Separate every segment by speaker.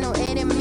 Speaker 1: no eres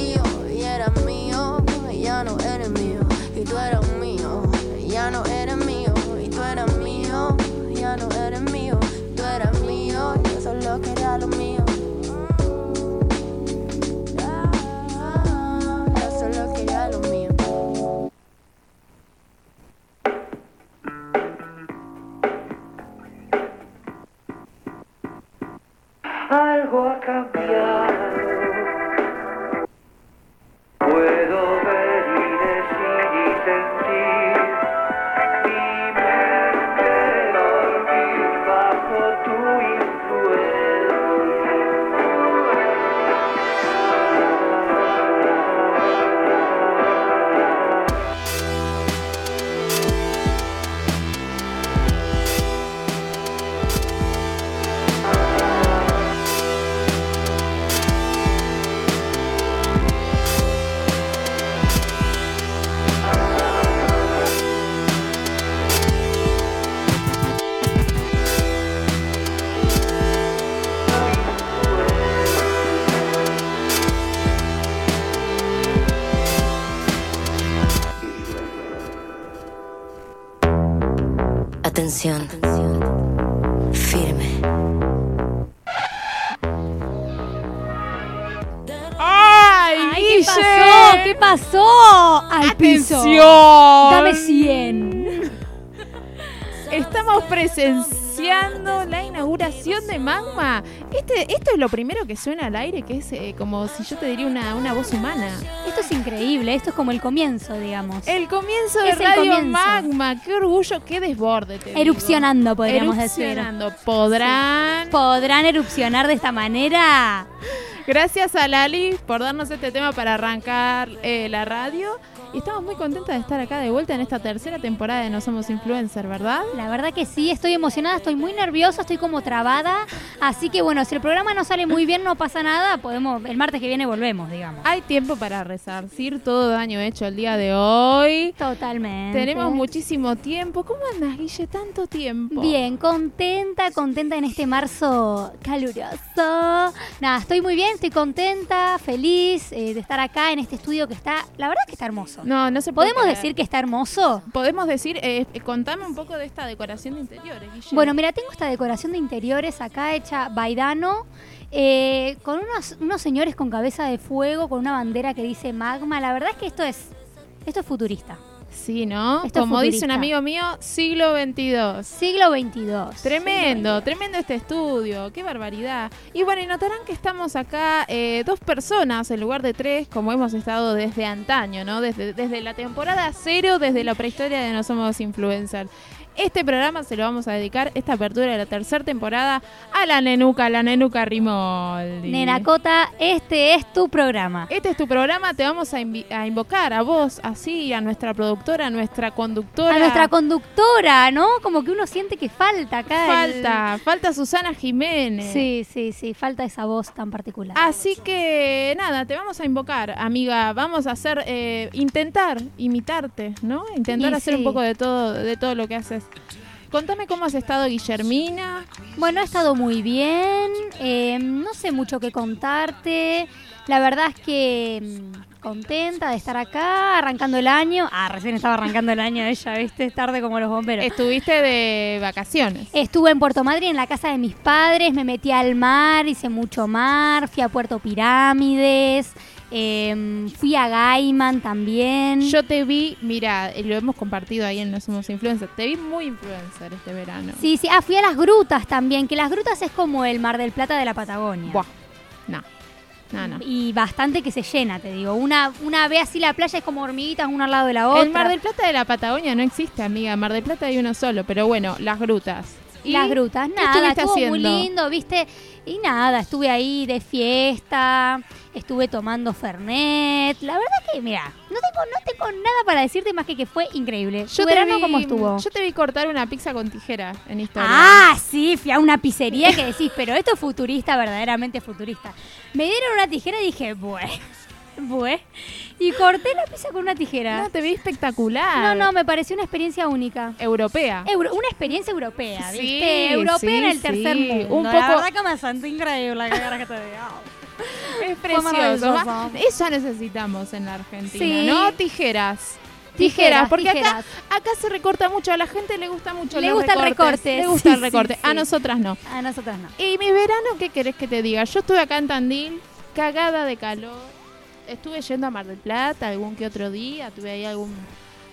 Speaker 2: presenciando la inauguración de Magma. Este, esto es lo primero que suena al aire, que es eh, como si yo te diría una, una voz humana.
Speaker 3: Esto es increíble. Esto es como el comienzo, digamos.
Speaker 2: El comienzo de
Speaker 3: Es
Speaker 2: Radio
Speaker 3: comienzo.
Speaker 2: Magma. Qué orgullo, qué desborde. Te digo.
Speaker 3: Erupcionando, podríamos decir.
Speaker 2: Erupcionando. Podrán.
Speaker 3: ¿Podrán erupcionar de esta manera?
Speaker 2: Gracias a Lali por darnos este tema para arrancar eh, la radio. Y estamos muy contentas de estar acá de vuelta en esta tercera temporada de No Somos Influencer, ¿verdad?
Speaker 3: La verdad que sí, estoy emocionada, estoy muy nerviosa, estoy como trabada. Así que bueno, si el programa no sale muy bien, no pasa nada. Podemos, el martes que viene volvemos, digamos.
Speaker 2: Hay tiempo para resarcir todo daño hecho el día de hoy.
Speaker 3: Totalmente.
Speaker 2: Tenemos muchísimo tiempo. ¿Cómo andas, Guille? Tanto tiempo.
Speaker 3: Bien, contenta, contenta en este marzo caluroso. Nada, estoy muy bien, estoy contenta, feliz eh, de estar acá en este estudio que está, la verdad que está hermoso.
Speaker 2: No, no se puede
Speaker 3: ¿Podemos
Speaker 2: creer.
Speaker 3: decir que está hermoso?
Speaker 2: Podemos decir, eh, eh, contame un poco de esta decoración de interiores, Guille.
Speaker 3: Bueno, mira, tengo esta decoración de interiores acá hecha Baidano. eh, con unos, unos señores con cabeza de fuego, con una bandera que dice magma. La verdad es que esto es, esto es futurista.
Speaker 2: Sí, ¿no?
Speaker 3: Esto
Speaker 2: Como dice un amigo mío, siglo XXII.
Speaker 3: Siglo XXII.
Speaker 2: Tremendo, tremendo este estudio, qué barbaridad. Y bueno, y notarán que estamos acá eh, dos personas en lugar de tres, como hemos estado desde antaño, ¿no? Desde, desde la temporada cero, desde la prehistoria de No Somos Influencers. Este programa se lo vamos a dedicar, esta apertura de la tercera temporada, a la nenuca, la nenuca Rimoldi.
Speaker 3: Nenacota, este es tu programa.
Speaker 2: Este es tu programa, te vamos a, invocar a vos, así, a nuestra productora, a nuestra conductora.
Speaker 3: A nuestra conductora, ¿no? Como que uno siente que falta acá. el-
Speaker 2: Falta, falta Susana Jiménez.
Speaker 3: Sí, sí, sí, falta esa voz tan particular.
Speaker 2: Así que nada, te vamos a invocar, amiga. Vamos a hacer, eh, intentar imitarte, ¿no? Intentar
Speaker 3: Y
Speaker 2: hacer un poco de todo, de todo lo que haces. Contame cómo has estado, Guillermina.
Speaker 3: Bueno, ha estado muy bien. eh, no sé mucho que contarte. La verdad es que mm, contenta de estar acá, arrancando el año. Ah, recién estaba arrancando el año ella, ¿viste? Es tarde como los bomberos.
Speaker 2: Estuviste de vacaciones.
Speaker 3: Estuve en Puerto Madryn, en la casa de mis padres, me metí al mar, hice mucho mar, fui a Puerto Pirámides, eh, fui a Gaiman también.
Speaker 2: Yo te vi, mira, eh, lo hemos compartido ahí en No Somos Influencers. Te vi muy influencer este verano.
Speaker 3: Sí, sí, ah, fui a las grutas también, que las grutas es como el Mar del Plata de la Patagonia.
Speaker 2: Buah, no, no, no.
Speaker 3: Y bastante que se llena, te digo. Una, una ve así la playa, es como hormiguitas una al lado de la otra.
Speaker 2: El Mar del Plata de la Patagonia no existe, amiga. Mar del Plata hay uno solo, pero bueno, las grutas. ¿Y
Speaker 3: Las grutas, nada, estuvo muy lindo, ¿viste? Y nada, estuve ahí de fiesta, estuve tomando Fernet. La verdad que, mira, no tengo, no tengo nada para decirte más que que fue increíble. ¿Tu verano
Speaker 2: vi-
Speaker 3: cómo estuvo?
Speaker 2: Yo te vi cortar una pizza con tijera en Instagram.
Speaker 3: Ah, sí, fui a una pizzería que decís, pero esto es futurista, verdaderamente futurista. Me dieron una tijera y dije, bueno, Y corté la pizza con una tijera.
Speaker 2: No, te vi espectacular.
Speaker 3: No, no, me pareció una experiencia única.
Speaker 2: Europea.
Speaker 3: Euro- una experiencia europea,
Speaker 2: Sí,
Speaker 3: ¿viste? Europea
Speaker 2: sí,
Speaker 3: en el tercer
Speaker 2: sí.
Speaker 3: mundo.
Speaker 2: Un
Speaker 3: La
Speaker 2: poco-
Speaker 3: verdad que me sentí increíble. ¿qué querés que te diga?
Speaker 2: Es precioso. Eso necesitamos en la Argentina,
Speaker 3: Sí.
Speaker 2: ¿no? Tijeras.
Speaker 3: Tijeras,
Speaker 2: Tijeras, porque
Speaker 3: tijeras.
Speaker 2: Acá, acá se recorta mucho, a la gente le gusta mucho
Speaker 3: Le
Speaker 2: los
Speaker 3: gusta el
Speaker 2: recortes,
Speaker 3: recorte,
Speaker 2: Le gusta
Speaker 3: sí,
Speaker 2: el recorte,
Speaker 3: sí,
Speaker 2: a nosotras no.
Speaker 3: A nosotras no.
Speaker 2: Y mi verano, ¿qué querés que te diga? Yo estuve acá en Tandil, cagada de calor. Estuve yendo a Mar del Plata algún que otro día, tuve ahí algún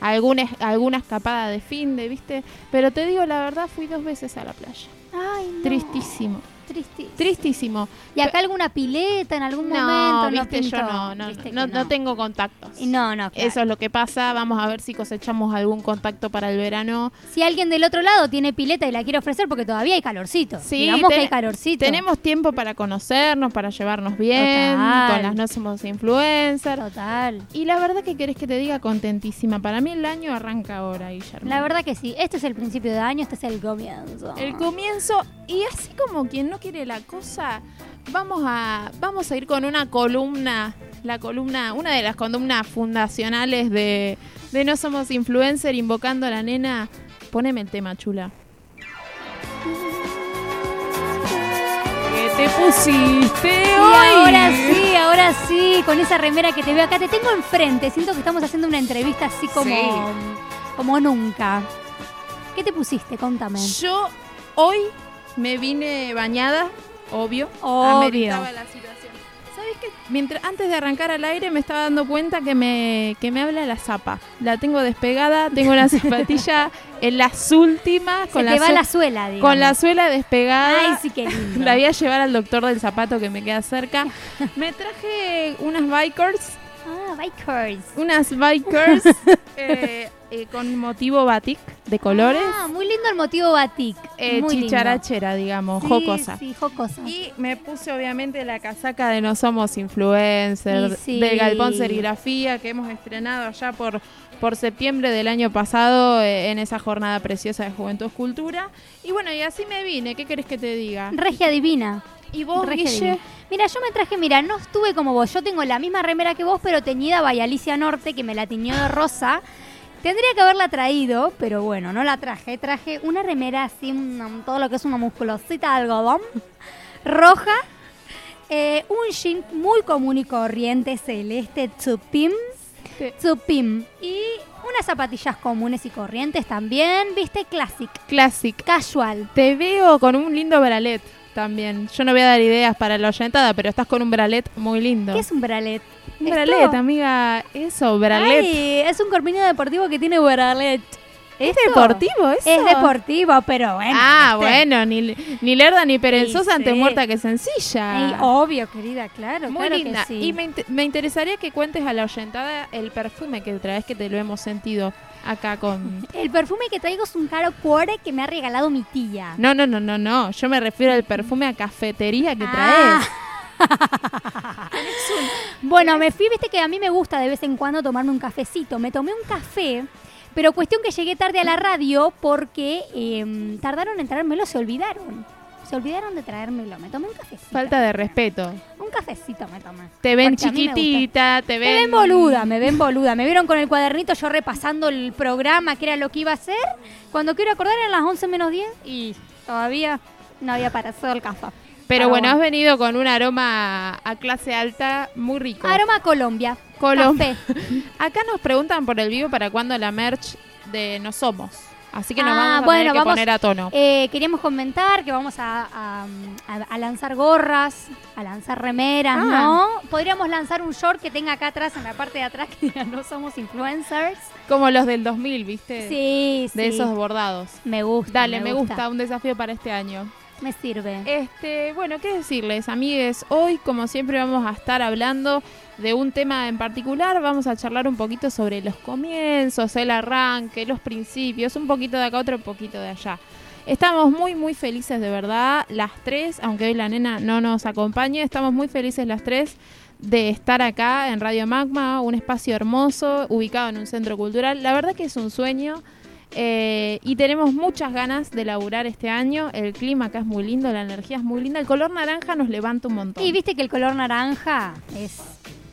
Speaker 2: alguna, alguna escapada de fin de, ¿viste? Pero te digo la verdad, fui dos veces a la playa.
Speaker 3: Ay, no.
Speaker 2: Tristísimo,
Speaker 3: Tristísimo.
Speaker 2: tristísimo.
Speaker 3: ¿Y acá alguna pileta en algún
Speaker 2: No,
Speaker 3: momento?
Speaker 2: viste, yo
Speaker 3: pintó?
Speaker 2: no, no,
Speaker 3: Viste
Speaker 2: no, no tengo contactos.
Speaker 3: No, no, claro.
Speaker 2: Eso es lo que pasa. Vamos a ver si cosechamos algún contacto para el verano.
Speaker 3: Si alguien del otro lado tiene pileta y la quiere ofrecer porque todavía hay calorcito.
Speaker 2: Sí,
Speaker 3: Digamos que hay calorcito.
Speaker 2: Tenemos tiempo para conocernos, para llevarnos bien,
Speaker 3: Total.
Speaker 2: con las no somos influencers.
Speaker 3: Total.
Speaker 2: Y la verdad que querés que te diga contentísima. Para mí el año arranca ahora, Guillermo.
Speaker 3: La verdad que sí. Este es el principio de año, este es el comienzo.
Speaker 2: El comienzo, y así como quien no quiere la cosa, vamos a, vamos a ir con una columna, la columna, una de las columnas fundacionales de, de No Somos Influencer, invocando a la nena. Poneme el tema, chula. ¿Qué te pusiste
Speaker 3: Y
Speaker 2: hoy?
Speaker 3: ahora sí, ahora sí, con esa remera que te veo acá, te tengo enfrente. Siento que estamos haciendo una entrevista así como,
Speaker 2: Sí.
Speaker 3: como nunca. ¿Qué te pusiste? Contame.
Speaker 2: Yo hoy me vine bañada, obvio.
Speaker 3: Obvio.
Speaker 2: La situación. ¿Sabes qué? Mientras, antes de arrancar al aire me estaba dando cuenta que me, que me habla la zapa. La tengo despegada, tengo la zapatilla en las últimas,
Speaker 3: Se
Speaker 2: con,
Speaker 3: te
Speaker 2: la,
Speaker 3: va la suela, digamos.
Speaker 2: con la suela despegada.
Speaker 3: Ay, sí, qué lindo.
Speaker 2: La voy a llevar al doctor del zapato que me queda cerca. Me traje unas bikers,
Speaker 3: Ah, bikers.
Speaker 2: unas bikers eh, eh, con motivo batik de colores.
Speaker 3: Ah, muy lindo el motivo batik.
Speaker 2: eh,
Speaker 3: muy lindo.
Speaker 2: chicharachera, digamos,
Speaker 3: Sí,
Speaker 2: jocosa.
Speaker 3: Sí, jocosa.
Speaker 2: Y me puse obviamente la casaca de No Somos Influencers,
Speaker 3: sí.
Speaker 2: del Galpón Serigrafía, que hemos estrenado allá por, por septiembre del año pasado eh, en esa jornada preciosa de Juventud Cultura. Y bueno, y así me vine, ¿qué querés que te diga?
Speaker 3: Regia divina.
Speaker 2: ¿Y vos,
Speaker 3: Regia
Speaker 2: Guille?
Speaker 3: divina. Mira, yo me traje, mira, no estuve como vos. Yo tengo la misma remera que vos, pero teñida by Alicia Norte, que me la tiñó de rosa. Tendría que haberla traído, pero bueno, no la traje. Traje una remera así, una- todo lo que es una musculosita de algodón, roja, eh, un jean muy común y corriente, celeste, Tsupim,
Speaker 2: Sí.
Speaker 3: Tsupim, y unas zapatillas comunes y corrientes también, viste, classic,
Speaker 2: Classic.
Speaker 3: casual.
Speaker 2: Te veo con un lindo bralet también. Yo no voy a dar ideas para la oyentada, pero estás con un bralet muy lindo.
Speaker 3: ¿Qué es un bralet?
Speaker 2: un
Speaker 3: ¿Esto?
Speaker 2: bralet, amiga? Eso, bralet.
Speaker 3: Ay, es un corpiño deportivo que tiene bralet.
Speaker 2: ¿Es
Speaker 3: ¿Esto?
Speaker 2: deportivo eso?
Speaker 3: Es deportivo, pero bueno.
Speaker 2: Ah,
Speaker 3: ¿viste?
Speaker 2: bueno, ni, ni lerda ni perezosa
Speaker 3: Sí,
Speaker 2: ante
Speaker 3: sí.
Speaker 2: muerta que sencilla.
Speaker 3: Obvio, querida, claro.
Speaker 2: Muy
Speaker 3: claro
Speaker 2: linda.
Speaker 3: Que sí.
Speaker 2: Y me, me interesaría que cuentes a la oyentada el perfume que traes que te lo hemos sentido acá con...
Speaker 3: El perfume que traigo es un caro cuore que me ha regalado mi tía.
Speaker 2: No, no, no, no, no. Yo me refiero al perfume a cafetería que
Speaker 3: Ah.
Speaker 2: traes.
Speaker 3: Bueno, me fui, viste que a mí me gusta de vez en cuando tomarme un cafecito. Me tomé un café, pero cuestión que llegué tarde a la radio porque em, tardaron en traérmelo, se olvidaron. Se olvidaron de traérmelo. Me tomé un cafecito.
Speaker 2: Falta de respeto.
Speaker 3: Un cafecito me tomé.
Speaker 2: Te ven chiquitita, te ven...
Speaker 3: Me ven boluda, me ven boluda. Me vieron con el cuadernito yo repasando el programa, que era lo que iba a hacer. Cuando quiero acordar eran las 11 menos 10 y todavía no había parado el café.
Speaker 2: Pero bueno, has venido con un aroma a clase alta muy rico.
Speaker 3: Aroma Colombia.
Speaker 2: Colom-
Speaker 3: Café.
Speaker 2: Acá nos preguntan por el vivo para cuándo la merch de No Somos. Así que nos
Speaker 3: Ah,
Speaker 2: vamos a
Speaker 3: bueno,
Speaker 2: tener que
Speaker 3: vamos-
Speaker 2: poner a tono.
Speaker 3: Eh, queríamos comentar que vamos a, a- a- a lanzar gorras, a lanzar remeras,
Speaker 2: Ah.
Speaker 3: ¿no? Podríamos lanzar un short que tenga acá atrás, en la parte de atrás, que diga no somos influencers.
Speaker 2: Como los del 2000, ¿viste?
Speaker 3: Sí, sí.
Speaker 2: De esos bordados.
Speaker 3: Me gusta.
Speaker 2: Dale, me gusta. un desafío para este año.
Speaker 3: Me sirve.
Speaker 2: Este, bueno, qué decirles, amigues. Hoy, como siempre, vamos a estar hablando de un tema en particular. Vamos a charlar un poquito sobre los comienzos, el arranque, los principios, un poquito de acá, otro poquito de allá. Estamos muy, muy felices de verdad, las tres, aunque hoy la nena no nos acompañe, estamos muy felices las tres de estar acá en Radio Magma, un espacio hermoso, ubicado en un centro cultural. La verdad que es un sueño. Eh, y tenemos muchas ganas de laburar este año. El clima acá es muy lindo, la energía es muy linda. El color naranja nos levanta un montón.
Speaker 3: Y viste que el color naranja es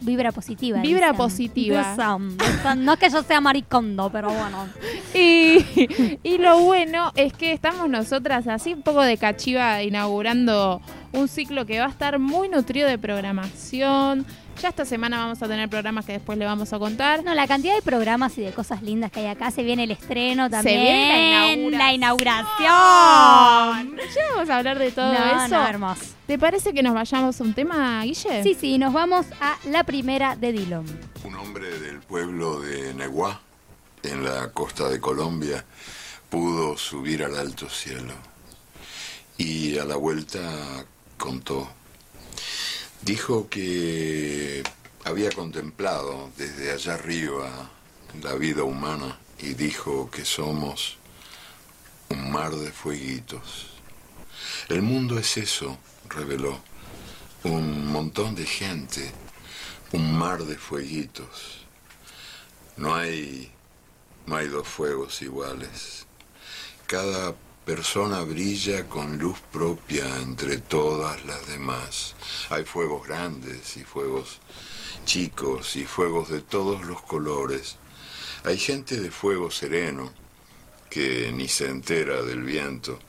Speaker 3: vibra positiva.
Speaker 2: Vibra
Speaker 3: dicen.
Speaker 2: positiva.
Speaker 3: Dicen, dicen. No es que yo sea maricondo, pero bueno.
Speaker 2: Y, y lo bueno es que estamos nosotras así un poco de cachiva inaugurando un ciclo que va a estar muy nutrido de programación. Ya esta semana vamos a tener programas que después le vamos a contar.
Speaker 3: No, la cantidad de programas y de cosas lindas que hay acá. Se viene el estreno también.
Speaker 2: viene la
Speaker 3: la inauguración.
Speaker 2: Ya vamos a hablar de todo
Speaker 3: No,
Speaker 2: eso.
Speaker 3: no, hermoso.
Speaker 2: ¿Te parece que nos vayamos a un tema, Guille?
Speaker 3: Sí, sí, nos vamos a la primera de Dillon.
Speaker 4: Un hombre del pueblo de Neguá, en la costa de Colombia, pudo subir al alto cielo y a la vuelta contó. Dijo que había contemplado desde allá arriba la vida humana y dijo que somos un mar de fueguitos. El mundo es eso, reveló, un montón de gente, un mar de fueguitos. No hay, no hay dos fuegos iguales. Cada persona brilla con luz propia entre todas las demás. Hay fuegos grandes y fuegos chicos y fuegos de todos los colores. Hay gente de fuego sereno que ni se entera del viento.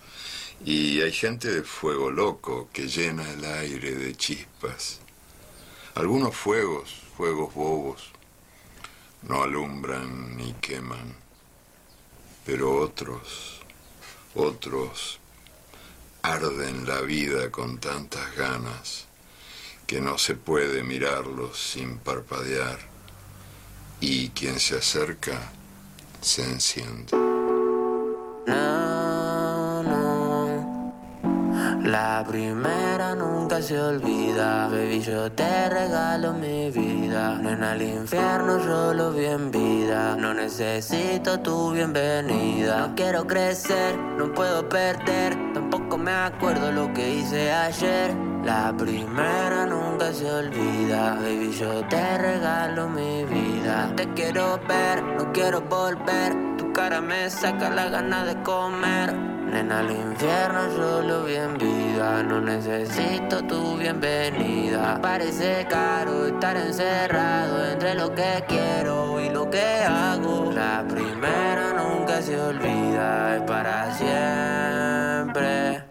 Speaker 4: Y hay gente de fuego loco que llena el aire de chispas. Algunos fuegos, fuegos bobos, no alumbran ni queman, pero otros, otros arden la vida con tantas ganas que no se puede mirarlos sin parpadear y quien se acerca se enciende.
Speaker 5: La primera nunca se olvida. Baby, yo te regalo mi vida. No en el infierno, solo bien vida. No necesito tu bienvenida. No quiero crecer, no puedo perder. Tampoco me acuerdo lo que hice ayer. La primera nunca se olvida. Baby, yo te regalo mi vida. Te quiero ver, no quiero volver. Tu cara me saca la gana de comer. Nena, al infierno solo bien vida. No necesito tu bienvenida. Parece caro estar encerrado entre lo que quiero y lo que hago. La primera nunca se olvida, es para siempre.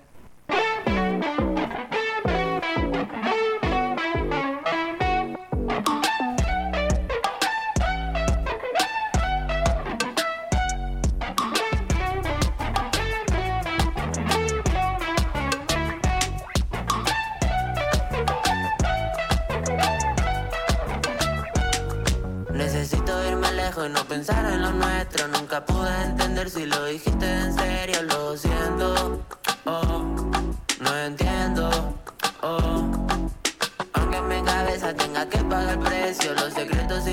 Speaker 5: Y no pensar en lo nuestro. Nunca pude entender si lo dijiste en serio. Lo siento, oh, no entiendo, oh. Aunque en mi cabeza tenga que pagar el precio. Los secretos y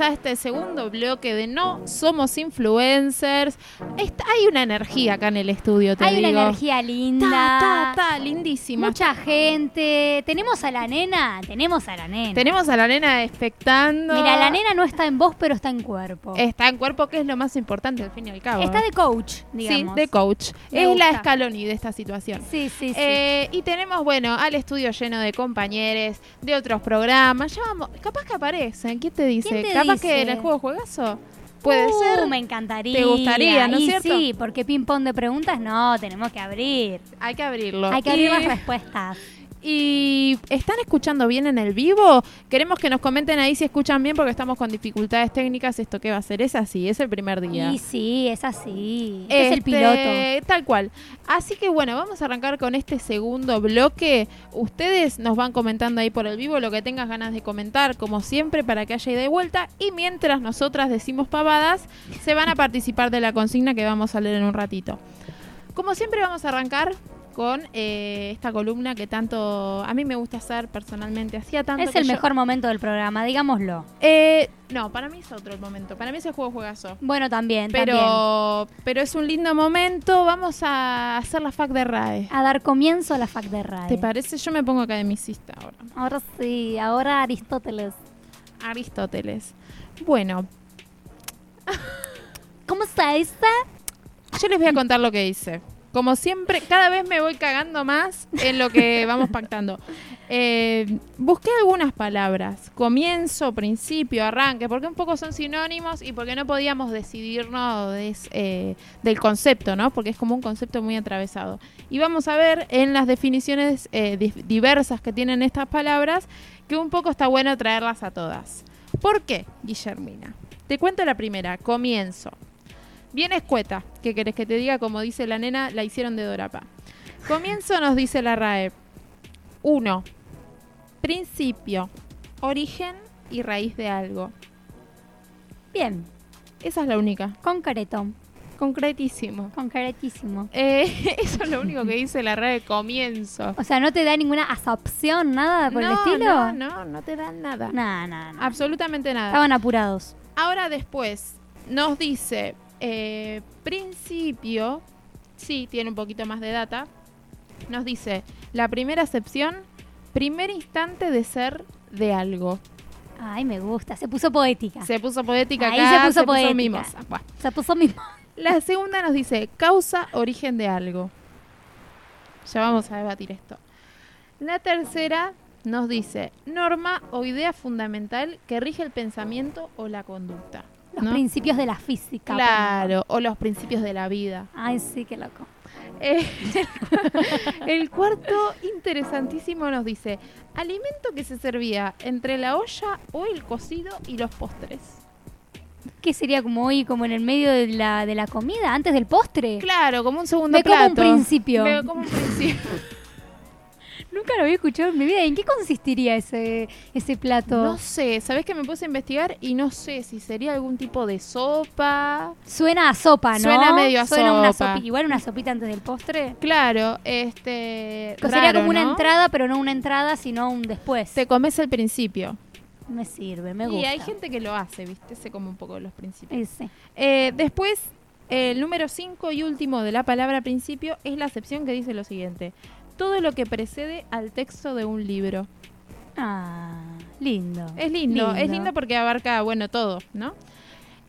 Speaker 2: Bienvenidos a este segundo bloque de No Somos Influencers. Hay una energía acá en el estudio, te
Speaker 3: Hay
Speaker 2: digo.
Speaker 3: una energía linda.
Speaker 2: Ta, ta, ta, lindísima.
Speaker 3: Mucha gente. Tenemos a la nena. Tenemos a la nena.
Speaker 2: Tenemos a la nena expectando.
Speaker 3: Mira, la nena no está en voz, pero está en cuerpo.
Speaker 2: Está en cuerpo, que es lo más importante al fin y al cabo.
Speaker 3: Está de coach, digamos.
Speaker 2: Sí, de coach.
Speaker 3: Me
Speaker 2: es la
Speaker 3: gusta.
Speaker 2: escaloni de esta situación.
Speaker 3: Sí, sí, sí.
Speaker 2: Eh, y tenemos, bueno, al estudio lleno de compañeros de otros programas. Ya vamos, capaz que aparecen. ¿Quién te dice?
Speaker 3: ¿Quién te
Speaker 2: capaz
Speaker 3: dice?
Speaker 2: que en el juego juegazo. Puede
Speaker 3: Uh,
Speaker 2: ser.
Speaker 3: Me encantaría.
Speaker 2: ¿Te gustaría, no es cierto?
Speaker 3: Sí, porque ping-pong de preguntas no, tenemos que abrir.
Speaker 2: Hay que abrirlo.
Speaker 3: Hay que abrir
Speaker 2: Y-
Speaker 3: las respuestas.
Speaker 2: ¿Y están escuchando bien en el vivo? Queremos que nos comenten ahí si escuchan bien porque estamos con dificultades técnicas. ¿Esto qué va a ser? Es así, es el primer día.
Speaker 3: Y sí, es así. Este es el
Speaker 2: Este,
Speaker 3: piloto.
Speaker 2: Tal cual. Así que bueno, vamos a arrancar con este segundo bloque. Ustedes nos van comentando ahí por el vivo lo que tengas ganas de comentar, como siempre, para que haya ida y vuelta. Y mientras nosotras decimos pavadas, se van a participar de la consigna que vamos a leer en un ratito. Como siempre, vamos a arrancar con eh, esta columna que tanto a mí me gusta hacer personalmente. Hacía tanto
Speaker 3: Es
Speaker 2: que
Speaker 3: el
Speaker 2: yo-
Speaker 3: mejor momento del programa, digámoslo.
Speaker 2: Eh, no, para mí es otro el momento. Para mí es el juego juegazo.
Speaker 3: Bueno, también, también.
Speaker 2: Pero, pero es un lindo momento. Vamos a hacer la fac de RAE.
Speaker 3: A dar comienzo a la fac de radio.
Speaker 2: ¿Te parece? Yo me pongo academicista ahora.
Speaker 3: Ahora sí, ahora Aristóteles.
Speaker 2: Aristóteles. Bueno,
Speaker 3: ¿Cómo está esta?
Speaker 2: yo les voy a contar lo que hice. Como siempre, cada vez me voy cagando más en lo que vamos pactando. Eh, busqué algunas palabras. Comienzo, principio, arranque, porque un poco son sinónimos y porque no podíamos decidirnos des- eh, del concepto, ¿no? Porque es como un concepto muy atravesado. Y vamos a ver en las definiciones eh, di- diversas que tienen estas palabras que un poco está bueno traerlas a todas. ¿Por qué, Guillermina? Te cuento la primera, comienzo. Bien escueta, ¿qué querés que te diga? Como dice la nena, la hicieron de Dorapa. Comienzo nos dice la RAE. 1. Principio, origen y raíz de algo.
Speaker 3: Bien,
Speaker 2: Esa es la única.
Speaker 3: concreto,
Speaker 2: Concretísimo.
Speaker 3: concretísimo.
Speaker 2: Eh, eso es lo único que dice la RAE comienzo.
Speaker 3: O sea, ¿no te da ninguna asopción, nada por el
Speaker 2: no,
Speaker 3: estilo?
Speaker 2: no, no, no te dan nada.
Speaker 3: No, no.
Speaker 2: Absolutamente nada.
Speaker 3: Estaban apurados.
Speaker 2: Ahora después nos dice eh, principio, sí, tiene un poquito más de data. Nos dice la primera acepción, primer instante de ser de algo.
Speaker 3: Ay, me gusta. Se puso poética. Se,
Speaker 2: Se puso poética
Speaker 3: Ahí
Speaker 2: acá,
Speaker 3: se puso poética.
Speaker 2: mimosa. Buah.
Speaker 3: puso mismo.
Speaker 2: La segunda nos dice causa, origen de algo. Ya vamos a debatir esto. La tercera nos dice norma o idea fundamental que rige el pensamiento o la conducta.
Speaker 3: Los
Speaker 2: ¿no?
Speaker 3: principios de la física.
Speaker 2: Claro, o los principios de la vida.
Speaker 3: Ay, sí, qué loco.
Speaker 2: Eh, el cuarto, interesantísimo, nos dice, alimento que se servía entre la olla o el cocido y los postres.
Speaker 3: ¿Qué sería como hoy, como en el medio de la, de la comida, antes del postre?
Speaker 2: Claro, como un segundo
Speaker 3: Me como
Speaker 2: plato.
Speaker 3: un principio.
Speaker 2: Me como un principio.
Speaker 3: Nunca lo había escuchado en mi vida. ¿En qué consistiría ese, ese plato?
Speaker 2: no sé, ¿sabés que me puse a investigar? Y no sé si sería algún tipo de sopa.
Speaker 3: Suena a sopa, ¿no?
Speaker 2: Suena medio a
Speaker 3: Suena una
Speaker 2: sopa.
Speaker 3: sopi- Igual una sopita antes del postre.
Speaker 2: Claro, este...
Speaker 3: Sería como una entrada, pero no una entrada, sino un después.
Speaker 2: Te comes el principio.
Speaker 3: Me sirve, me
Speaker 2: y
Speaker 3: gusta.
Speaker 2: hay gente que lo hace, ¿viste? Se come un poco los principios.
Speaker 3: Ese.
Speaker 2: Eh, después, el número 5 y último de la palabra principio es la acepción que dice lo siguiente. Todo lo que precede al texto de un libro.
Speaker 3: Ah, lindo.
Speaker 2: Es lindo, es lindo porque abarca, bueno, todo, ¿no?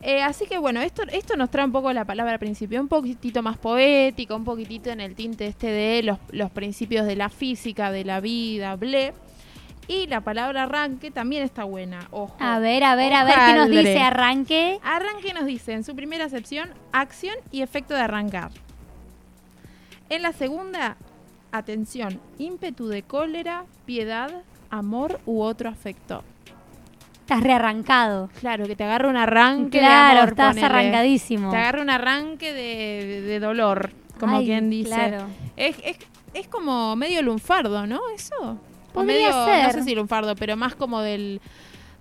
Speaker 2: Eh, así que bueno, esto, esto nos trae un poco la palabra principio, un poquitito más poético, un poquitito en el tinte este de los, los principios de la física, de la vida, ble. Y la palabra arranque también está buena, ojo.
Speaker 3: A ver, a ver, a ver qué nos dice arranque.
Speaker 2: Arranque nos dice en su primera acepción acción y efecto de arrancar. En la segunda, atención, ímpetu de cólera, piedad, amor u otro afecto.
Speaker 3: Estás rearrancado.
Speaker 2: Claro, que te agarra un arranque de
Speaker 3: Claro,
Speaker 2: amor,
Speaker 3: estás
Speaker 2: ponele.
Speaker 3: arrancadísimo.
Speaker 2: Te agarra un arranque de, de- de dolor, como
Speaker 3: Ay,
Speaker 2: quien dice.
Speaker 3: claro.
Speaker 2: Es, es, es como medio lunfardo, ¿no? Eso.
Speaker 3: Podría
Speaker 2: medio,
Speaker 3: ser.
Speaker 2: No sé si lunfardo, pero más como del,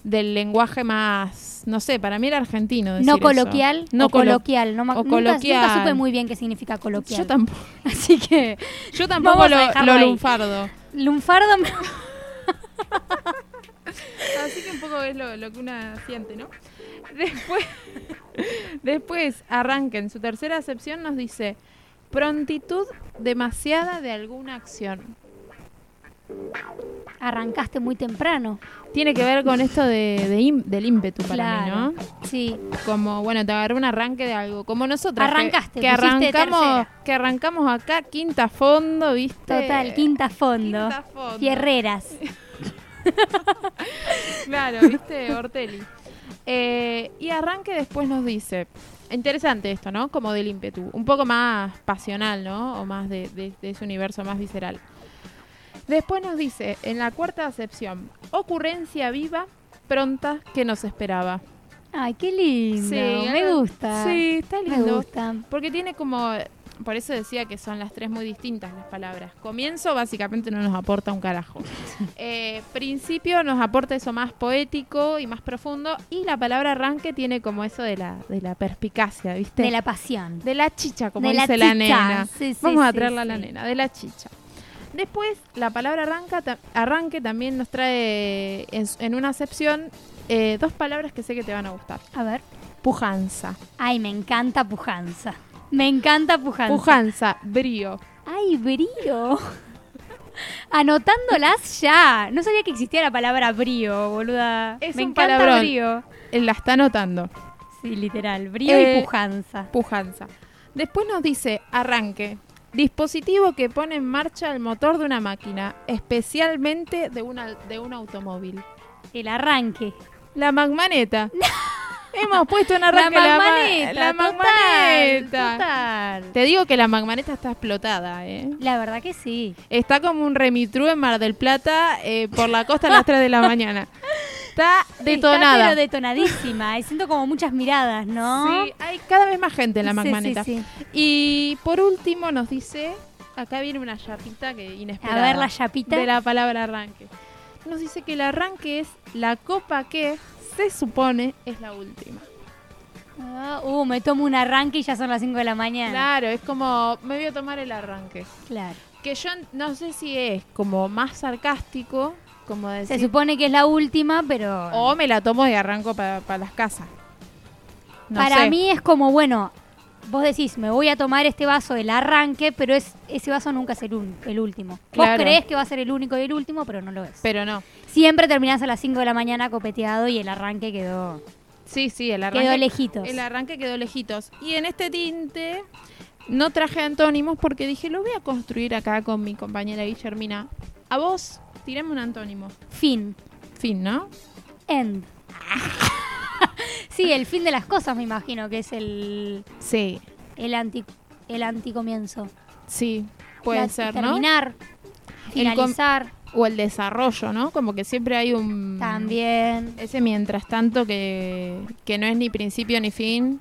Speaker 2: del lenguaje más, no sé, para mí era argentino. decir
Speaker 3: No
Speaker 2: eso.
Speaker 3: coloquial,
Speaker 2: No
Speaker 3: o coloquial. No,
Speaker 2: o
Speaker 3: nunca, nunca
Speaker 2: coloquial.
Speaker 3: supe muy bien qué significa coloquial.
Speaker 2: Yo tampoco.
Speaker 3: Así que
Speaker 2: Yo tampoco lo, lo lunfardo.
Speaker 3: lunfardo me-
Speaker 2: Así que un poco es lo, lo que una siente, ¿no? Después, después arranca en su tercera acepción nos dice prontitud demasiada de alguna acción.
Speaker 3: Arrancaste muy temprano.
Speaker 2: Tiene que ver con esto de, de im- del ímpetu para mí. ¿no?
Speaker 3: Sí.
Speaker 2: Como, bueno, te agarré un arranque de algo. Como nosotros.
Speaker 3: Arrancaste,
Speaker 2: Que, arrancamos, que arrancamos acá, quinta fondo, ¿viste?
Speaker 3: Total, quinta fondo.
Speaker 2: Quinta fondo.
Speaker 3: Fierreras.
Speaker 2: Claro, ¿viste? Ortelli. Eh, y arranque después nos dice, interesante esto, ¿no? Como del ímpetu, un poco más pasional, ¿no? O más de, de- de ese universo más visceral. Después nos dice, en la cuarta acepción, ocurrencia viva, pronta, que nos esperaba.
Speaker 3: Ay, qué lindo. me
Speaker 2: algo-
Speaker 3: gusta.
Speaker 2: Sí, está
Speaker 3: Me
Speaker 2: lindo.
Speaker 3: gusta.
Speaker 2: Porque tiene como, por eso decía que son las tres muy distintas las palabras. Comienzo básicamente no nos aporta un carajo. Eh, principio nos aporta eso más poético y más profundo. Y la palabra arranque tiene como eso de la, de la perspicacia, ¿viste?
Speaker 3: De la pasión.
Speaker 2: De la chicha, como
Speaker 3: De la
Speaker 2: dice la,
Speaker 3: chicha.
Speaker 2: nena.
Speaker 3: Sí, sí,
Speaker 2: Vamos a
Speaker 3: sí,
Speaker 2: traerla a la
Speaker 3: sí.
Speaker 2: nena, de la chicha. Después, la palabra arranca, ta- arranque también nos trae en, en una acepción eh, dos palabras que sé que te van a gustar.
Speaker 3: A ver.
Speaker 2: Pujanza.
Speaker 3: Ay, me encanta pujanza. Me encanta pujanza.
Speaker 2: Pujanza, brío.
Speaker 3: Ay, brío. Anotándolas ya. No sabía que existía la palabra brío, boluda.
Speaker 2: Es
Speaker 3: me
Speaker 2: un
Speaker 3: encanta
Speaker 2: palabrón.
Speaker 3: brío.
Speaker 2: Él la está anotando.
Speaker 3: Sí, literal. Brío
Speaker 2: Eh,
Speaker 3: y pujanza.
Speaker 2: Pujanza. Después nos dice arranque. Dispositivo que pone en marcha el motor de una máquina, especialmente de, una, de un automóvil.
Speaker 3: El arranque.
Speaker 2: La magmaneta. Hemos puesto en arranque
Speaker 3: la
Speaker 2: la, ma-
Speaker 3: magmaneta.
Speaker 2: la
Speaker 3: total,
Speaker 2: magmaneta.
Speaker 3: Total.
Speaker 2: Te digo que la magmaneta está explotada, ¿eh?
Speaker 3: La verdad que sí.
Speaker 2: Está como un remitru en Mar del Plata eh, por la costa a las 3 de la mañana. Está detonada.
Speaker 3: Está, pero detonadísima. Y siento como muchas miradas, ¿no?
Speaker 2: Sí, hay cada vez más gente en la
Speaker 3: Sí, sí,
Speaker 2: magmaneta.
Speaker 3: sí.
Speaker 2: Y por último nos dice, acá viene una chapita que
Speaker 3: A
Speaker 2: inesperada.
Speaker 3: ver la chapita.
Speaker 2: de la palabra arranque. Nos dice que el arranque es la copa que se supone es la última.
Speaker 3: Ah, uh, me tomo un arranque y ya son las 5 de la mañana.
Speaker 2: Claro, es como me voy a tomar el arranque.
Speaker 3: Claro.
Speaker 2: Que yo no sé si es como más sarcástico, como
Speaker 3: Se supone que es la última, pero
Speaker 2: o me la tomo y arranco para las casas. No
Speaker 3: para
Speaker 2: sé.
Speaker 3: mí es como, bueno, vos decís, me voy a tomar este vaso del arranque, pero es ese vaso nunca es el, un- el último.
Speaker 2: Claro.
Speaker 3: Vos creés que va a ser el único y el último, pero no lo es.
Speaker 2: Pero no.
Speaker 3: Siempre terminás a las 5 de la mañana copeteado y el arranque quedó...
Speaker 2: Sí, sí, el arranque.
Speaker 3: Quedó lejitos.
Speaker 2: El arranque quedó lejitos. Y en este tinte no traje antónimos porque dije, lo voy a construir acá con mi compañera Guillermina. A vos, tirame un antónimo.
Speaker 3: Fin.
Speaker 2: Fin, ¿no?
Speaker 3: End. sí, el fin de las cosas me imagino que es el,
Speaker 2: Sí,
Speaker 3: el, anti, el anticomienzo.
Speaker 2: sí, puede
Speaker 3: La-
Speaker 2: ser, ¿no?
Speaker 3: Terminar,
Speaker 2: El com-
Speaker 3: finalizar,
Speaker 2: O el desarrollo, ¿no? Como que siempre hay un...
Speaker 3: también.
Speaker 2: Ese mientras tanto que, que no es ni principio ni fin,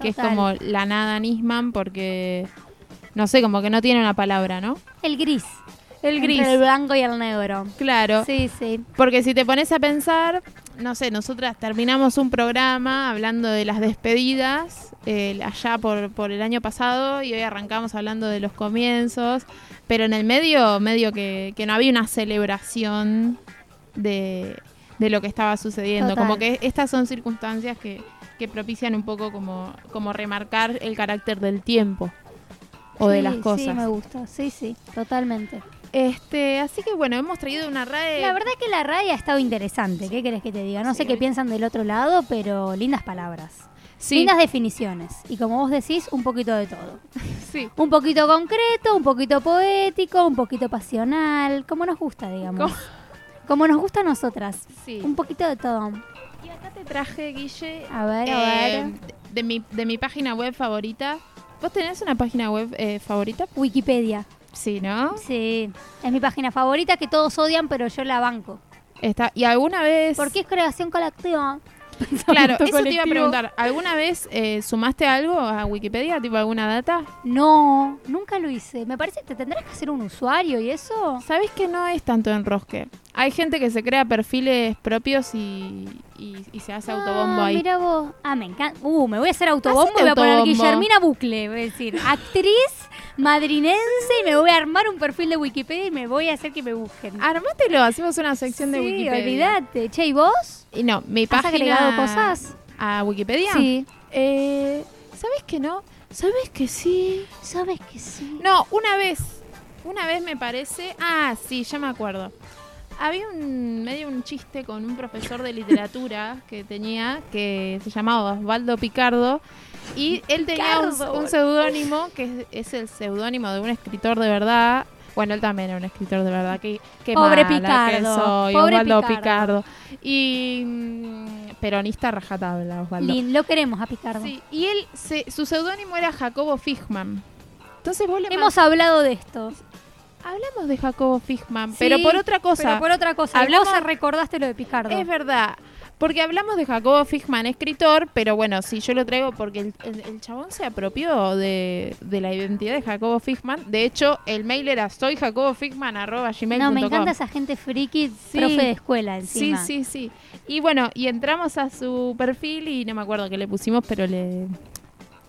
Speaker 2: que es como la nada Nisman porque, no sé, como que no tiene una palabra, ¿no?
Speaker 3: El gris.
Speaker 2: El gris.
Speaker 3: Entre el blanco y el negro.
Speaker 2: Claro.
Speaker 3: Sí, sí.
Speaker 2: Porque si te pones a pensar, no sé, nosotras terminamos un programa hablando de las despedidas eh, allá por, por el año pasado y hoy arrancamos hablando de los comienzos, pero en el medio, medio que, que no había una celebración de, de lo que estaba sucediendo.
Speaker 3: Total.
Speaker 2: Como que estas son circunstancias que, que propician un poco como, como remarcar el carácter del tiempo o de
Speaker 3: Sí,
Speaker 2: las
Speaker 3: Sí,
Speaker 2: cosas.
Speaker 3: me gusta. Sí, sí, totalmente.
Speaker 2: Este, así que bueno, hemos traído una RAE.
Speaker 3: La verdad que la RAI ha estado interesante. ¿Qué querés que te diga? No sé qué piensan del otro lado, pero lindas palabras.
Speaker 2: sí,
Speaker 3: Lindas definiciones. Y como vos decís, un poquito de todo.
Speaker 2: sí.
Speaker 3: Un poquito concreto, un poquito poético, un poquito pasional. Como nos gusta, digamos.
Speaker 2: ¿Cómo?
Speaker 3: Como nos gusta a nosotras.
Speaker 2: Sí.
Speaker 3: Un poquito de todo.
Speaker 2: Y acá te traje, Guille,
Speaker 3: A ver, a
Speaker 2: eh,
Speaker 3: ver.
Speaker 2: de, mi, de mi página web favorita. ¿Vos tenés una página web eh, favorita?
Speaker 3: Wikipedia.
Speaker 2: Sí, ¿no?
Speaker 3: Sí. Es mi página favorita que todos odian, pero yo la banco.
Speaker 2: Está, ¿Y alguna vez...?
Speaker 3: Porque es creación colectiva.
Speaker 2: Claro, eso te iba a
Speaker 3: colectivo.
Speaker 2: preguntar. ¿Alguna vez eh, sumaste algo a Wikipedia? ¿Tipo alguna data?
Speaker 3: No, nunca lo hice. Me parece que te tendrás que hacer un usuario y eso.
Speaker 2: ¿Sabés que no es tanto enrosque? Hay gente que se crea perfiles propios y, y, y se hace autobombo
Speaker 3: ah,
Speaker 2: ahí.
Speaker 3: Mira vos. Ah, me encanta. Uh, me voy a hacer autobombo y voy a poner
Speaker 2: autobombo.
Speaker 3: Guillermina Bucle. Voy a decir, actriz madrinense y me voy a armar un perfil de Wikipedia y me voy a hacer que me busquen.
Speaker 2: Armátelo, hacemos una sección de Wikipedia.
Speaker 3: olvídate. Che, ¿y vos?
Speaker 2: Y no, mi
Speaker 3: ¿Has
Speaker 2: página...
Speaker 3: agregado cosas?
Speaker 2: ¿A Wikipedia?
Speaker 3: Sí.
Speaker 2: Eh, ¿Sabes que no? ¿Sabes que sí?
Speaker 3: ¿Sabes que sí?
Speaker 2: No, una vez. Una vez me parece. Ah, sí, ya me acuerdo. Había un medio un chiste con un profesor de literatura que tenía que se llamaba Osvaldo Picardo y él tenía un,
Speaker 3: Picardo.
Speaker 2: un seudónimo que es, es el seudónimo de un escritor de verdad. Bueno, él también era un escritor de verdad. Qué, qué
Speaker 3: Pobre
Speaker 2: mala que
Speaker 3: Picardo,
Speaker 2: soy,
Speaker 3: pobre
Speaker 2: Osvaldo
Speaker 3: Picardo.
Speaker 2: Picardo. Y mm, peronista rajatabla, Osvaldo.
Speaker 3: Lin, lo queremos a Picardo.
Speaker 2: Sí, y él, se- su seudónimo era Jacobo Fishman. Entonces vos le
Speaker 3: Hemos hablado de esto.
Speaker 2: Hablamos de Jacobo Fishman,
Speaker 3: Sí,
Speaker 2: pero por otra cosa.
Speaker 3: Pero por otra cosa.
Speaker 2: Hablamos-
Speaker 3: Hablamos, recordaste lo de Picardo.
Speaker 2: Es verdad. Porque hablamos de Jacobo Fishman, escritor, pero bueno, sí, yo lo traigo porque el, el- el chabón se apropió de, de la identidad de Jacobo Fishman. De hecho, el mail era soyjacobofishman.gmail.com.
Speaker 3: no, me encanta esa gente friki,
Speaker 2: Sí.
Speaker 3: profe de escuela
Speaker 2: Sí,
Speaker 3: encima.
Speaker 2: sí, sí. Y bueno, y entramos a su perfil y no me acuerdo qué le pusimos, pero le...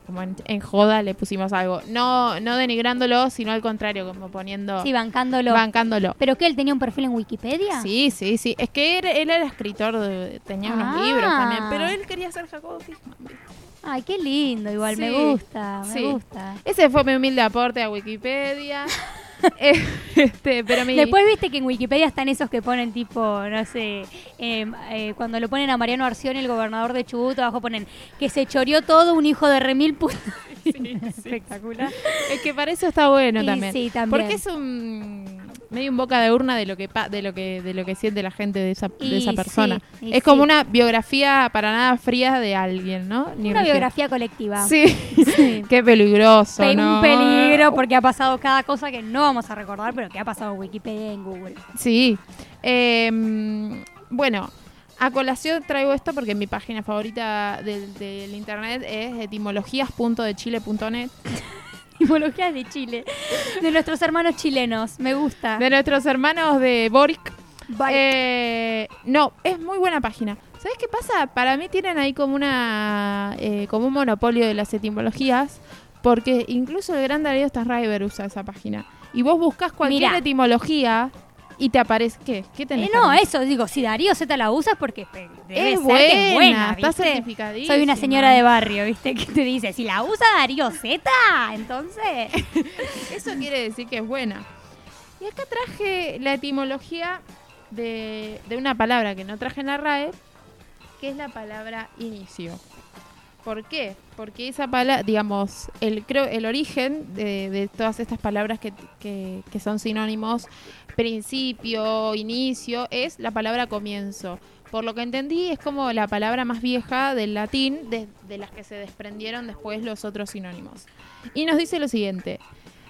Speaker 2: Como en, en joda le pusimos algo. No, no denigrándolo, sino al contrario, como poniendo...
Speaker 3: Sí, bancándolo.
Speaker 2: bancándolo.
Speaker 3: ¿Pero qué? ¿Él tenía un perfil en Wikipedia?
Speaker 2: Sí, sí, sí. Es que él, él era escritor, de- tenía unos
Speaker 3: Ah.
Speaker 2: libros también, pero él quería ser Jacobo Fishman.
Speaker 3: Ay, qué lindo, igual, me gusta, me
Speaker 2: sí.
Speaker 3: gusta.
Speaker 2: Ese fue mi humilde aporte a Wikipedia. Eh, este, pero mi...
Speaker 3: Después viste que en Wikipedia están esos que ponen tipo, no sé, eh, eh, cuando lo ponen a Mariano Arción, el gobernador de Chubut, abajo ponen que se choreó todo un hijo de remil puta. Espectacular.
Speaker 2: Es que para eso está bueno
Speaker 3: Y
Speaker 2: también.
Speaker 3: sí, también.
Speaker 2: Porque es un medio un boca de urna de lo que pa- de lo que de lo que siente la gente de esa, de esa persona.
Speaker 3: sí,
Speaker 2: es como
Speaker 3: sí.
Speaker 2: una biografía para nada fría de alguien, ¿no? Ni
Speaker 3: Una biografía colectiva.
Speaker 2: Sí. Qué peligroso,
Speaker 3: Pe-
Speaker 2: ¿no?
Speaker 3: Un peligro porque ha pasado cada cosa que no vamos a recordar, pero que ha pasado en Wikipedia en Google.
Speaker 2: Sí. Eh, bueno, a colación traigo esto porque mi página favorita del, del internet es etimologías.dechile.net.
Speaker 3: Etimologías de Chile. De nuestros hermanos chilenos. Me gusta.
Speaker 2: De nuestros hermanos de Boric. Eh, no, es muy buena página. ¿Sabes qué pasa? Para mí tienen ahí como una eh, como un monopolio de las etimologías, porque incluso el gran Darío Starriver usa esa página. Y vos buscas cualquier
Speaker 3: Mirá.
Speaker 2: etimología y te aparece ¿qué? ¿Qué tenés?
Speaker 3: Eh, no, eso, digo, si Darío Z la usa es porque debe
Speaker 2: Es
Speaker 3: ser que es
Speaker 2: buena,
Speaker 3: buena,
Speaker 2: está certificadísima.
Speaker 3: Soy una señora de barrio, ¿viste? Que te dice, si la usa Darío Z, entonces...
Speaker 2: Eso quiere decir que es buena. Y acá traje la etimología de, de una palabra que no traje en la RAE, que es la palabra inicio. ¿Por qué? Porque esa palabra, digamos, el, creo, el origen de, de todas estas palabras que, que- que son sinónimos, principio, inicio, es la palabra comienzo. Por lo que entendí, es como la palabra más vieja del latín, de, las que se desprendieron después los otros sinónimos. Y nos dice lo siguiente.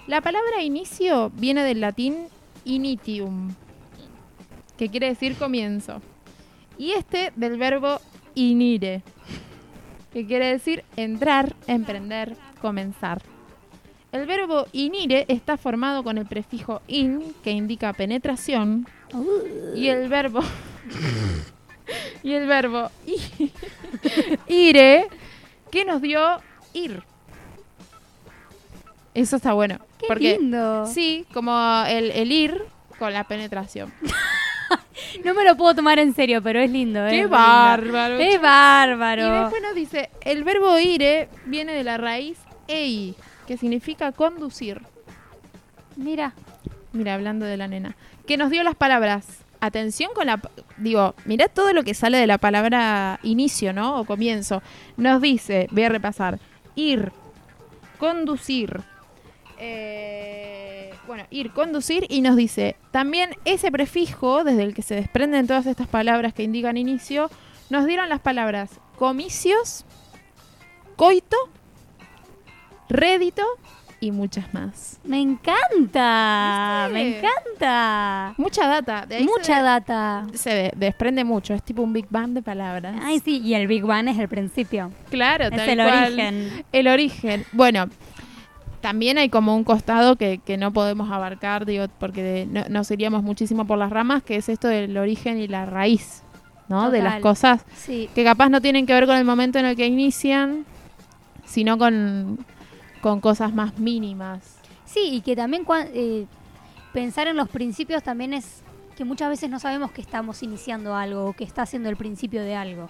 Speaker 2: La palabra inicio viene del latín initium, que quiere decir comienzo. Y este del verbo inire, que quiere decir entrar, emprender, comenzar. El verbo inire está formado con el prefijo in, que indica penetración, y el verbo y el verbo ire, que nos dio ir. Eso está bueno.
Speaker 3: ¡Qué
Speaker 2: porque
Speaker 3: lindo!
Speaker 2: sí, como el, el ir con la penetración.
Speaker 3: No me lo puedo tomar en serio, pero es lindo, ¿eh?
Speaker 2: ¡Qué bárbaro!
Speaker 3: ¡Qué
Speaker 2: Y
Speaker 3: bárbaro!
Speaker 2: después nos dice, el verbo ire viene de la raíz ei, que significa conducir.
Speaker 3: Mira,
Speaker 2: Mira, hablando de la nena. Que nos dio las palabras. Atención con la... Digo, mirá todo lo que sale de la palabra inicio, ¿no? O comienzo. Nos dice, voy a repasar, ir, conducir. eh, bueno, ir, conducir y nos dice, también ese prefijo, desde el que se desprenden todas estas palabras que indican inicio, nos dieron las palabras comicios, coito, rédito y muchas más.
Speaker 3: me encanta,
Speaker 2: ¿Viste?
Speaker 3: me encanta.
Speaker 2: Mucha data. De ahí
Speaker 3: Mucha
Speaker 2: se,
Speaker 3: data.
Speaker 2: se de- desprende mucho. Es tipo un Big Bang de palabras.
Speaker 3: Ay, sí, y el Big Bang es el principio.
Speaker 2: claro,
Speaker 3: Es
Speaker 2: tal
Speaker 3: el
Speaker 2: cual.
Speaker 3: origen.
Speaker 2: El origen. Bueno, también hay como un costado que, que no podemos abarcar, digo, porque no- nos iríamos muchísimo por las ramas, que es esto del origen y la raíz ¿no? De las cosas
Speaker 3: Sí,
Speaker 2: que capaz no tienen que ver con el momento en el que inician, sino con, con cosas más mínimas.
Speaker 3: sí, y que también cua- eh, pensar en los principios también es que muchas veces no sabemos que estamos iniciando algo o que está haciendo el principio de algo.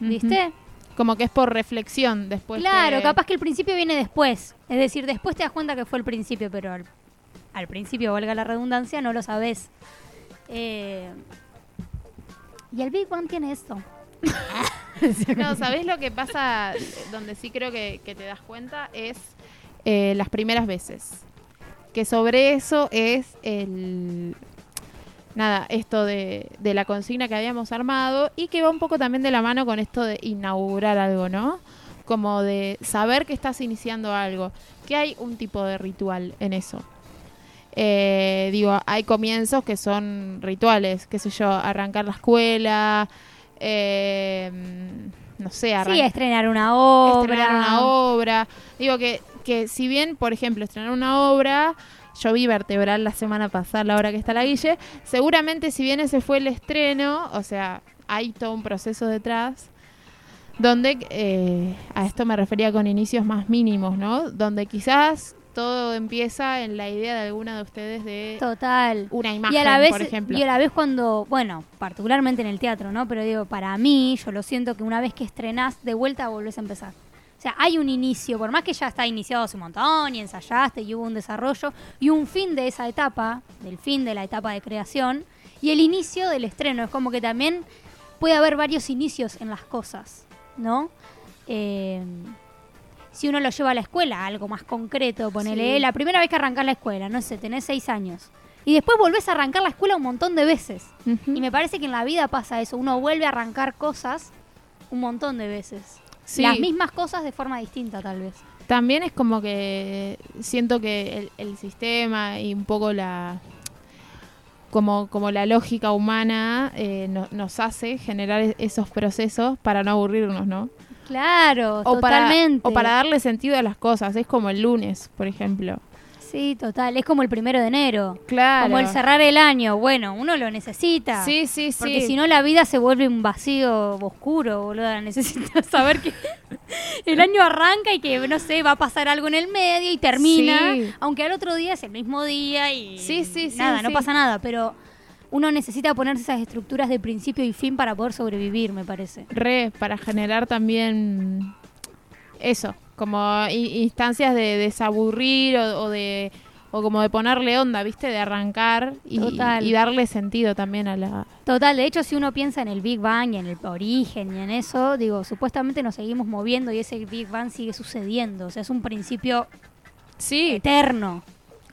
Speaker 3: ¿Viste?
Speaker 2: Como que es por reflexión después.
Speaker 3: claro, capaz que el principio viene después. Es decir, después te das cuenta que fue el principio, pero al, al principio, valga la redundancia, no lo sabes. Eh, y el Big Bang tiene esto.
Speaker 2: No, ¿sabés lo que pasa? Donde sí creo que, que te das cuenta es eh, las primeras veces. Que sobre eso es el. Nada, esto de, de la consigna que habíamos armado y que va un poco también de la mano con esto de inaugurar algo, ¿no? Como de saber que estás iniciando algo. Que hay un tipo de ritual en eso. Eh, digo, hay comienzos que son rituales, qué sé yo, arrancar la escuela, eh, no sé,
Speaker 3: Sí,
Speaker 2: arrancar
Speaker 3: estrenar una obra.
Speaker 2: estrenar una obra. Digo que, que si bien, por ejemplo, estrenar una obra, yo vi Vertebral la semana pasada, la hora que está la Guille, seguramente si bien ese fue el estreno, o sea, hay todo un proceso detrás, donde, eh, a esto me refería con inicios más mínimos, ¿no? Donde quizás todo empieza en la idea de alguna de ustedes de
Speaker 3: Total.
Speaker 2: una imagen,
Speaker 3: y a la vez,
Speaker 2: por ejemplo.
Speaker 3: Y a la vez cuando, bueno, particularmente en el teatro, ¿no? Pero digo, para mí, yo lo siento que una vez que estrenás, de vuelta volvés a empezar. O sea, hay un inicio, por más que ya está iniciado hace un montón y ensayaste y hubo un desarrollo y un fin de esa etapa, del fin de la etapa de creación y el inicio del estreno. Es como que también puede haber varios inicios en las cosas, ¿no? Eh, si uno lo lleva a la escuela, algo más concreto, ponele,
Speaker 2: Sí.
Speaker 3: la primera vez que arrancás la escuela, no sé, tenés seis años. Y después volvés a arrancar la escuela un montón de veces. Y me parece que en la vida pasa eso, uno vuelve a arrancar cosas un montón de veces.
Speaker 2: Sí.
Speaker 3: Las mismas cosas de forma distinta tal vez.
Speaker 2: También es como que siento que el, el sistema y un poco la como, como la lógica humana eh, no- nos hace generar e- esos procesos para no aburrirnos, ¿no?
Speaker 3: Claro,
Speaker 2: O para,
Speaker 3: totalmente.
Speaker 2: o para darle sentido a las cosas. Es como el lunes, por ejemplo.
Speaker 3: Sí, total. Es como el primero de enero.
Speaker 2: Claro.
Speaker 3: Como el cerrar el año. Bueno, uno lo necesita.
Speaker 2: Sí, sí, sí.
Speaker 3: Porque si no, la vida se vuelve un vacío oscuro, boludo. Necesitas saber que el año arranca y que, no sé, va a pasar algo en el medio y termina.
Speaker 2: Sí.
Speaker 3: Aunque al otro día es el mismo día y
Speaker 2: Sí, sí, sí,
Speaker 3: nada, no pasa nada. Pero uno necesita ponerse esas estructuras de principio y fin para poder sobrevivir, me parece.
Speaker 2: Re, para generar también eso, como instancias de desaburrir o, o de o como de ponerle onda, ¿viste? De arrancar y, y darle sentido también a la...
Speaker 3: Total, de hecho, si uno piensa en el Big Bang y en el origen y en eso, digo, supuestamente nos seguimos moviendo y ese Big Bang sigue sucediendo. O sea, es un principio
Speaker 2: Sí,
Speaker 3: eterno.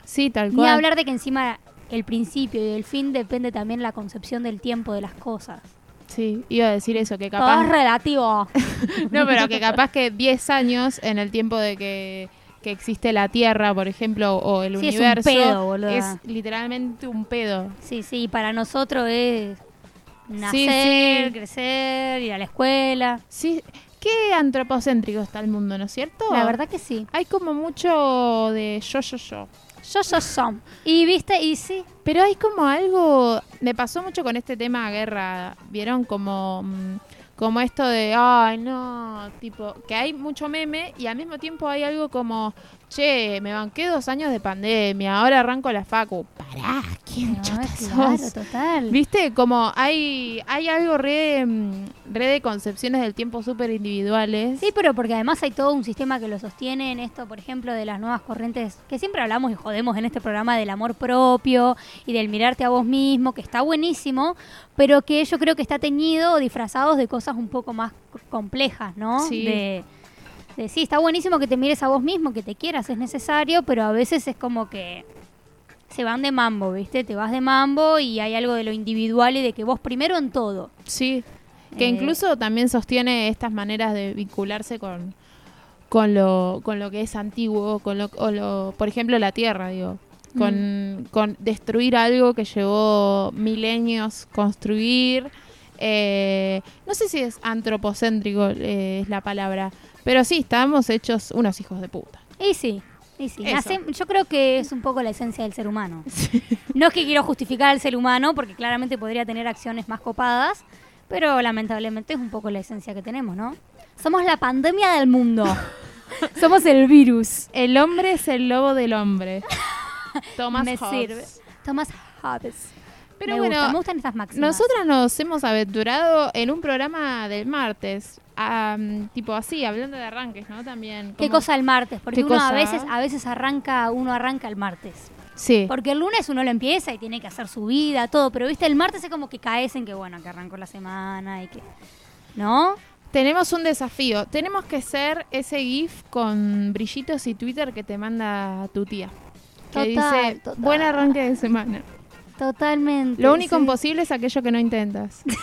Speaker 2: sí, tal cual.
Speaker 3: hablar de que encima el principio y el fin depende también la concepción del tiempo de las cosas.
Speaker 2: Sí, iba a decir eso, que
Speaker 3: Todo
Speaker 2: capaz...
Speaker 3: es relativo.
Speaker 2: No, pero que capaz que 10 años en el tiempo de que, que existe la Tierra, por ejemplo, o el
Speaker 3: Sí, es un
Speaker 2: universo,
Speaker 3: pedo, boluda.
Speaker 2: es literalmente un pedo.
Speaker 3: Sí, sí, para nosotros es nacer,
Speaker 2: sí.
Speaker 3: crecer, ir a la escuela.
Speaker 2: Sí, qué antropocéntrico está el mundo, ¿no es cierto?
Speaker 3: La verdad que sí.
Speaker 2: Hay como mucho de yo, yo, yo.
Speaker 3: Yo, yo, son. Y viste, y sí.
Speaker 2: Pero hay como algo, me pasó mucho con este tema guerra, vieron como, mm, como esto de, ay no, tipo, que hay mucho meme y al mismo tiempo hay algo como, che, me banqué dos años de pandemia, ahora arranco la facu. Pará, ¿quién
Speaker 3: No,
Speaker 2: chota
Speaker 3: claro,
Speaker 2: sos?
Speaker 3: total.
Speaker 2: Viste, como hay, hay algo re, mm, re de concepciones del tiempo súper individuales.
Speaker 3: Sí, pero porque además hay todo un sistema que lo sostiene en esto, por ejemplo, de las nuevas corrientes, que siempre hablamos y jodemos en este programa del amor propio y del mirarte a vos mismo, que está buenísimo, pero que yo creo que está teñido o disfrazados de cosas un poco más complejas, ¿no?
Speaker 2: Sí.
Speaker 3: De, sí, está buenísimo que te mires a vos mismo, que te quieras, es necesario, pero a veces es como que se van de mambo, ¿viste? Te vas de mambo y hay algo de lo individual y de que vos primero en todo.
Speaker 2: Sí, que
Speaker 3: Eh,
Speaker 2: incluso también sostiene estas maneras de vincularse con, con, lo, con lo que es antiguo, con lo, o lo- por ejemplo, la Tierra, digo. Con, con destruir algo que llevó milenios construir. Eh, no sé si es antropocéntrico eh, es la palabra, pero sí, estamos hechos unos hijos de puta.
Speaker 3: Y sí, y sí. Nace- yo creo que es un poco la esencia del ser humano. No es que quiero justificar al ser humano, porque claramente podría tener acciones más copadas, Pero lamentablemente es un poco la esencia que tenemos, ¿no? Somos la pandemia del mundo. Somos el virus.
Speaker 2: El hombre es el lobo del hombre. Thomas
Speaker 3: Me
Speaker 2: Hobbes.
Speaker 3: sirve. Thomas Hobbes.
Speaker 2: Pero
Speaker 3: me
Speaker 2: bueno,
Speaker 3: gusta, me gustan estas máximas.
Speaker 2: Nosotras nos hemos aventurado en un programa del martes, tipo así, hablando de arranques, ¿no? También.
Speaker 3: ¿Qué cosa el martes? Porque
Speaker 2: ¿Qué
Speaker 3: uno a veces, a veces arranca, uno arranca el martes.
Speaker 2: Sí.
Speaker 3: Porque el lunes uno lo empieza y tiene que hacer su vida, todo, pero viste, el martes es como que caes en que bueno, que arrancó la semana y que. ¿No?
Speaker 2: Tenemos un desafío. Tenemos que ser ese GIF con brillitos y Twitter que te manda tu tía. Que
Speaker 3: Total,
Speaker 2: dice,
Speaker 3: total.
Speaker 2: buen arranque de semana.
Speaker 3: Totalmente.
Speaker 2: Lo único
Speaker 3: sí.
Speaker 2: imposible es aquello que no intentas.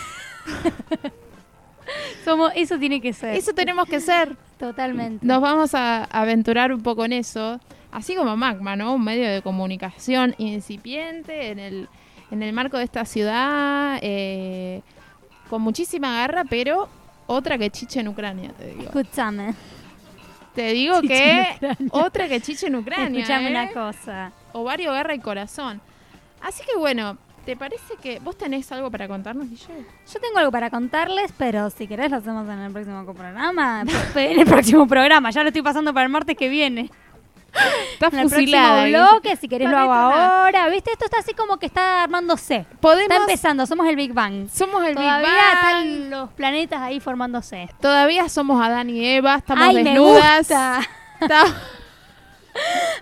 Speaker 3: Somos, eso tiene que ser.
Speaker 2: Eso tenemos que ser.
Speaker 3: Totalmente.
Speaker 2: Nos vamos a aventurar un poco en eso. Así como Magma, ¿no? Un medio de comunicación incipiente en el, en el marco de esta ciudad, eh, con muchísima garra, pero otra que chiche en Ucrania, te digo.
Speaker 3: Escúchame.
Speaker 2: Te digo
Speaker 3: Chiche
Speaker 2: que otra que chiche en Ucrania.
Speaker 3: Escúchame
Speaker 2: ¿eh?
Speaker 3: una cosa.
Speaker 2: Ovario, garra y corazón. Así que bueno, ¿te parece que vos tenés algo para contarnos, DJ?
Speaker 3: Yo tengo algo para contarles, pero si querés lo hacemos en el próximo programa. En el próximo programa. Ya lo estoy pasando para el martes que viene.
Speaker 2: Estás
Speaker 3: En el
Speaker 2: fusilada.
Speaker 3: próximo bloque, si querés lo hago ahora. ¿Viste? Esto está así como que está armándose.
Speaker 2: Podemos.
Speaker 3: Está empezando, somos el Big Bang.
Speaker 2: Somos el
Speaker 3: Todavía
Speaker 2: Big Bang.
Speaker 3: están los planetas ahí formándose.
Speaker 2: Todavía somos Adán y Eva. Estamos
Speaker 3: Ay, me
Speaker 2: desnudas.
Speaker 3: gusta.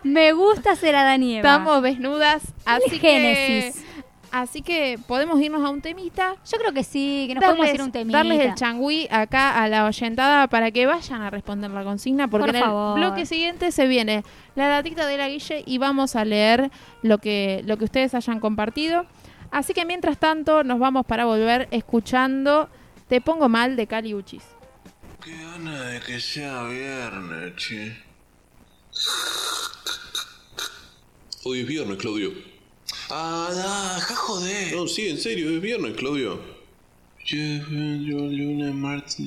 Speaker 3: Me gusta ser Adán y Eva.
Speaker 2: Estamos desnudas. Así que.
Speaker 3: Génesis.
Speaker 2: Así que podemos irnos a un temita.
Speaker 3: Yo creo que sí, que nos podemos ir a un temita.
Speaker 2: darles el changüí acá a la oyentada para que vayan a responder la consigna. Porque
Speaker 3: Por
Speaker 2: en
Speaker 3: favor.
Speaker 2: el bloque siguiente se viene la datita de la Guille y vamos a leer lo que, lo que ustedes hayan compartido. Así que mientras tanto nos vamos para volver escuchando Te pongo mal de Cali Uchis.
Speaker 6: Qué gana de que sea viernes, che.
Speaker 7: Hoy es viernes, Claudio.
Speaker 6: Ah, da, ja joder.
Speaker 7: No, sí, en serio, es viernes, Claudio.
Speaker 6: Yo, yo, lunes, martes,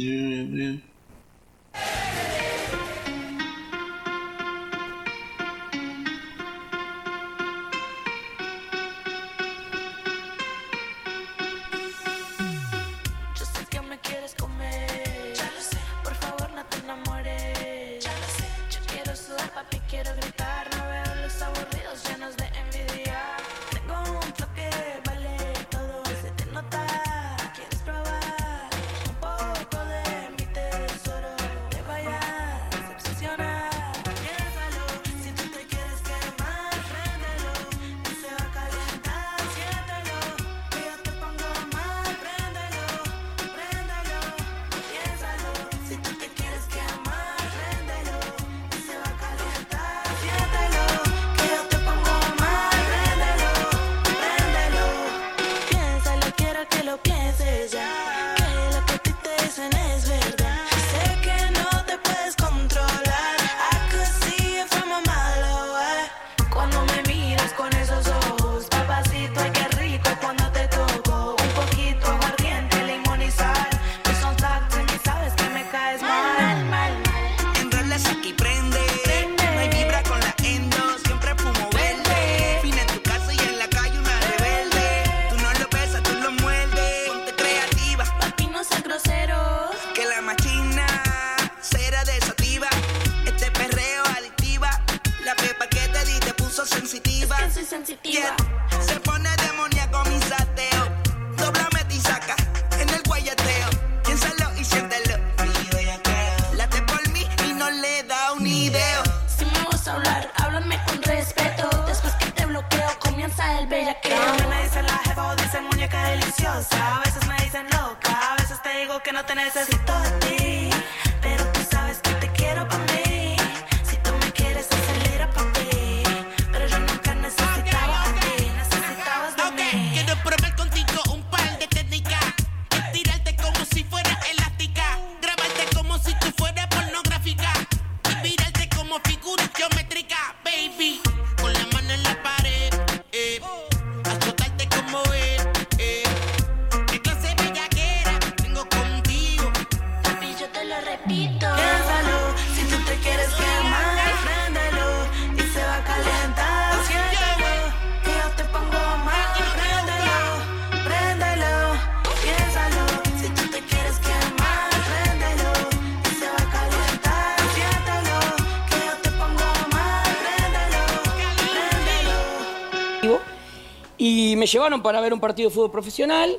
Speaker 8: llevaron para ver un partido de fútbol profesional,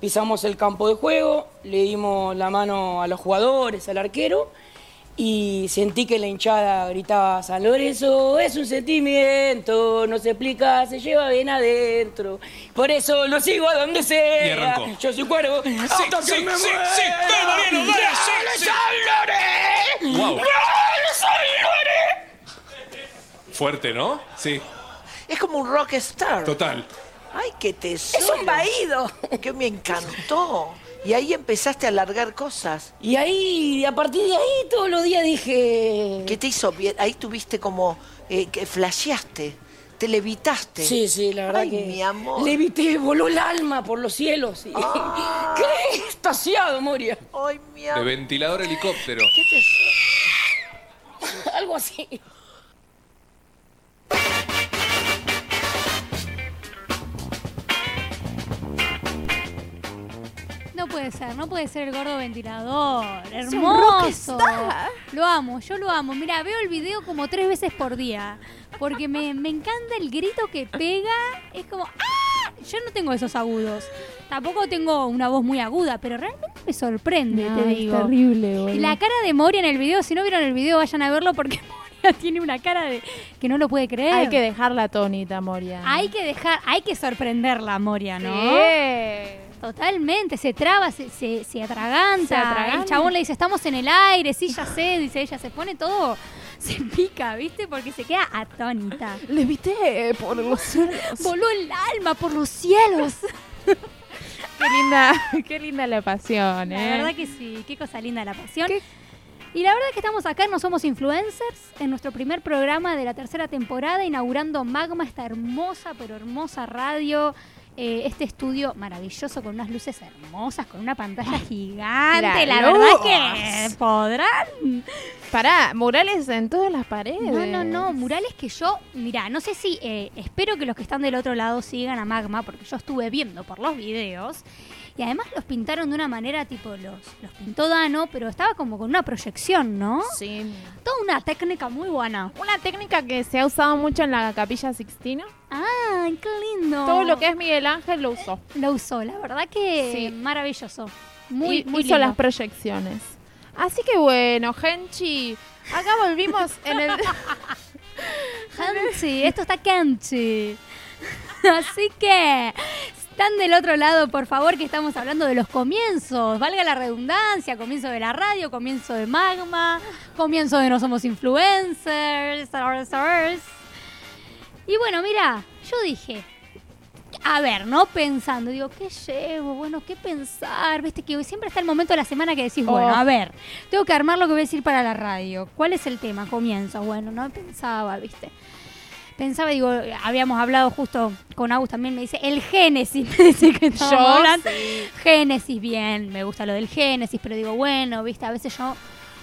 Speaker 8: pisamos el campo de juego, le dimos la mano a los jugadores, al arquero, y sentí que la hinchada gritaba, San Lorenzo es un sentimiento, no se explica, se lleva bien adentro. Por eso lo sigo a donde
Speaker 9: Y
Speaker 8: sea.
Speaker 9: arrancó.
Speaker 8: Yo soy cuervo.
Speaker 9: Sí,
Speaker 8: hasta
Speaker 9: sí,
Speaker 8: que me
Speaker 9: sí,
Speaker 8: muera.
Speaker 9: sí, Mariano, dale, sí,
Speaker 8: ¡Dale,
Speaker 9: sí.
Speaker 8: San Lorenzo!
Speaker 9: Wow.
Speaker 8: ¡Dale, San Lorenzo!
Speaker 9: Fuerte, ¿no? Sí,
Speaker 10: Es como un rockstar.
Speaker 9: total.
Speaker 10: Ay, qué tesoro.
Speaker 8: Es un vaído.
Speaker 10: Que me encantó. Y ahí empezaste a alargar cosas.
Speaker 8: Y ahí, a partir de ahí, todos los días dije...
Speaker 10: ¿Qué te hizo bien? Ahí tuviste como eh, que flasheaste, te levitaste.
Speaker 8: Sí, sí, la verdad
Speaker 10: Ay,
Speaker 8: que...
Speaker 10: mi amor.
Speaker 8: Levité, voló el alma por los cielos. y- Quedé extasiado, Moria.
Speaker 10: Ay, mi
Speaker 9: De ventilador helicóptero.
Speaker 10: ¿Qué tesoro?
Speaker 8: Algo así.
Speaker 3: Puede ser, no puede ser el gordo ventilador. Hermoso. Lo amo, yo lo amo. Mira, veo el video como tres veces por día. Porque me, me encanta el grito que pega. Es como. ¡Ah! Yo no tengo esos agudos. Tampoco tengo una voz muy aguda, pero realmente me sorprende,
Speaker 2: No,
Speaker 3: te
Speaker 2: es terrible, boludo.
Speaker 3: Y la cara de Moria en el video, si no vieron el video, vayan a verlo porque Moria tiene una cara de que no lo puede creer.
Speaker 2: Hay que dejarla atónita, Moria.
Speaker 3: Hay que dejar, hay que sorprenderla, Moria, ¿no?
Speaker 2: Sí.
Speaker 3: Totalmente, se traba, se, se, se atraganta.
Speaker 2: Se atraganta.
Speaker 3: El chabón le dice, estamos en el aire, sí, ya sé, dice ella, se pone todo, se pica, ¿viste? Porque se queda atónita.
Speaker 2: Le viste por los cielos.
Speaker 3: Voló el alma por los cielos.
Speaker 2: Qué linda, qué linda la pasión, ¿eh?
Speaker 3: La verdad que sí, qué cosa linda la pasión. Y la verdad que estamos acá, no somos influencers, en nuestro primer programa de la tercera temporada, inaugurando Magma, esta hermosa, pero hermosa radio. Eh, este estudio maravilloso con unas luces hermosas, con una pantalla gigante. La,
Speaker 2: La
Speaker 3: verdad que podrán.
Speaker 2: Pará, murales en todas las paredes.
Speaker 3: No, no, no, murales que yo, mira, no sé si, eh, espero que los que están del otro lado sigan a Magma, porque yo estuve viendo por los videos, y además los pintaron de una manera tipo, los, los pintó Dano, pero estaba como con una proyección, ¿no?
Speaker 2: Sí.
Speaker 3: Toda una técnica muy buena.
Speaker 2: Una técnica que se ha usado mucho en la Capilla Sixtina.
Speaker 3: ¡Ah, qué lindo!
Speaker 2: Todo lo que es Miguel Ángel lo usó.
Speaker 3: Lo usó, la verdad que
Speaker 2: Sí.
Speaker 3: maravilloso. Muy,
Speaker 2: Y-
Speaker 3: muy
Speaker 2: hizo
Speaker 3: lindo.
Speaker 2: las proyecciones. Así que bueno, Genchi, acá volvimos en el...
Speaker 3: Hanchi, esto está canchi. Así que están del otro lado, por favor, que estamos hablando de los comienzos. Valga la redundancia, comienzo de la radio, comienzo de Magma, comienzo de No Somos Influencers. Y bueno, mira, yo dije, a ver, ¿no? Pensando, digo, ¿qué llevo? Bueno, ¿qué pensar? Viste que siempre está el momento de la semana que decís, bueno,
Speaker 2: Oh.
Speaker 3: a ver, tengo que armar lo que voy a decir para la radio. ¿Cuál es el tema? Comienzo. Bueno, no pensaba, ¿viste? Pensaba, digo, habíamos hablado justo con Agus también, me dice, el Génesis, me dice que
Speaker 2: Yo,
Speaker 3: hablando.
Speaker 2: sí.
Speaker 3: Génesis, bien, me gusta lo del Génesis, pero digo, bueno, ¿viste? A veces yo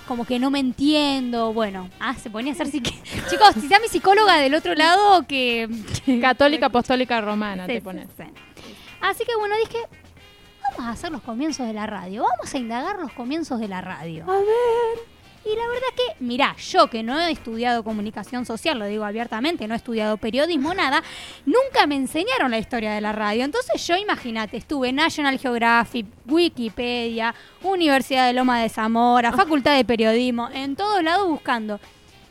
Speaker 3: como que no me entiendo, bueno, ah, se ponía a psique... Chicos, si está mi psicóloga del otro lado, que...
Speaker 2: Católica Apostólica Romana,
Speaker 3: Sí,
Speaker 2: te pones.
Speaker 3: sí. Así que bueno, dije, vamos a hacer los comienzos de la radio, vamos a indagar los comienzos de la radio.
Speaker 2: A ver.
Speaker 3: Y la verdad que, mirá, yo que no he estudiado comunicación social, lo digo abiertamente, no he estudiado periodismo, nada, nunca me enseñaron la historia de la radio. Entonces yo, imagínate, estuve en National Geographic, Wikipedia, Universidad de Loma de Zamora, Facultad de Periodismo, en todos lados buscando.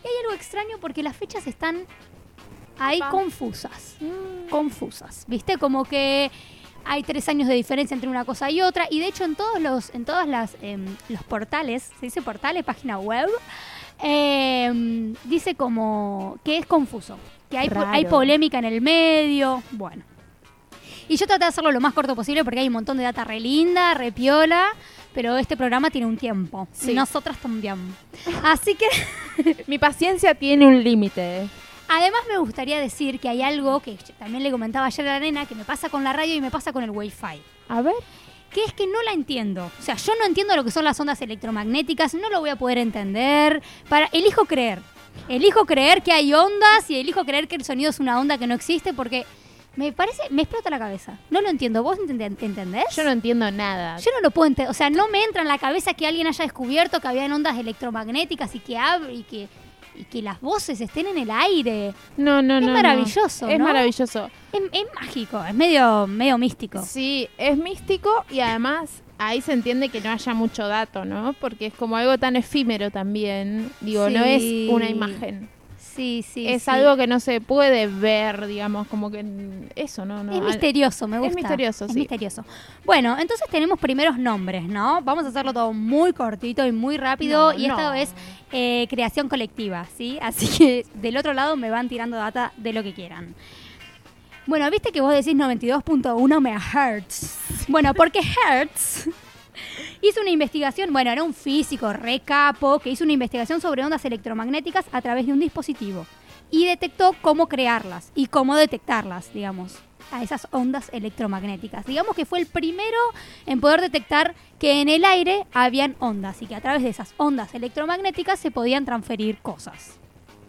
Speaker 3: Y hay algo extraño porque las fechas están ahí confusas. Confusas. ¿Viste? Como que hay tres años de diferencia entre una cosa y otra. Y de hecho, en todos los, en todas las em, los portales, se dice portales, página web, em, dice como que es confuso. Que hay, po- hay polémica en el medio. Bueno. Y yo traté de hacerlo lo más corto posible porque hay un montón de data re linda, re piola. Pero este programa tiene un tiempo.
Speaker 2: Sí.
Speaker 3: Nosotras también. Así que
Speaker 2: Mi paciencia tiene un límite.
Speaker 3: Además me gustaría decir que hay algo que también le comentaba ayer a la nena que me pasa con la radio y me pasa con el wifi.
Speaker 2: A ver.
Speaker 3: Que es que no la entiendo. O sea, yo no entiendo lo que son las ondas electromagnéticas, no lo voy a poder entender. Para, elijo creer. Elijo creer que hay ondas y elijo creer que el sonido es una onda que no existe porque me parece, me explota la cabeza. No lo entiendo. ¿Vos enten- entendés?
Speaker 2: Yo no entiendo nada.
Speaker 3: Yo no lo puedo entender. O sea, no me entra en la cabeza que alguien haya descubierto que habían ondas electromagnéticas y que abre y que y que las voces estén en el aire.
Speaker 2: No, no,
Speaker 3: Es
Speaker 2: no. no.
Speaker 3: maravilloso,
Speaker 2: Es
Speaker 3: ¿no?
Speaker 2: maravilloso.
Speaker 3: Es, es mágico, es medio, medio místico.
Speaker 2: Sí, es místico y además ahí se entiende que no haya mucho dato, ¿no? Porque es como algo tan efímero también. Digo, no es una imagen.
Speaker 3: Sí, sí.
Speaker 2: es
Speaker 3: sí.
Speaker 2: algo que no se puede ver, digamos, como que eso, ¿no? no
Speaker 3: Es misterioso, me gusta.
Speaker 2: Es misterioso,
Speaker 3: Es
Speaker 2: sí.
Speaker 3: misterioso. Bueno, entonces tenemos primeros nombres, ¿no? Vamos a hacerlo todo muy cortito y muy rápido.
Speaker 2: No,
Speaker 3: y esta
Speaker 2: no.
Speaker 3: vez eh, creación colectiva, ¿sí? Así que del otro lado me van tirando data de lo que quieran. Bueno, viste que vos decís 92.1 MHz. Bueno, porque Hertz hizo una investigación, bueno, era un físico re capo que hizo una investigación sobre ondas electromagnéticas a través de un dispositivo y detectó cómo crearlas y cómo detectarlas, digamos, a esas ondas electromagnéticas. Digamos que fue el primero en poder detectar que en el aire habían ondas y que a través de esas ondas electromagnéticas se podían transferir cosas.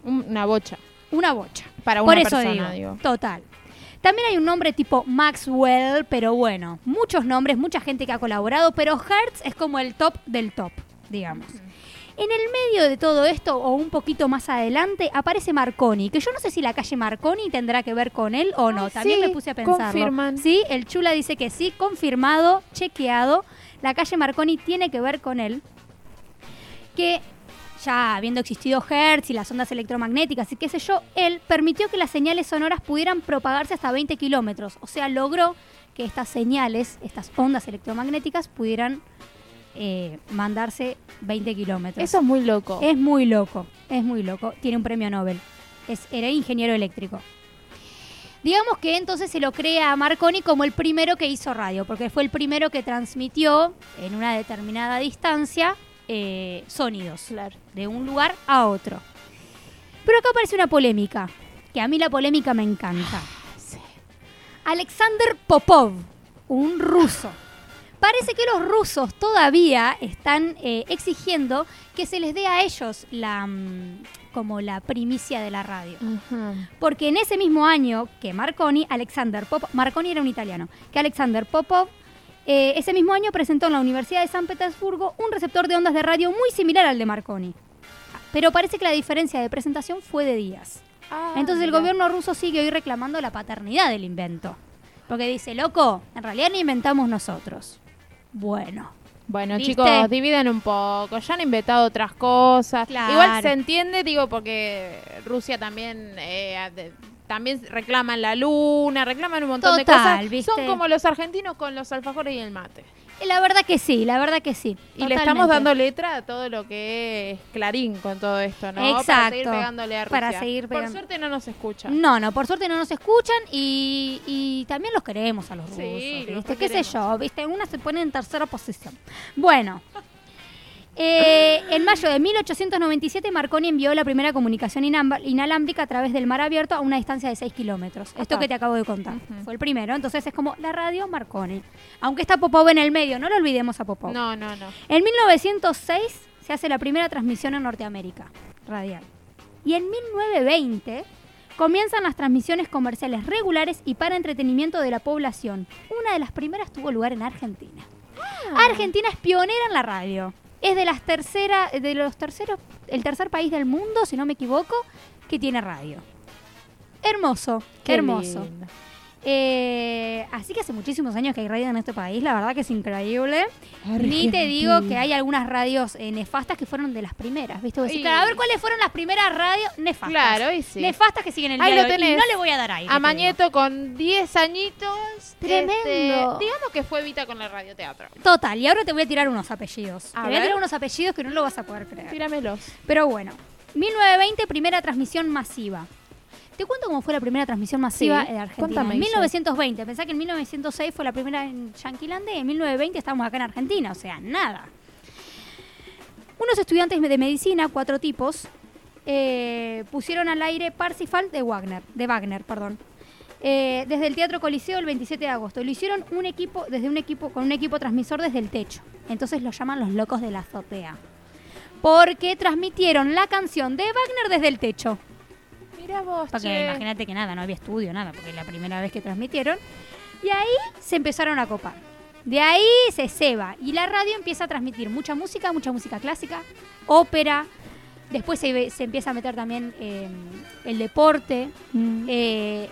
Speaker 2: Una bocha.
Speaker 3: Una bocha.
Speaker 2: Para
Speaker 3: Por
Speaker 2: una
Speaker 3: eso
Speaker 2: persona,
Speaker 3: digo,
Speaker 2: digo.
Speaker 3: Total. También hay un nombre tipo Maxwell, pero bueno, muchos nombres, mucha gente que ha colaborado, pero Hertz es como el top del top, digamos. En el medio de todo esto, o un poquito más adelante, aparece Marconi, que yo no sé si la calle Marconi tendrá que ver con él o no. También
Speaker 2: sí,
Speaker 3: me puse a pensarlo.
Speaker 2: confirman.
Speaker 3: Sí, el Chula dice que sí, confirmado, chequeado. La calle Marconi tiene que ver con él. Que ya habiendo existido Hertz y las ondas electromagnéticas y qué sé yo, él permitió que las señales sonoras pudieran propagarse hasta 20 kilómetros. O sea, logró que estas señales, estas ondas electromagnéticas, pudieran eh, mandarse 20 kilómetros.
Speaker 2: Eso es muy loco.
Speaker 3: Es muy loco, es muy loco. Tiene un premio Nobel. Es, era ingeniero eléctrico. Digamos que entonces se lo crea a Marconi como el primero que hizo radio, porque fue el primero que transmitió en una determinada distancia eh, sonidos de un lugar a otro. Pero acá aparece una polémica, que a mí la polémica me encanta. Alexander Popov, un ruso. Parece que los rusos todavía están eh, exigiendo que se les dé a ellos la mm, como la primicia de la radio. Porque en ese mismo año que Marconi, Alexander Popov, Marconi era un italiano, que Alexander Popov eh, ese mismo año presentó en la Universidad de San Petersburgo un receptor de ondas de radio muy similar al de Marconi. Pero parece que la diferencia de presentación fue de días. Entonces el gobierno ruso sigue hoy reclamando la paternidad del invento. Porque dice, loco, en realidad no inventamos nosotros. Bueno.
Speaker 2: Bueno,
Speaker 3: ¿Viste?
Speaker 2: chicos, dividen un poco. Ya han inventado otras cosas.
Speaker 3: Claro.
Speaker 2: Igual se entiende, digo, porque Rusia también eh, también reclaman la luna, reclaman un montón de cosas.
Speaker 3: ¿viste?
Speaker 2: Son como los argentinos con los alfajores y el mate.
Speaker 3: Y la verdad que sí, la verdad que sí.
Speaker 2: Y le estamos dando letra a todo lo que es Clarín con todo esto, ¿no? Para
Speaker 3: Exacto.
Speaker 2: seguir pegándole a Rusia.
Speaker 3: Para seguir
Speaker 2: Por
Speaker 3: pegando.
Speaker 2: suerte no nos escuchan.
Speaker 3: No, no, por suerte no nos escuchan y, y también los queremos a los rusos.
Speaker 2: Sí, los
Speaker 3: ¿viste? ¿Qué sé yo? ¿Viste? Una se pone en tercera posición. Bueno. eh, en mayo de 1897 Marconi envió la primera comunicación inalámbrica a través del mar abierto a una distancia de 6 kilómetros. Esto que te acabo de contar. Fue el primero. Entonces es como la radio Marconi. Aunque está Popov en el medio, no lo olvidemos a Popov.
Speaker 2: No, no, no.
Speaker 3: En 1906 se hace la primera transmisión en Norteamérica, radial. Y en 1920 comienzan las transmisiones comerciales regulares y para entretenimiento de la población. Una de las primeras tuvo lugar en Argentina. Argentina es pionera en la radio. Es de las tercera, de los terceros, el tercer país del mundo, si no me equivoco, que tiene radio. Hermoso,
Speaker 2: Qué
Speaker 3: hermoso.
Speaker 2: lindo.
Speaker 3: Eh, así que hace muchísimos años que hay radio en este país, la verdad que es increíble. Ni te digo que hay algunas radios eh, nefastas que fueron de las primeras, ¿viste? Vos decís,
Speaker 2: Y-
Speaker 3: claro, a ver cuáles fueron las primeras radios nefastas.
Speaker 2: Claro, y sí.
Speaker 3: Nefastas que siguen el
Speaker 2: Ahí
Speaker 3: día
Speaker 2: lo.
Speaker 3: Y
Speaker 2: tenés.
Speaker 3: no le voy a dar aire.
Speaker 2: A Mañeto con 10 añitos.
Speaker 3: Tremendo.
Speaker 2: este, digamos que fue Vita con el radioteatro.
Speaker 3: Total, y ahora te voy a tirar unos apellidos.
Speaker 2: A
Speaker 3: te voy a tirar unos apellidos que no lo vas a poder creer.
Speaker 2: Tíramelos.
Speaker 3: Pero bueno, 1920, primera transmisión masiva. Te cuento cómo fue la primera transmisión masiva
Speaker 2: Sí,
Speaker 3: de Argentina. en
Speaker 2: Guille.
Speaker 3: 1920, pensá que en 1906 fue la primera en Yanquilandia y en 1920 estamos acá en Argentina, o sea, nada. Unos estudiantes de medicina, cuatro tipos, eh, pusieron al aire Parsifal de Wagner, de Wagner, perdón. eh, desde el Teatro Coliseo el 27 de agosto. Lo hicieron un equipo, desde un equipo, con un equipo transmisor desde el techo. Entonces lo llaman los locos de la azotea. Porque transmitieron la canción de Wagner desde el techo.
Speaker 2: Mira vos,
Speaker 3: Porque
Speaker 2: che.
Speaker 3: imagínate que nada, no había estudio, nada, porque es la primera vez que transmitieron. Y ahí se empezaron a copar. De ahí se ceba. Y la radio empieza a transmitir mucha música, mucha música clásica, ópera, Después se, empieza a meter también eh, el deporte, eh,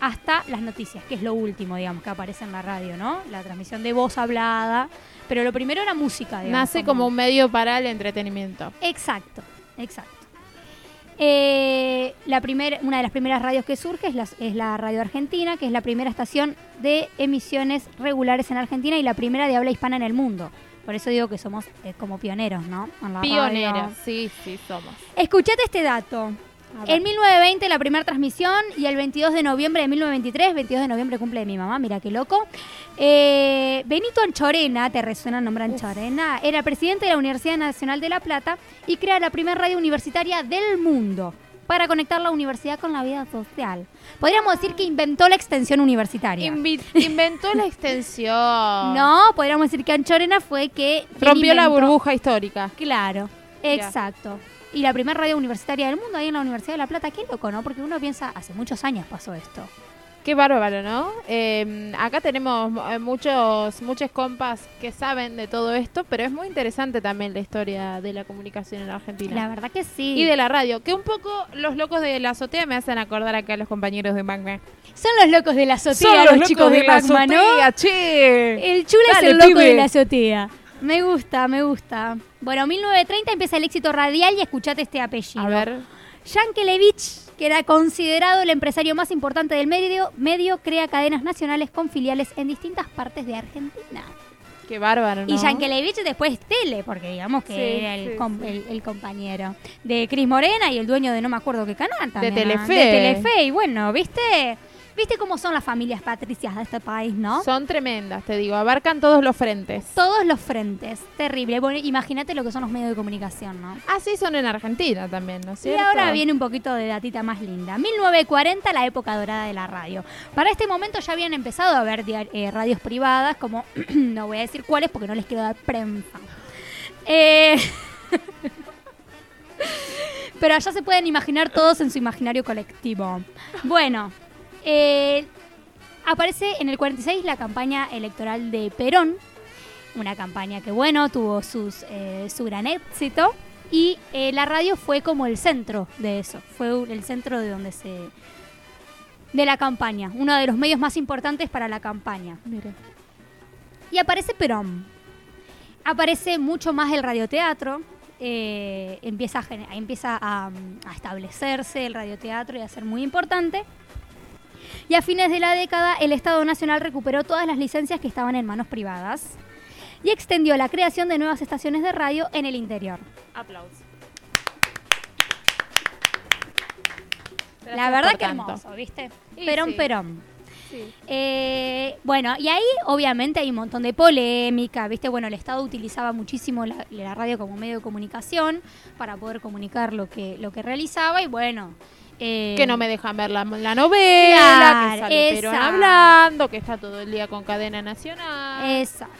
Speaker 3: hasta las noticias, que es lo último, digamos, que aparece en la radio, ¿no? La transmisión de voz hablada. Pero lo primero era música, digamos.
Speaker 2: Nace como un medio para el entretenimiento.
Speaker 3: Exacto, exacto. Eh, la primer, una de las primeras radios que surge es la, es la Radio Argentina, que es la primera estación de emisiones regulares en Argentina y la primera de habla hispana en el mundo. Por eso digo que somos eh, como pioneros, ¿no?
Speaker 2: Pioneros, sí, sí, somos.
Speaker 3: Escuchate este dato. En 1920 la primera transmisión y el 22 de noviembre de 1923, 22 de noviembre cumple de mi mamá, mira qué loco. eh, Benito Anchorena, ¿te resuena el nombre Anchorena? Era presidente de la Universidad Nacional de La Plata y crea la primera radio universitaria del mundo para conectar la universidad con la vida social. Podríamos decir que inventó la extensión universitaria.
Speaker 2: Invi- inventó la extensión.
Speaker 3: No, podríamos decir que Anchorena fue que...
Speaker 2: Rompió la burbuja histórica.
Speaker 3: Claro, exacto. Y la primera radio universitaria del mundo ahí en la Universidad de La Plata. Qué loco, ¿no? Porque uno piensa, hace muchos años pasó esto.
Speaker 2: Qué bárbaro, ¿no? Eh, acá tenemos eh, muchos, muchos compas que saben de todo esto, pero es muy interesante también la historia de la comunicación en Argentina.
Speaker 3: La verdad que sí.
Speaker 2: Y de la radio, que un poco los locos de la azotea me hacen acordar acá a los compañeros de Magma.
Speaker 3: Son los locos de la azotea,
Speaker 2: Son
Speaker 3: los,
Speaker 2: los locos
Speaker 3: chicos de,
Speaker 2: de la azotea, che.
Speaker 3: El chulo es
Speaker 2: Dale,
Speaker 3: el loco
Speaker 2: pibe.
Speaker 3: de la azotea. Me gusta, me gusta. Bueno, 1930 empieza el éxito radial y escuchate este apellido.
Speaker 2: A ver.
Speaker 3: Yankelevich, que era considerado el empresario más importante del medio, medio crea cadenas nacionales con filiales en distintas partes de Argentina.
Speaker 2: Qué bárbaro, ¿no?
Speaker 3: Y Yankelevich después tele, porque digamos que
Speaker 2: Sí,
Speaker 3: era el,
Speaker 2: sí,
Speaker 3: com- el- el compañero de Cris Morena y el dueño de no me acuerdo qué canal también. ¿no?
Speaker 2: Telefe.
Speaker 3: De Telefe. Y bueno, ¿viste? ¿Viste cómo son las familias patricias de este país, no?
Speaker 2: Son tremendas, te digo, abarcan todos los frentes.
Speaker 3: Todos los frentes. Terrible. Bueno, imagínate lo que son los medios de comunicación, ¿no?
Speaker 2: Así son en Argentina también, ¿no es
Speaker 3: Y
Speaker 2: cierto?
Speaker 3: ahora viene un poquito de datita más linda. 1940, la época dorada de la radio. Para este momento ya habían empezado a haber eh, radios privadas, como no voy a decir cuáles porque no les quiero dar prensa. Eh, Pero allá se pueden imaginar todos en su imaginario colectivo. Bueno, eh, aparece en el 46 la campaña electoral de Perón, una campaña que, bueno, tuvo sus, eh, su gran éxito. Y eh, la radio fue como el centro de eso, fue el centro de donde se... de la campaña, uno de los medios más importantes para la campaña.
Speaker 2: Mire.
Speaker 3: Y aparece Perón. Aparece mucho más el radioteatro. eh, empieza a, empieza a, a establecerse el radioteatro y a ser muy importante. Y a fines de la década, el Estado Nacional recuperó todas las licencias que estaban en manos privadas y extendió la creación de nuevas estaciones de radio en el interior.
Speaker 2: Aplausos.
Speaker 3: la verdad que hermoso, ¿viste?
Speaker 2: Y
Speaker 3: Perón,
Speaker 2: sí.
Speaker 3: Perón.
Speaker 2: Sí.
Speaker 3: Eh, bueno, y ahí obviamente hay un montón de polémica, ¿viste? Bueno, el Estado utilizaba muchísimo la, la radio como medio de comunicación para poder comunicar lo que, lo que realizaba y bueno... eh,
Speaker 2: Que no me dejan ver la, la novela,
Speaker 3: Claro,
Speaker 2: que sale Perón hablando, que está todo el día con cadena nacional.
Speaker 3: Exacto.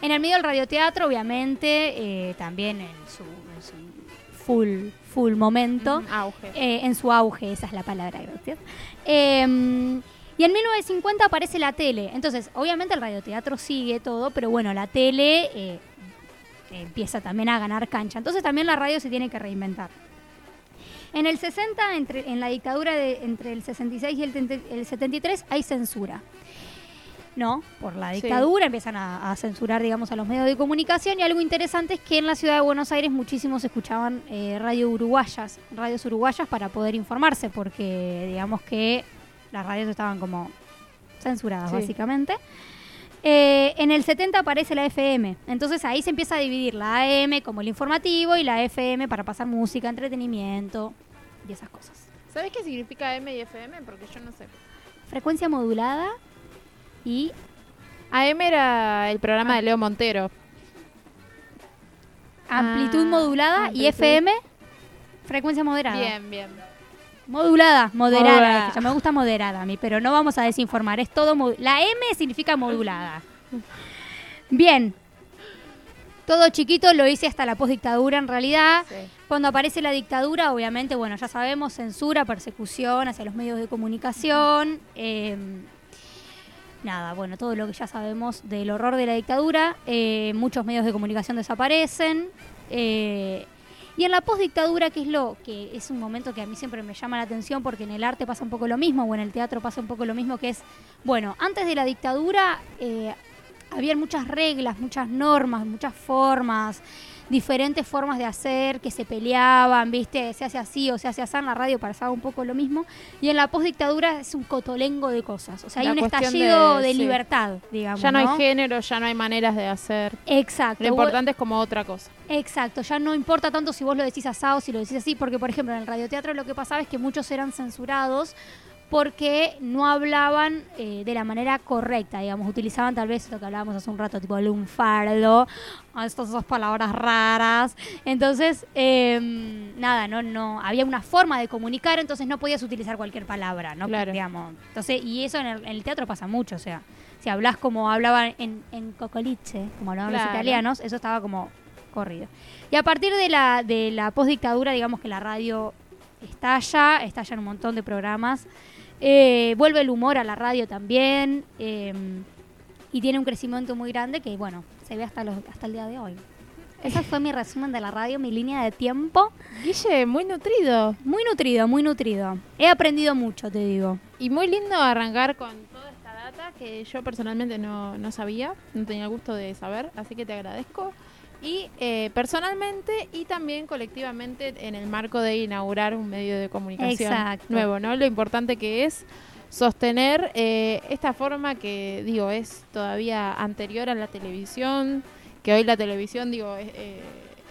Speaker 3: En el medio del radioteatro, obviamente, eh, también en su, en su full, full momento.
Speaker 2: Ujú, auge.
Speaker 3: Eh, en su auge, esa es la palabra, gracias. Eh, y en 1950 aparece la tele. Entonces, obviamente el radioteatro sigue todo, pero bueno, la tele eh, empieza también a ganar cancha. Entonces también la radio se tiene que reinventar. En el 60, entre, en la dictadura de, entre el 66 y el, el 73, hay censura. ¿no? Por la
Speaker 2: Sí.
Speaker 3: dictadura, empiezan a, a censurar, digamos, a los medios de comunicación y algo interesante es que en la ciudad de Buenos Aires muchísimos escuchaban eh, radio uruguayas, radios uruguayas para poder informarse, porque digamos que las radios estaban como censuradas,
Speaker 2: Sí.
Speaker 3: básicamente. Eh, en el 70 aparece la FM, entonces ahí se empieza a dividir la AM como el informativo y la FM para pasar música, entretenimiento y esas cosas.
Speaker 2: ¿Sabes qué significa M y FM? Porque yo no sé.
Speaker 3: Frecuencia modulada y
Speaker 2: AM era el programa de Leo Montero.
Speaker 3: amplitud
Speaker 2: Ah,
Speaker 3: modulada y. FM frecuencia moderada.
Speaker 2: Bien, bien.
Speaker 3: Modulada, moderada. Ya me gusta moderada a mí, pero no vamos a desinformar. Es todo La M significa modulada. Bien. Todo chiquito lo hice hasta la postdictadura en realidad.
Speaker 2: Sí.
Speaker 3: Cuando aparece la dictadura, obviamente, bueno, ya sabemos, censura, persecución hacia los medios de comunicación. eh, nada, bueno, todo lo que ya sabemos del horror de la dictadura. eh, muchos medios de comunicación desaparecen. eh, Y en la postdictadura, que es lo que es un momento que a mí siempre me llama la atención porque en el arte pasa un poco lo mismo o en el teatro pasa un poco lo mismo, que es, bueno, antes de la dictadura eh, había muchas reglas, muchas normas, muchas formas, diferentes formas de hacer que se peleaban, ¿viste? Se hace así o se hace así en la radio pasaba un poco lo mismo. Y en la postdictadura es un cotolengo de cosas. O sea, hay un estallido de,
Speaker 2: de- sí.
Speaker 3: libertad, digamos.
Speaker 2: Ya no,
Speaker 3: ¿no?
Speaker 2: hay género, ya no hay maneras de hacer.
Speaker 3: Exacto.
Speaker 2: Lo importante es como otra cosa.
Speaker 3: Exacto, ya no importa tanto si vos lo decís asado, si lo decís así, porque por ejemplo en el radioteatro lo que pasaba es que muchos eran censurados porque no hablaban eh, de la manera correcta, digamos, utilizaban tal vez lo que hablábamos hace un rato, tipo el lunfardo, o estas dos palabras raras. Entonces, eh, nada, no, no, había una forma de comunicar, entonces no podías utilizar cualquier palabra, ¿no? Digamos. Entonces, y eso en el, en el teatro pasa mucho, o sea, si hablas como hablaban en, en Cocoliche, como hablaban los
Speaker 2: Claro.
Speaker 3: italianos, eso estaba como corrido. Y a partir de la, de la postdictadura, digamos que la radio estalla, estalla en un montón de programas. Eh, vuelve el humor a la radio también. eh, y tiene un crecimiento muy grande que, bueno, se ve hasta, los, hasta el día de hoy. Ese fue mi resumen de la radio, mi línea de tiempo.
Speaker 2: Guille, muy nutrido.
Speaker 3: Muy nutrido, muy nutrido. He aprendido mucho, te digo.
Speaker 2: Y muy lindo arrancar con toda esta data que yo personalmente no, no sabía, no tenía el gusto de saber, así que te agradezco. Y eh, personalmente y también colectivamente en el marco de inaugurar un medio de comunicación
Speaker 3: Exacto.
Speaker 2: nuevo, ¿no? Lo importante que es sostener eh, esta forma que, digo, es todavía anterior a la televisión, que hoy la televisión, digo, eh,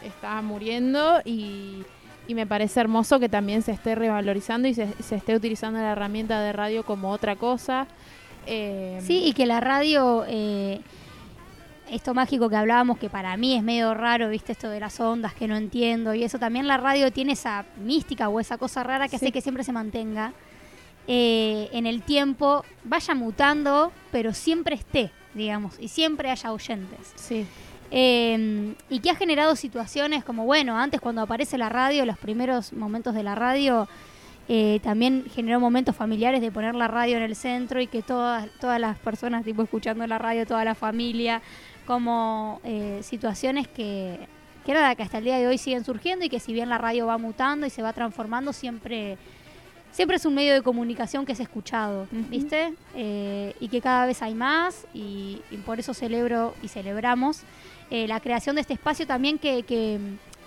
Speaker 2: está muriendo y, y me parece hermoso que también se esté revalorizando y se, se esté utilizando la herramienta de radio como otra cosa. Eh,
Speaker 3: Sí, y que la radio, eh, esto mágico que hablábamos, que para mí es medio raro, viste, esto de las ondas que no entiendo, y eso también la radio tiene esa mística o esa cosa rara que
Speaker 2: Sí.
Speaker 3: hace que siempre se mantenga eh, en el tiempo, vaya mutando, pero siempre esté, digamos, y siempre haya oyentes.
Speaker 2: Sí.
Speaker 3: Eh, y que ha generado situaciones como, bueno, antes cuando aparece la radio, los primeros momentos de la radio, eh, también generó momentos familiares de poner la radio en el centro y que todas, todas las personas, tipo, escuchando la radio, toda la familia, como eh, situaciones que, que nada, que hasta el día de hoy siguen surgiendo y que si bien la radio va mutando y se va transformando, siempre... Siempre es un medio de comunicación que es escuchado, ¿viste? Eh, y que cada vez hay más y, y por eso celebro y celebramos eh, la creación de este espacio también que, que,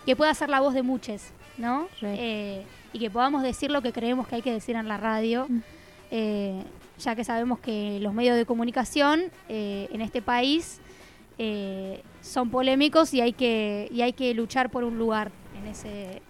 Speaker 3: que pueda ser la voz de muchos, ¿no? Y que podamos decir lo que creemos que hay que decir en la radio, ya que sabemos que los medios de comunicación en este país eh, son polémicos y hay que y hay que luchar por un lugar en ese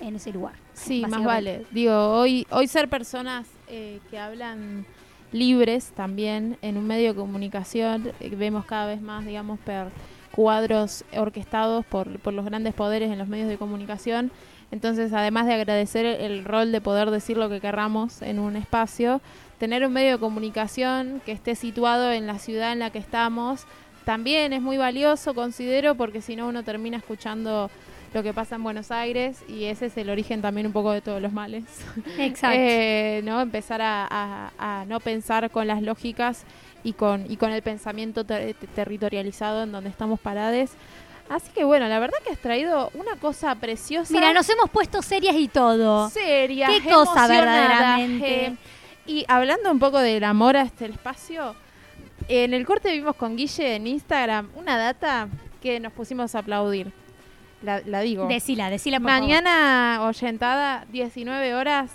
Speaker 3: en ese lugar.
Speaker 2: Sí, más vale. Digo, hoy, hoy ser personas eh, que hablan libres también en un medio de comunicación, eh, vemos cada vez más, digamos, per cuadros orquestados por, por los grandes poderes en los medios de comunicación. Entonces, además de agradecer el, el rol de poder decir lo que querramos en un espacio, tener un medio de comunicación que esté situado en la ciudad en la que estamos también es muy valioso, considero, porque si no uno termina escuchando lo que pasa en Buenos Aires y ese es el origen también un poco de todos los males.
Speaker 3: Exacto.
Speaker 2: Eh, ¿no? Empezar a, a- a no pensar con las lógicas y con, y con el pensamiento ter- territorializado en donde estamos parades. Así que bueno, la verdad que has traído una cosa preciosa.
Speaker 3: Mira, nos hemos puesto serias y todo.
Speaker 2: Serias,
Speaker 3: Qué cosa verdaderamente.
Speaker 2: eh. Y hablando un poco del amor a este espacio, en el corte vimos con Guille en Instagram una data que nos pusimos a aplaudir. La, la digo.
Speaker 3: Decila, decila por favor.
Speaker 2: Mañana, oyentada, 19 horas,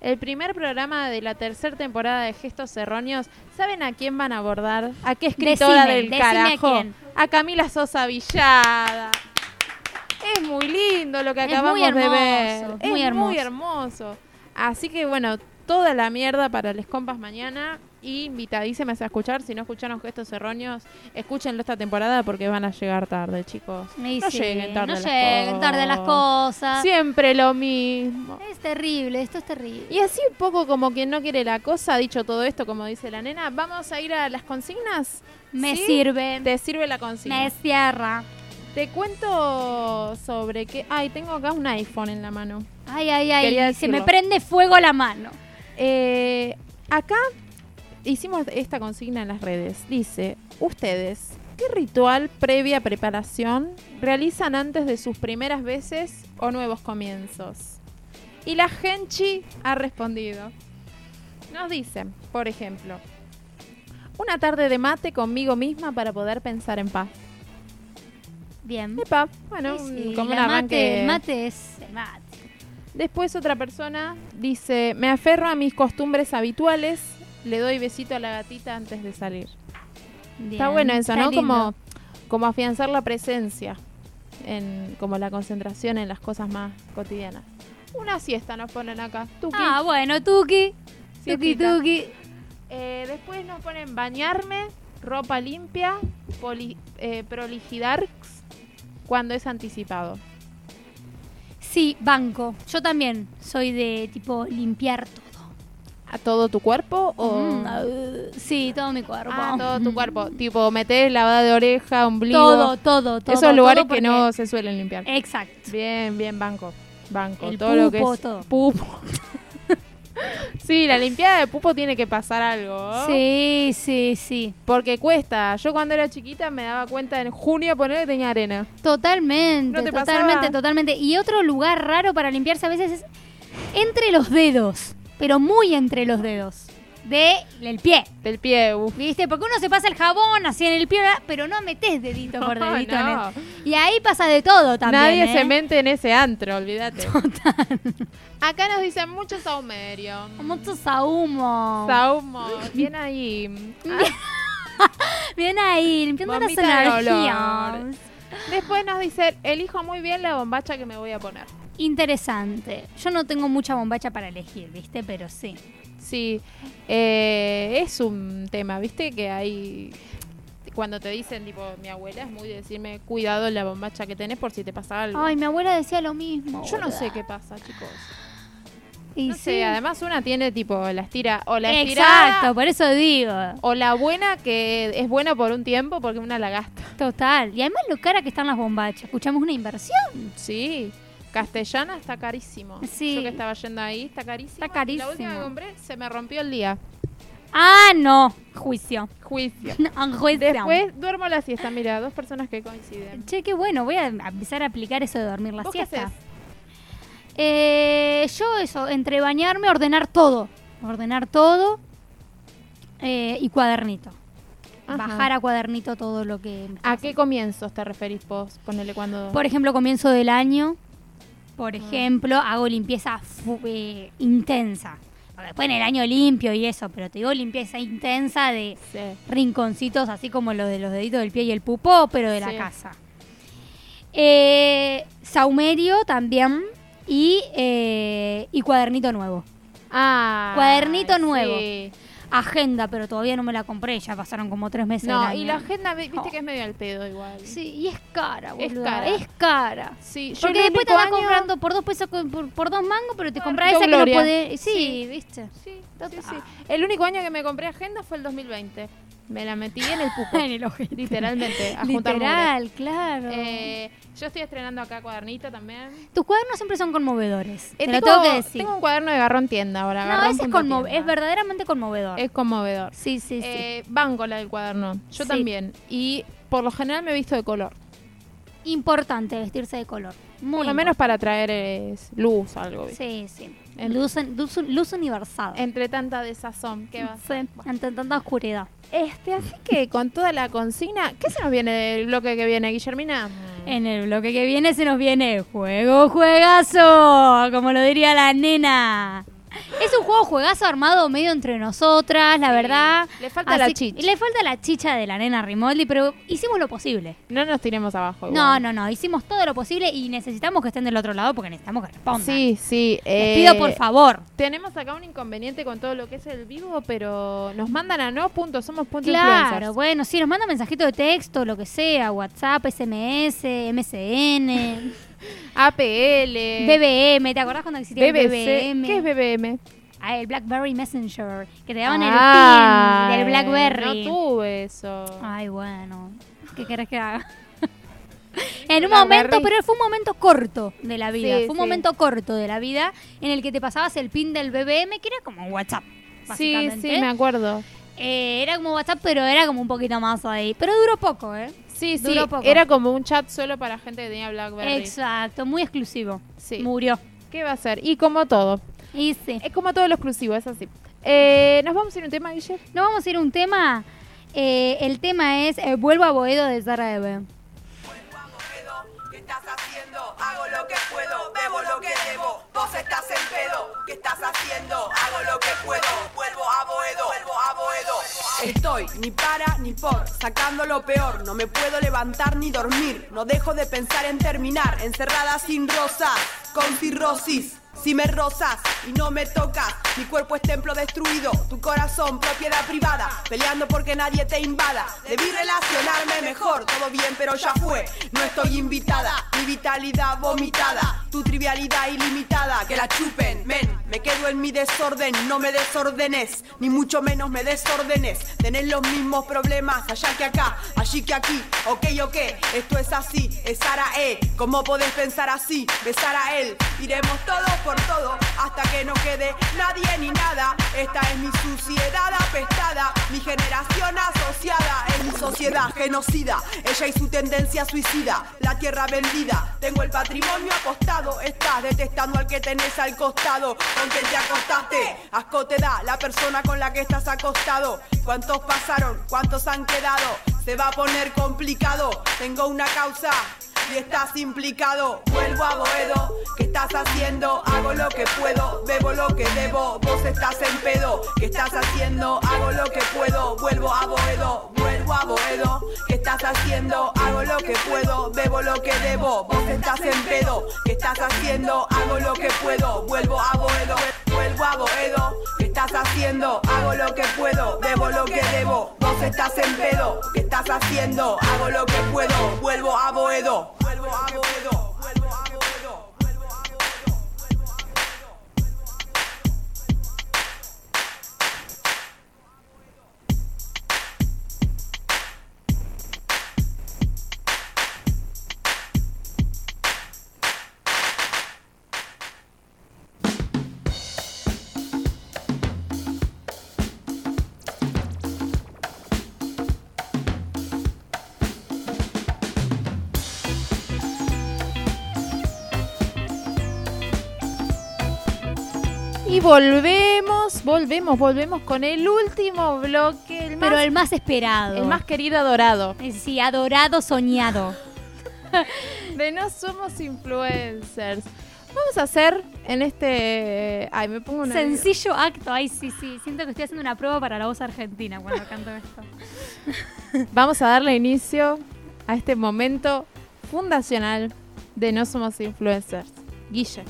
Speaker 2: el primer programa de la tercera temporada de Gestos Erróneos. ¿Saben a quién van a abordar? ¿A qué escritora
Speaker 3: Decime,
Speaker 2: del
Speaker 3: decime a
Speaker 2: carajo?
Speaker 3: quién.
Speaker 2: A Camila Sosa Villada. Es muy lindo lo que
Speaker 3: Es
Speaker 2: acabamos
Speaker 3: muy
Speaker 2: de
Speaker 3: hermoso,
Speaker 2: ver.
Speaker 3: muy
Speaker 2: es muy
Speaker 3: hermoso.
Speaker 2: hermoso. Así que bueno, toda la mierda para les compas mañana. Y invitadísimas a escuchar. Si no escucharon gestos erróneos, escúchenlo esta temporada porque van a llegar tarde, chicos.
Speaker 3: Y
Speaker 2: no
Speaker 3: sí,
Speaker 2: lleguen tarde.
Speaker 3: no
Speaker 2: las
Speaker 3: lleguen tarde a las cosas.
Speaker 2: Siempre lo mismo.
Speaker 3: Es terrible, esto es terrible.
Speaker 2: Y así un poco como quien no quiere la cosa, dicho todo esto, como dice la nena, vamos a ir a las consignas.
Speaker 3: Me
Speaker 2: ¿Sí?
Speaker 3: sirve.
Speaker 2: ¿Te sirve la consigna?
Speaker 3: Me cierra.
Speaker 2: Te cuento sobre qué... Ay, tengo acá un iPhone en la mano.
Speaker 3: Ay, ay, ay. Se me prende fuego la mano.
Speaker 2: Eh, acá hicimos esta consigna en las redes. Dice, ustedes, ¿Qué ritual previa preparación realizan antes de sus primeras veces o nuevos comienzos? Y la Genchi ha respondido. Nos dice, por ejemplo, una tarde de mate conmigo misma para poder pensar en paz.
Speaker 3: Bien.
Speaker 2: Epa, bueno,
Speaker 3: Sí,
Speaker 2: un-
Speaker 3: sí,
Speaker 2: como
Speaker 3: la mate,
Speaker 2: arranque.
Speaker 3: mate es el mate.
Speaker 2: Después otra persona dice, me aferro a mis costumbres habituales, le doy besito a la gatita antes de salir. Está bueno eso,
Speaker 3: está
Speaker 2: ¿no?
Speaker 3: lindo.
Speaker 2: Como, como afianzar la presencia, en, como la concentración en las cosas más cotidianas. Una siesta nos ponen acá. Tuki.
Speaker 3: Ah, bueno, Tuki. Tuki. Tuki.
Speaker 2: Eh, después nos ponen bañarme, ropa limpia, poli, eh, prolijidar cuando es anticipado.
Speaker 3: Sí, banco. Yo también soy de tipo limpiar todo.
Speaker 2: ¿A todo tu cuerpo o...?
Speaker 3: Mm, ah, sí, todo mi cuerpo.
Speaker 2: Ah, todo tu cuerpo. Tipo, meter lavada de oreja, ombligo.
Speaker 3: Todo, todo, todo.
Speaker 2: Esos lugares
Speaker 3: todo
Speaker 2: que no se suelen limpiar.
Speaker 3: Exacto.
Speaker 2: Bien, bien, banco. Banco.
Speaker 3: El
Speaker 2: todo lo que es
Speaker 3: todo.
Speaker 2: pupo. sí, la limpiada de pupo tiene que pasar algo.
Speaker 3: Sí, sí, sí.
Speaker 2: Porque cuesta. Yo cuando era chiquita me daba cuenta en junio poner que tenía arena.
Speaker 3: Totalmente,
Speaker 2: ¿No te
Speaker 3: totalmente,
Speaker 2: pasaba?
Speaker 3: totalmente. Y otro lugar raro para limpiarse a veces es entre los dedos, pero muy entre los dedos. De el pie.
Speaker 2: Del pie, uf.
Speaker 3: ¿Viste? Porque uno se pasa el jabón así en el pie, ¿verdad? pero no metes dedito por
Speaker 2: No,
Speaker 3: dedito.
Speaker 2: no.
Speaker 3: el- Y ahí pasa de todo también.
Speaker 2: Nadie
Speaker 3: ¿eh?
Speaker 2: se mente en ese antro, olvídate. Acá nos dicen mucho saumerio.
Speaker 3: Mucho sahumo.
Speaker 2: Saumo. Bien ahí.
Speaker 3: Bien ahí, limpiando las
Speaker 2: Vomita
Speaker 3: energías.
Speaker 2: Después nos dicen, elijo muy bien la bombacha que me voy a poner.
Speaker 3: Interesante. Yo no tengo mucha bombacha para elegir, ¿viste? Pero sí.
Speaker 2: Sí, eh, es un tema, ¿viste? Que hay... Cuando te dicen, tipo, mi abuela es muy de decirme, cuidado la bombacha que tenés por si te pasa algo.
Speaker 3: Ay, mi abuela decía lo mismo.
Speaker 2: Yo no sé qué pasa, chicos.
Speaker 3: Y
Speaker 2: no
Speaker 3: sí.
Speaker 2: sé, además una tiene tipo la estira o la estirada
Speaker 3: Exacto, por eso digo.
Speaker 2: o la buena que es buena por un tiempo porque una la gasta.
Speaker 3: Total. Y además lo cara que están las bombachas. Escuchamos una inversión.
Speaker 2: Sí, castellana está carísimo.
Speaker 3: Sí.
Speaker 2: Yo que estaba yendo ahí está carísimo.
Speaker 3: Está carísimo.
Speaker 2: La última que compré se me rompió el día.
Speaker 3: Ah, no. Juicio.
Speaker 2: Juicio.
Speaker 3: Juicio.
Speaker 2: Después duermo la siesta. Mira, dos personas que coinciden.
Speaker 3: Che, qué bueno. Voy a empezar a aplicar eso de dormir la
Speaker 2: ¿Vos qué
Speaker 3: siesta.
Speaker 2: haces?
Speaker 3: Eh, yo eso, entre bañarme, ordenar todo. Ordenar todo eh, y cuadernito.
Speaker 2: Ajá.
Speaker 3: Bajar a cuadernito todo lo que...
Speaker 2: ¿A qué comienzos te referís vos? Ponele cuando...
Speaker 3: Por ejemplo, comienzo del año, por ejemplo, hago limpieza eh, intensa. Después en el año limpio y eso, pero te digo limpieza intensa de
Speaker 2: Sí.
Speaker 3: rinconcitos, así como lo de los deditos del pie y el pupó, pero de la casa. Eh, saumerio también y, eh, y cuadernito nuevo.
Speaker 2: Ah,
Speaker 3: Cuadernito nuevo.
Speaker 2: sí.
Speaker 3: Agenda, pero todavía no me la compré, ya pasaron como tres meses.
Speaker 2: No,
Speaker 3: del
Speaker 2: y la agenda, vi- viste
Speaker 3: Oh.
Speaker 2: que es medio al pedo igual.
Speaker 3: Sí, y es cara,
Speaker 2: Es
Speaker 3: boluda,
Speaker 2: cara.
Speaker 3: Es cara.
Speaker 2: Sí, yo
Speaker 3: Porque después te vas
Speaker 2: año-
Speaker 3: comprando por dos pesos, por, por dos mangos, pero te
Speaker 2: Ah,
Speaker 3: compras esa que no podés. Sí,
Speaker 2: Sí.
Speaker 3: viste.
Speaker 2: Sí, sí, sí. El único año que me compré agenda fue el 2020. Me la metí en el pupo.
Speaker 3: En el ojete.
Speaker 2: Literalmente, a
Speaker 3: Literal, claro.
Speaker 2: Eh, yo estoy estrenando acá cuadernito también.
Speaker 3: Tus cuadernos siempre son conmovedores.
Speaker 2: Eh,
Speaker 3: te lo
Speaker 2: tengo,
Speaker 3: tengo que decir.
Speaker 2: tengo un cuaderno de garrón tienda ahora.
Speaker 3: no,
Speaker 2: garrón
Speaker 3: ese es,
Speaker 2: punto
Speaker 3: conmo-
Speaker 2: tienda.
Speaker 3: es verdaderamente conmovedor.
Speaker 2: Es conmovedor.
Speaker 3: sí, sí, sí.
Speaker 2: Eh, banco la del cuaderno. Yo
Speaker 3: Sí.
Speaker 2: también. Y por lo general me he visto de color.
Speaker 3: Importante vestirse de color. Muy
Speaker 2: por lo menos para traer luz, algo.
Speaker 3: Sí, sí. Luz, luz, luz universal.
Speaker 2: Entre tanta desazón. ¿Qué va a
Speaker 3: Sí, ante tanta oscuridad.
Speaker 2: Este, así que con toda la consigna, ¿qué se nos viene del bloque que viene, Guillermina?
Speaker 3: En el bloque que viene se nos viene juego juegazo, como lo diría la nena. Es un juego juegazo armado medio entre nosotras, la verdad.
Speaker 2: Le falta la chicha.
Speaker 3: Le falta la chicha de la nena Rimoldi, pero hicimos lo posible.
Speaker 2: No nos tiremos abajo.
Speaker 3: No,
Speaker 2: igual.
Speaker 3: no, no, hicimos todo lo posible y necesitamos que estén del otro lado porque necesitamos que respondan.
Speaker 2: Sí, sí.
Speaker 3: Les
Speaker 2: eh,
Speaker 3: pido por favor.
Speaker 2: Tenemos acá un inconveniente con todo lo que es el vivo, pero nos mandan a no punto, somos punto
Speaker 3: Claro,
Speaker 2: influencers.
Speaker 3: bueno, sí, nos manda mensajito de texto, lo que sea, WhatsApp, SMS, MSN,
Speaker 2: APL.
Speaker 3: BBM, ¿te acordás cuando existía
Speaker 2: BBC.
Speaker 3: el BBM?
Speaker 2: ¿Qué es BBM?
Speaker 3: Ah, el BlackBerry Messenger, que te daban
Speaker 2: Ah,
Speaker 3: el pin del BlackBerry.
Speaker 2: No tuve eso.
Speaker 3: Ay, bueno, ¿qué querés que haga? en un momento, pero fue un momento corto de la vida.
Speaker 2: Sí,
Speaker 3: fue un
Speaker 2: sí.
Speaker 3: momento corto de la vida en el que te pasabas el pin del BBM, que era como un WhatsApp.
Speaker 2: Sí, sí, me acuerdo.
Speaker 3: Eh, era como WhatsApp, pero era como un poquito más ahí. Pero duró poco, ¿eh?
Speaker 2: Sí, sí,
Speaker 3: Duró poco.
Speaker 2: era como un chat solo para gente que tenía BlackBerry.
Speaker 3: Exacto, muy exclusivo.
Speaker 2: Sí.
Speaker 3: Murió.
Speaker 2: ¿Qué va a ser? Y como todo.
Speaker 3: Y sí.
Speaker 2: Es como todo lo exclusivo, es así. Eh, ¿Nos vamos a ir a un tema, Guille?
Speaker 3: Nos vamos a ir a un tema. Eh, el tema es eh, Vuelvo a Boedo de Zara Eve.
Speaker 11: ¿Qué estás haciendo? Hago lo que puedo, bebo lo que debo. Vos estás en pedo. ¿Qué estás haciendo? Hago lo que puedo. Vuelvo a Boedo, vuelvo a Boedo. Estoy ni para ni por, sacando lo peor. No me puedo levantar ni dormir. No dejo de pensar en terminar. Encerrada sin rosas, con cirrosis. Si me rozas y no me tocas, mi cuerpo es templo destruido, tu corazón propiedad privada, peleando porque nadie te invada. Debí relacionarme mejor, todo bien, pero ya fue. No estoy invitada, mi vitalidad vomitada, tu trivialidad ilimitada, que la chupen, men. Me quedo en mi desorden, no me desordenes, ni mucho menos me desordenes. Tenés los mismos problemas allá que acá, allí que aquí, ok, ok, esto es así, es Sara E. ¿Cómo podés pensar así? Besar a él, iremos todos por todo, hasta que no quede nadie ni nada. Esta es mi suciedad apestada, mi generación asociada en mi sociedad genocida. Ella y su tendencia suicida, la tierra vendida. Tengo el patrimonio apostado, estás detestando al que tenés al costado. Con te acostaste, asco te da la persona con la que estás acostado. ¿Cuántos pasaron? ¿Cuántos han quedado? Se va a poner complicado. Tengo una causa y estás implicado. Vuelvo a Boedo, ¿qué estás haciendo? Hago lo que puedo, bebo lo que debo. Vos estás en pedo, ¿qué estás haciendo? Hago lo que puedo, vuelvo a Boedo, vuelvo a Boedo. ¿Qué estás haciendo? Hago lo que puedo, bebo lo que debo. Vos estás en pedo, ¿qué estás haciendo? Hago lo que puedo, vuelvo a Boedo, vuelvo a Boedo. ¿Qué estás haciendo? Hago lo que puedo, bebo lo que debo. Vos estás en pedo, ¿qué estás haciendo? Hago lo que puedo, vuelvo a Boedo. Vuelvo a Boedo.
Speaker 2: Volvemos, volvemos, volvemos con el último bloque. El
Speaker 3: Pero
Speaker 2: más,
Speaker 3: el más esperado.
Speaker 2: el más querido adorado.
Speaker 3: Eh, Sí, adorado, soñado.
Speaker 2: De no somos influencers. Vamos a hacer en este. Ay, me pongo una.
Speaker 3: Sencillo acto. Ay, sí, sí. Siento que estoy haciendo una prueba para la voz argentina cuando canto esto.
Speaker 2: Vamos a darle inicio a este momento fundacional de No Somos Influencers. Guille.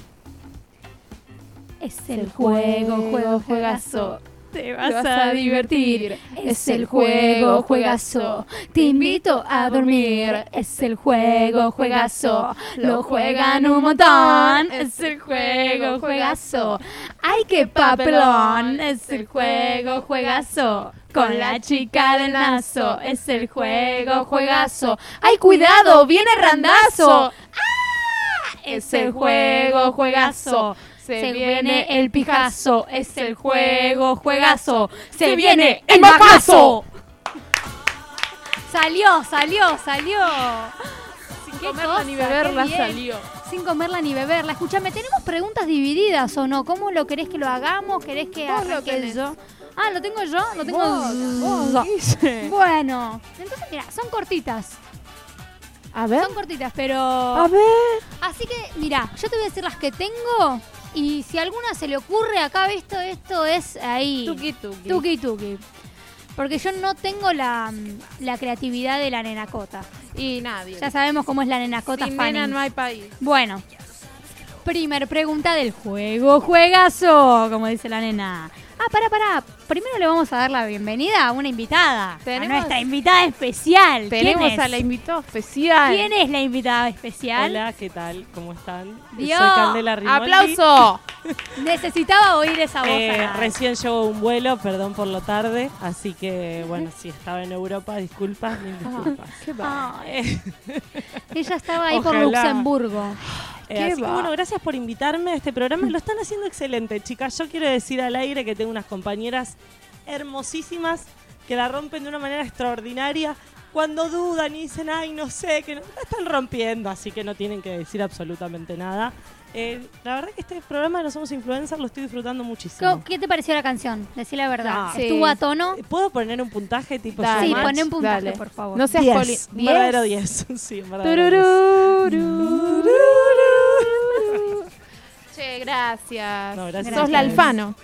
Speaker 3: Es el juego, juego, juegazo. Te vas a divertir. Es el juego, juegazo. Te invito a dormir. Es el juego, juegazo. Lo juegan un montón. Es el juego, juegazo. ¡Ay, qué papelón! Es el juego, juegazo. Con la chica del nazo. Es el juego, juegazo. ¡Ay, cuidado! ¡Viene randazo! ¡Ah! Es el juego, juegazo. Se, viene el pijazo, es el juego, juegazo. Se viene el macazo. Salió, salió, salió.
Speaker 2: Sin
Speaker 3: Qué
Speaker 2: comerla
Speaker 3: cosa,
Speaker 2: ni beberla salió.
Speaker 3: Sin comerla ni beberla. Escúchame, ¿tenemos preguntas divididas o no? ¿Cómo lo querés que lo hagamos? ¿Querés que arranque yo? Ah, ¿lo tengo yo? Lo tengo
Speaker 2: Vos, vos.
Speaker 3: Bueno, entonces mira, son cortitas.
Speaker 2: A ver.
Speaker 3: Son cortitas, pero...
Speaker 2: A ver.
Speaker 3: Así que, mira, yo te voy a decir las que tengo y si alguna se le ocurre acá, esto, esto es ahí.
Speaker 2: Tuki tuki.
Speaker 3: Tuki tuki. Porque yo no tengo la, la creatividad de la nenacota.
Speaker 2: Y nadie.
Speaker 3: Ya sabemos cómo es la nenacota
Speaker 2: Sin nena no hay país.
Speaker 3: Bueno, primer pregunta del juego, juegazo, como dice la nena. Ah, pará, pará. Primero le vamos a dar la bienvenida a una invitada.
Speaker 2: Tenemos-
Speaker 3: A nuestra invitada especial. ¿Quién
Speaker 2: Tenemos
Speaker 3: es?
Speaker 2: a la invitada especial.
Speaker 3: ¿Quién es la invitada especial?
Speaker 12: Hola, ¿qué tal? ¿Cómo están?
Speaker 3: Dios.
Speaker 12: Soy Candela Rimoldi.
Speaker 2: ¡Aplauso!
Speaker 3: Necesitaba oír esa voz.
Speaker 12: Eh, recién llevo un vuelo, perdón por lo tarde, así que bueno, si estaba en Europa, disculpas, mil disculpas.
Speaker 2: ¡Qué va!
Speaker 3: Ay. Ella estaba ahí por
Speaker 12: Ojalá.
Speaker 3: Luxemburgo.
Speaker 12: Eh,
Speaker 2: ¿Qué
Speaker 12: así que
Speaker 2: va?
Speaker 12: bueno, gracias por invitarme a este programa. Lo están haciendo excelente, chicas. Yo quiero decir al aire que tengo unas compañeras hermosísimas que la rompen de una manera extraordinaria. Cuando dudan y dicen, ay, no sé, que no, la están rompiendo, así que no tienen que decir absolutamente nada. Eh, la verdad que este programa de No Somos Influencers lo estoy disfrutando muchísimo.
Speaker 3: ¿Qué te pareció la canción? Decí la verdad.
Speaker 12: No.
Speaker 3: ¿Estuvo a tono?
Speaker 12: ¿Puedo poner un puntaje tipo
Speaker 3: Dale. Sí, poné un puntaje,
Speaker 2: Dale.
Speaker 3: por favor.
Speaker 2: No seas
Speaker 12: 10,
Speaker 2: poli-
Speaker 12: un
Speaker 2: 10.
Speaker 12: verdadero 10. sí, un verdadero 10.
Speaker 2: Che, gracias.
Speaker 12: No, gracias
Speaker 2: Sos la. Alfano.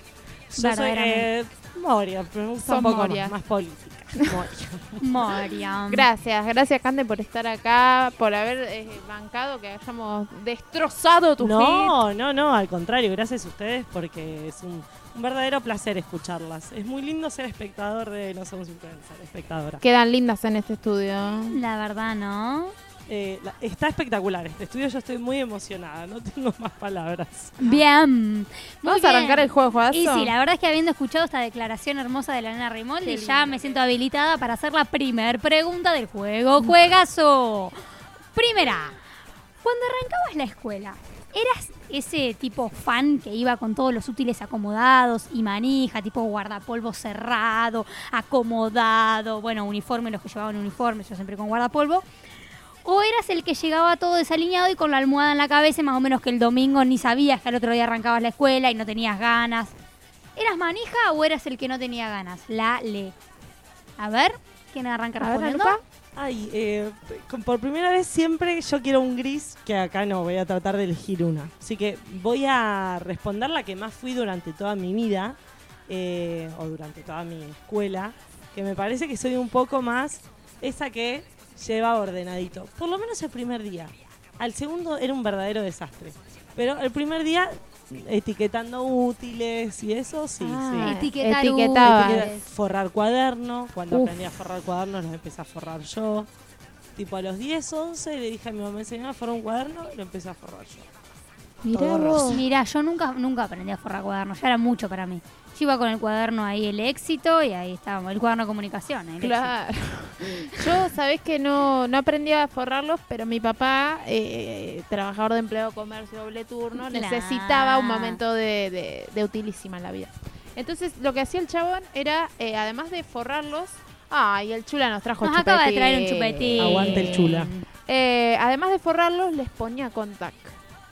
Speaker 12: Yo soy eh, Moria, pero me gusta
Speaker 2: Sos
Speaker 12: un poco
Speaker 2: Moria.
Speaker 12: más, más política. Moria.
Speaker 3: Moria.
Speaker 2: Gracias, gracias Cande por estar acá, por haber eh, bancado que hayamos destrozado tu hit.
Speaker 12: No, no, no, al contrario, gracias a ustedes porque es un, un verdadero placer escucharlas. Es muy lindo ser espectador de No Somos Influencers, espectadora.
Speaker 2: Quedan lindas en este estudio.
Speaker 3: La verdad, ¿no?
Speaker 12: Eh, la- está espectacular este estudio, yo estoy muy emocionada, no tengo más palabras.
Speaker 3: Bien.
Speaker 2: ¿Vamos a arrancar el juego, juegazo?
Speaker 3: Y sí, la verdad es que habiendo escuchado esta declaración hermosa de la nena Rimoldi, ya me siento habilitada para hacer la primer pregunta del juego. Juegazo. Primera, cuando arrancabas la escuela, ¿eras ese tipo fan que iba con todos los útiles acomodados y manija, tipo guardapolvo cerrado, acomodado, bueno, uniforme, los que llevaban uniforme, yo siempre con guardapolvo? ¿O eras el que llegaba todo desalineado y con la almohada en la cabeza, más o menos que el domingo ni sabías que al otro día arrancabas la escuela y no tenías ganas? ¿Eras manija o eras el que no tenía ganas? La le. A ver, ¿quién arranca
Speaker 2: A
Speaker 3: respondiendo?
Speaker 12: Ay, eh, por primera vez siempre yo quiero un gris, que acá no, voy a tratar de elegir una. Así que voy a responder la que más fui durante toda mi vida, eh, o durante toda mi escuela, que me parece que soy un poco más esa que lleva ordenadito. Por lo menos el primer día. Al segundo era un verdadero desastre. Pero el primer día etiquetando útiles y eso, sí,
Speaker 2: Ah,
Speaker 12: sí.
Speaker 3: Etiquetar útiles.
Speaker 12: Forrar cuaderno. Cuando
Speaker 2: Uf.
Speaker 12: aprendí a forrar cuadernos, los empecé a forrar yo. Tipo a los 10, 11, le dije a mi mamá, enseñame a forrar un cuaderno, lo empecé a forrar yo.
Speaker 2: Mirá vos.
Speaker 3: yo nunca, nunca aprendí a forrar cuadernos, ya era mucho para mí. Yo iba con el cuaderno ahí, el éxito, y ahí estábamos, el cuaderno de comunicación. el
Speaker 2: Claro. Yo, sabés que no, no aprendí a forrarlos, pero mi papá, eh, trabajador de empleo comercio doble turno,
Speaker 3: Claro.
Speaker 2: necesitaba un momento de, de- de utilísima en la vida. Entonces, lo que hacía el chabón era, eh, además de forrarlos, ay, el chula nos trajo
Speaker 3: Nos acaba de
Speaker 2: chupetín.
Speaker 3: traer un chupetín.
Speaker 12: Aguante el chula.
Speaker 2: Eh, además de forrarlos, les ponía contact,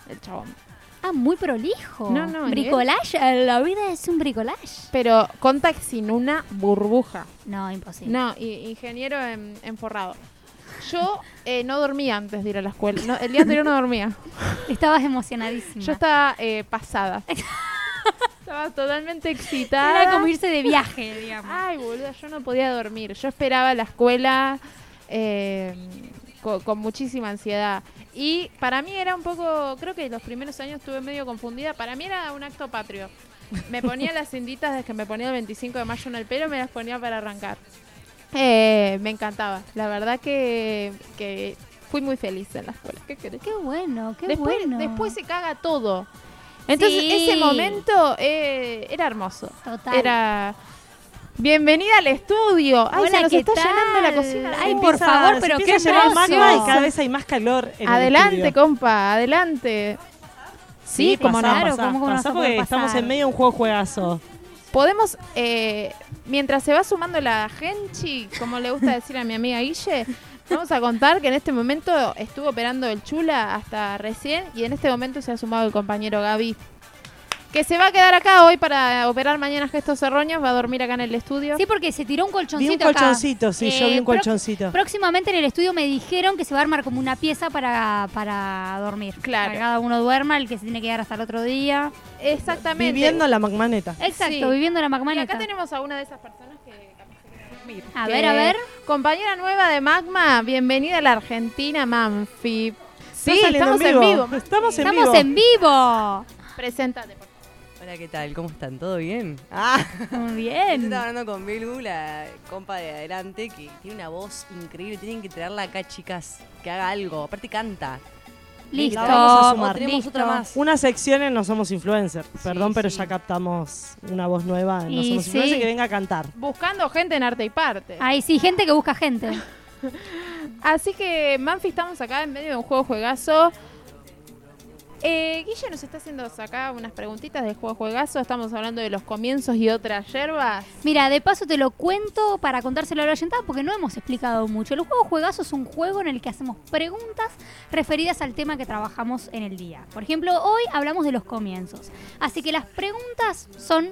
Speaker 2: el chabón.
Speaker 3: Ah, muy prolijo.
Speaker 2: No, no,
Speaker 3: Bricolage, eh, la vida es un bricolage.
Speaker 2: Pero contact sin una burbuja.
Speaker 3: No, imposible.
Speaker 2: No, ingeniero en, en forrado. Yo eh, no dormía antes de ir a la escuela. No, el día anterior no dormía.
Speaker 3: Estabas emocionadísima.
Speaker 2: Yo estaba eh, pasada. estaba totalmente excitada.
Speaker 3: Era como irse de viaje, digamos.
Speaker 2: Ay, boluda, yo no podía dormir. Yo esperaba la escuela eh, co- con, muchísima ansiedad. Y para mí era un poco, creo que los primeros años estuve medio confundida. Para mí era un acto patrio. Me ponía las cintitas desde que me ponía el 25 de mayo en el pelo, me las ponía para arrancar. Eh, me encantaba. La verdad que, que fui muy feliz en la escuela. ¿Qué
Speaker 3: bueno, qué
Speaker 2: después,
Speaker 3: bueno.
Speaker 2: después se caga todo. Entonces
Speaker 3: Sí.
Speaker 2: ese momento eh, era hermoso.
Speaker 3: Total.
Speaker 2: Era bienvenida al estudio. Ay,
Speaker 3: Hola,
Speaker 2: se nos
Speaker 3: ¿qué
Speaker 2: está
Speaker 3: tal?
Speaker 2: llenando la cocina.
Speaker 3: Ay, por
Speaker 12: empieza-
Speaker 3: favor, pero qué
Speaker 12: y
Speaker 2: emoción.
Speaker 12: cada vez hay más calor en
Speaker 2: Adelante, compa, adelante. Sí, como
Speaker 12: pasá,
Speaker 2: no.
Speaker 12: pasá,
Speaker 3: ¿cómo- cómo no
Speaker 12: pasá
Speaker 3: se puede
Speaker 12: porque estamos en medio de un juego juegazo.
Speaker 2: Podemos, eh, mientras se va sumando la genchi, como le gusta decir a mi amiga Guille, vamos a contar que en este momento estuvo operando el chula hasta recién y en este momento se ha sumado el compañero Gaby. Que se va a quedar acá hoy para operar mañana gestos cerroños, va a dormir acá en el estudio.
Speaker 3: Sí, porque se tiró un colchoncito
Speaker 12: Vi un
Speaker 3: acá.
Speaker 12: colchoncito, sí, yo vi un
Speaker 3: pro-
Speaker 12: colchoncito.
Speaker 3: Próximamente en el estudio me dijeron que se va a armar como una pieza para, para dormir.
Speaker 2: Claro.
Speaker 3: Para cada uno duerma, el que se tiene que quedar hasta el otro día.
Speaker 2: Exactamente.
Speaker 12: Viviendo la magmaneta.
Speaker 3: Exacto,
Speaker 2: Sí.
Speaker 3: viviendo la
Speaker 2: Y
Speaker 3: McManeta.
Speaker 2: acá tenemos a una de esas personas que.
Speaker 3: A ver, a ver.
Speaker 2: Compañera nueva de Magma, bienvenida a la Argentina, Manfi. Sí, estamos en vivo.
Speaker 12: Estamos en
Speaker 3: Estamos
Speaker 12: vivo.
Speaker 3: en vivo.
Speaker 2: Preséntate.
Speaker 13: Hola, ¿qué tal? ¿Cómo están? ¿Todo bien? Ah,
Speaker 3: Muy
Speaker 13: yo
Speaker 3: bien.
Speaker 13: estaba hablando con Bilgu, la compa de adelante, que tiene una voz increíble. Tienen que traerla acá, chicas, que haga algo. Aparte canta.
Speaker 3: Listo.
Speaker 12: Vamos a sumar.
Speaker 13: Tenemos
Speaker 3: Listo.
Speaker 13: otra más.
Speaker 12: Una sección en No Somos Influencers. Perdón, pero
Speaker 13: sí.
Speaker 12: ya captamos una voz nueva en No
Speaker 3: Y
Speaker 12: Somos
Speaker 3: sí.
Speaker 12: Influencers que venga a cantar.
Speaker 2: Buscando gente en arte y parte.
Speaker 3: Ahí sí, gente que busca gente.
Speaker 2: Así que, Manfi, estamos acá en medio de un juego juegazo. Eh, Guille nos está haciendo acá unas preguntitas de juego juegazo. Estamos hablando de los comienzos y otras yerbas.
Speaker 3: Mira, de paso te lo cuento para contárselo a la oyentada porque no hemos explicado mucho. El juego juegazo es un juego en el que hacemos preguntas referidas al tema que trabajamos en el día. Por ejemplo, hoy hablamos de los comienzos. Así que las preguntas son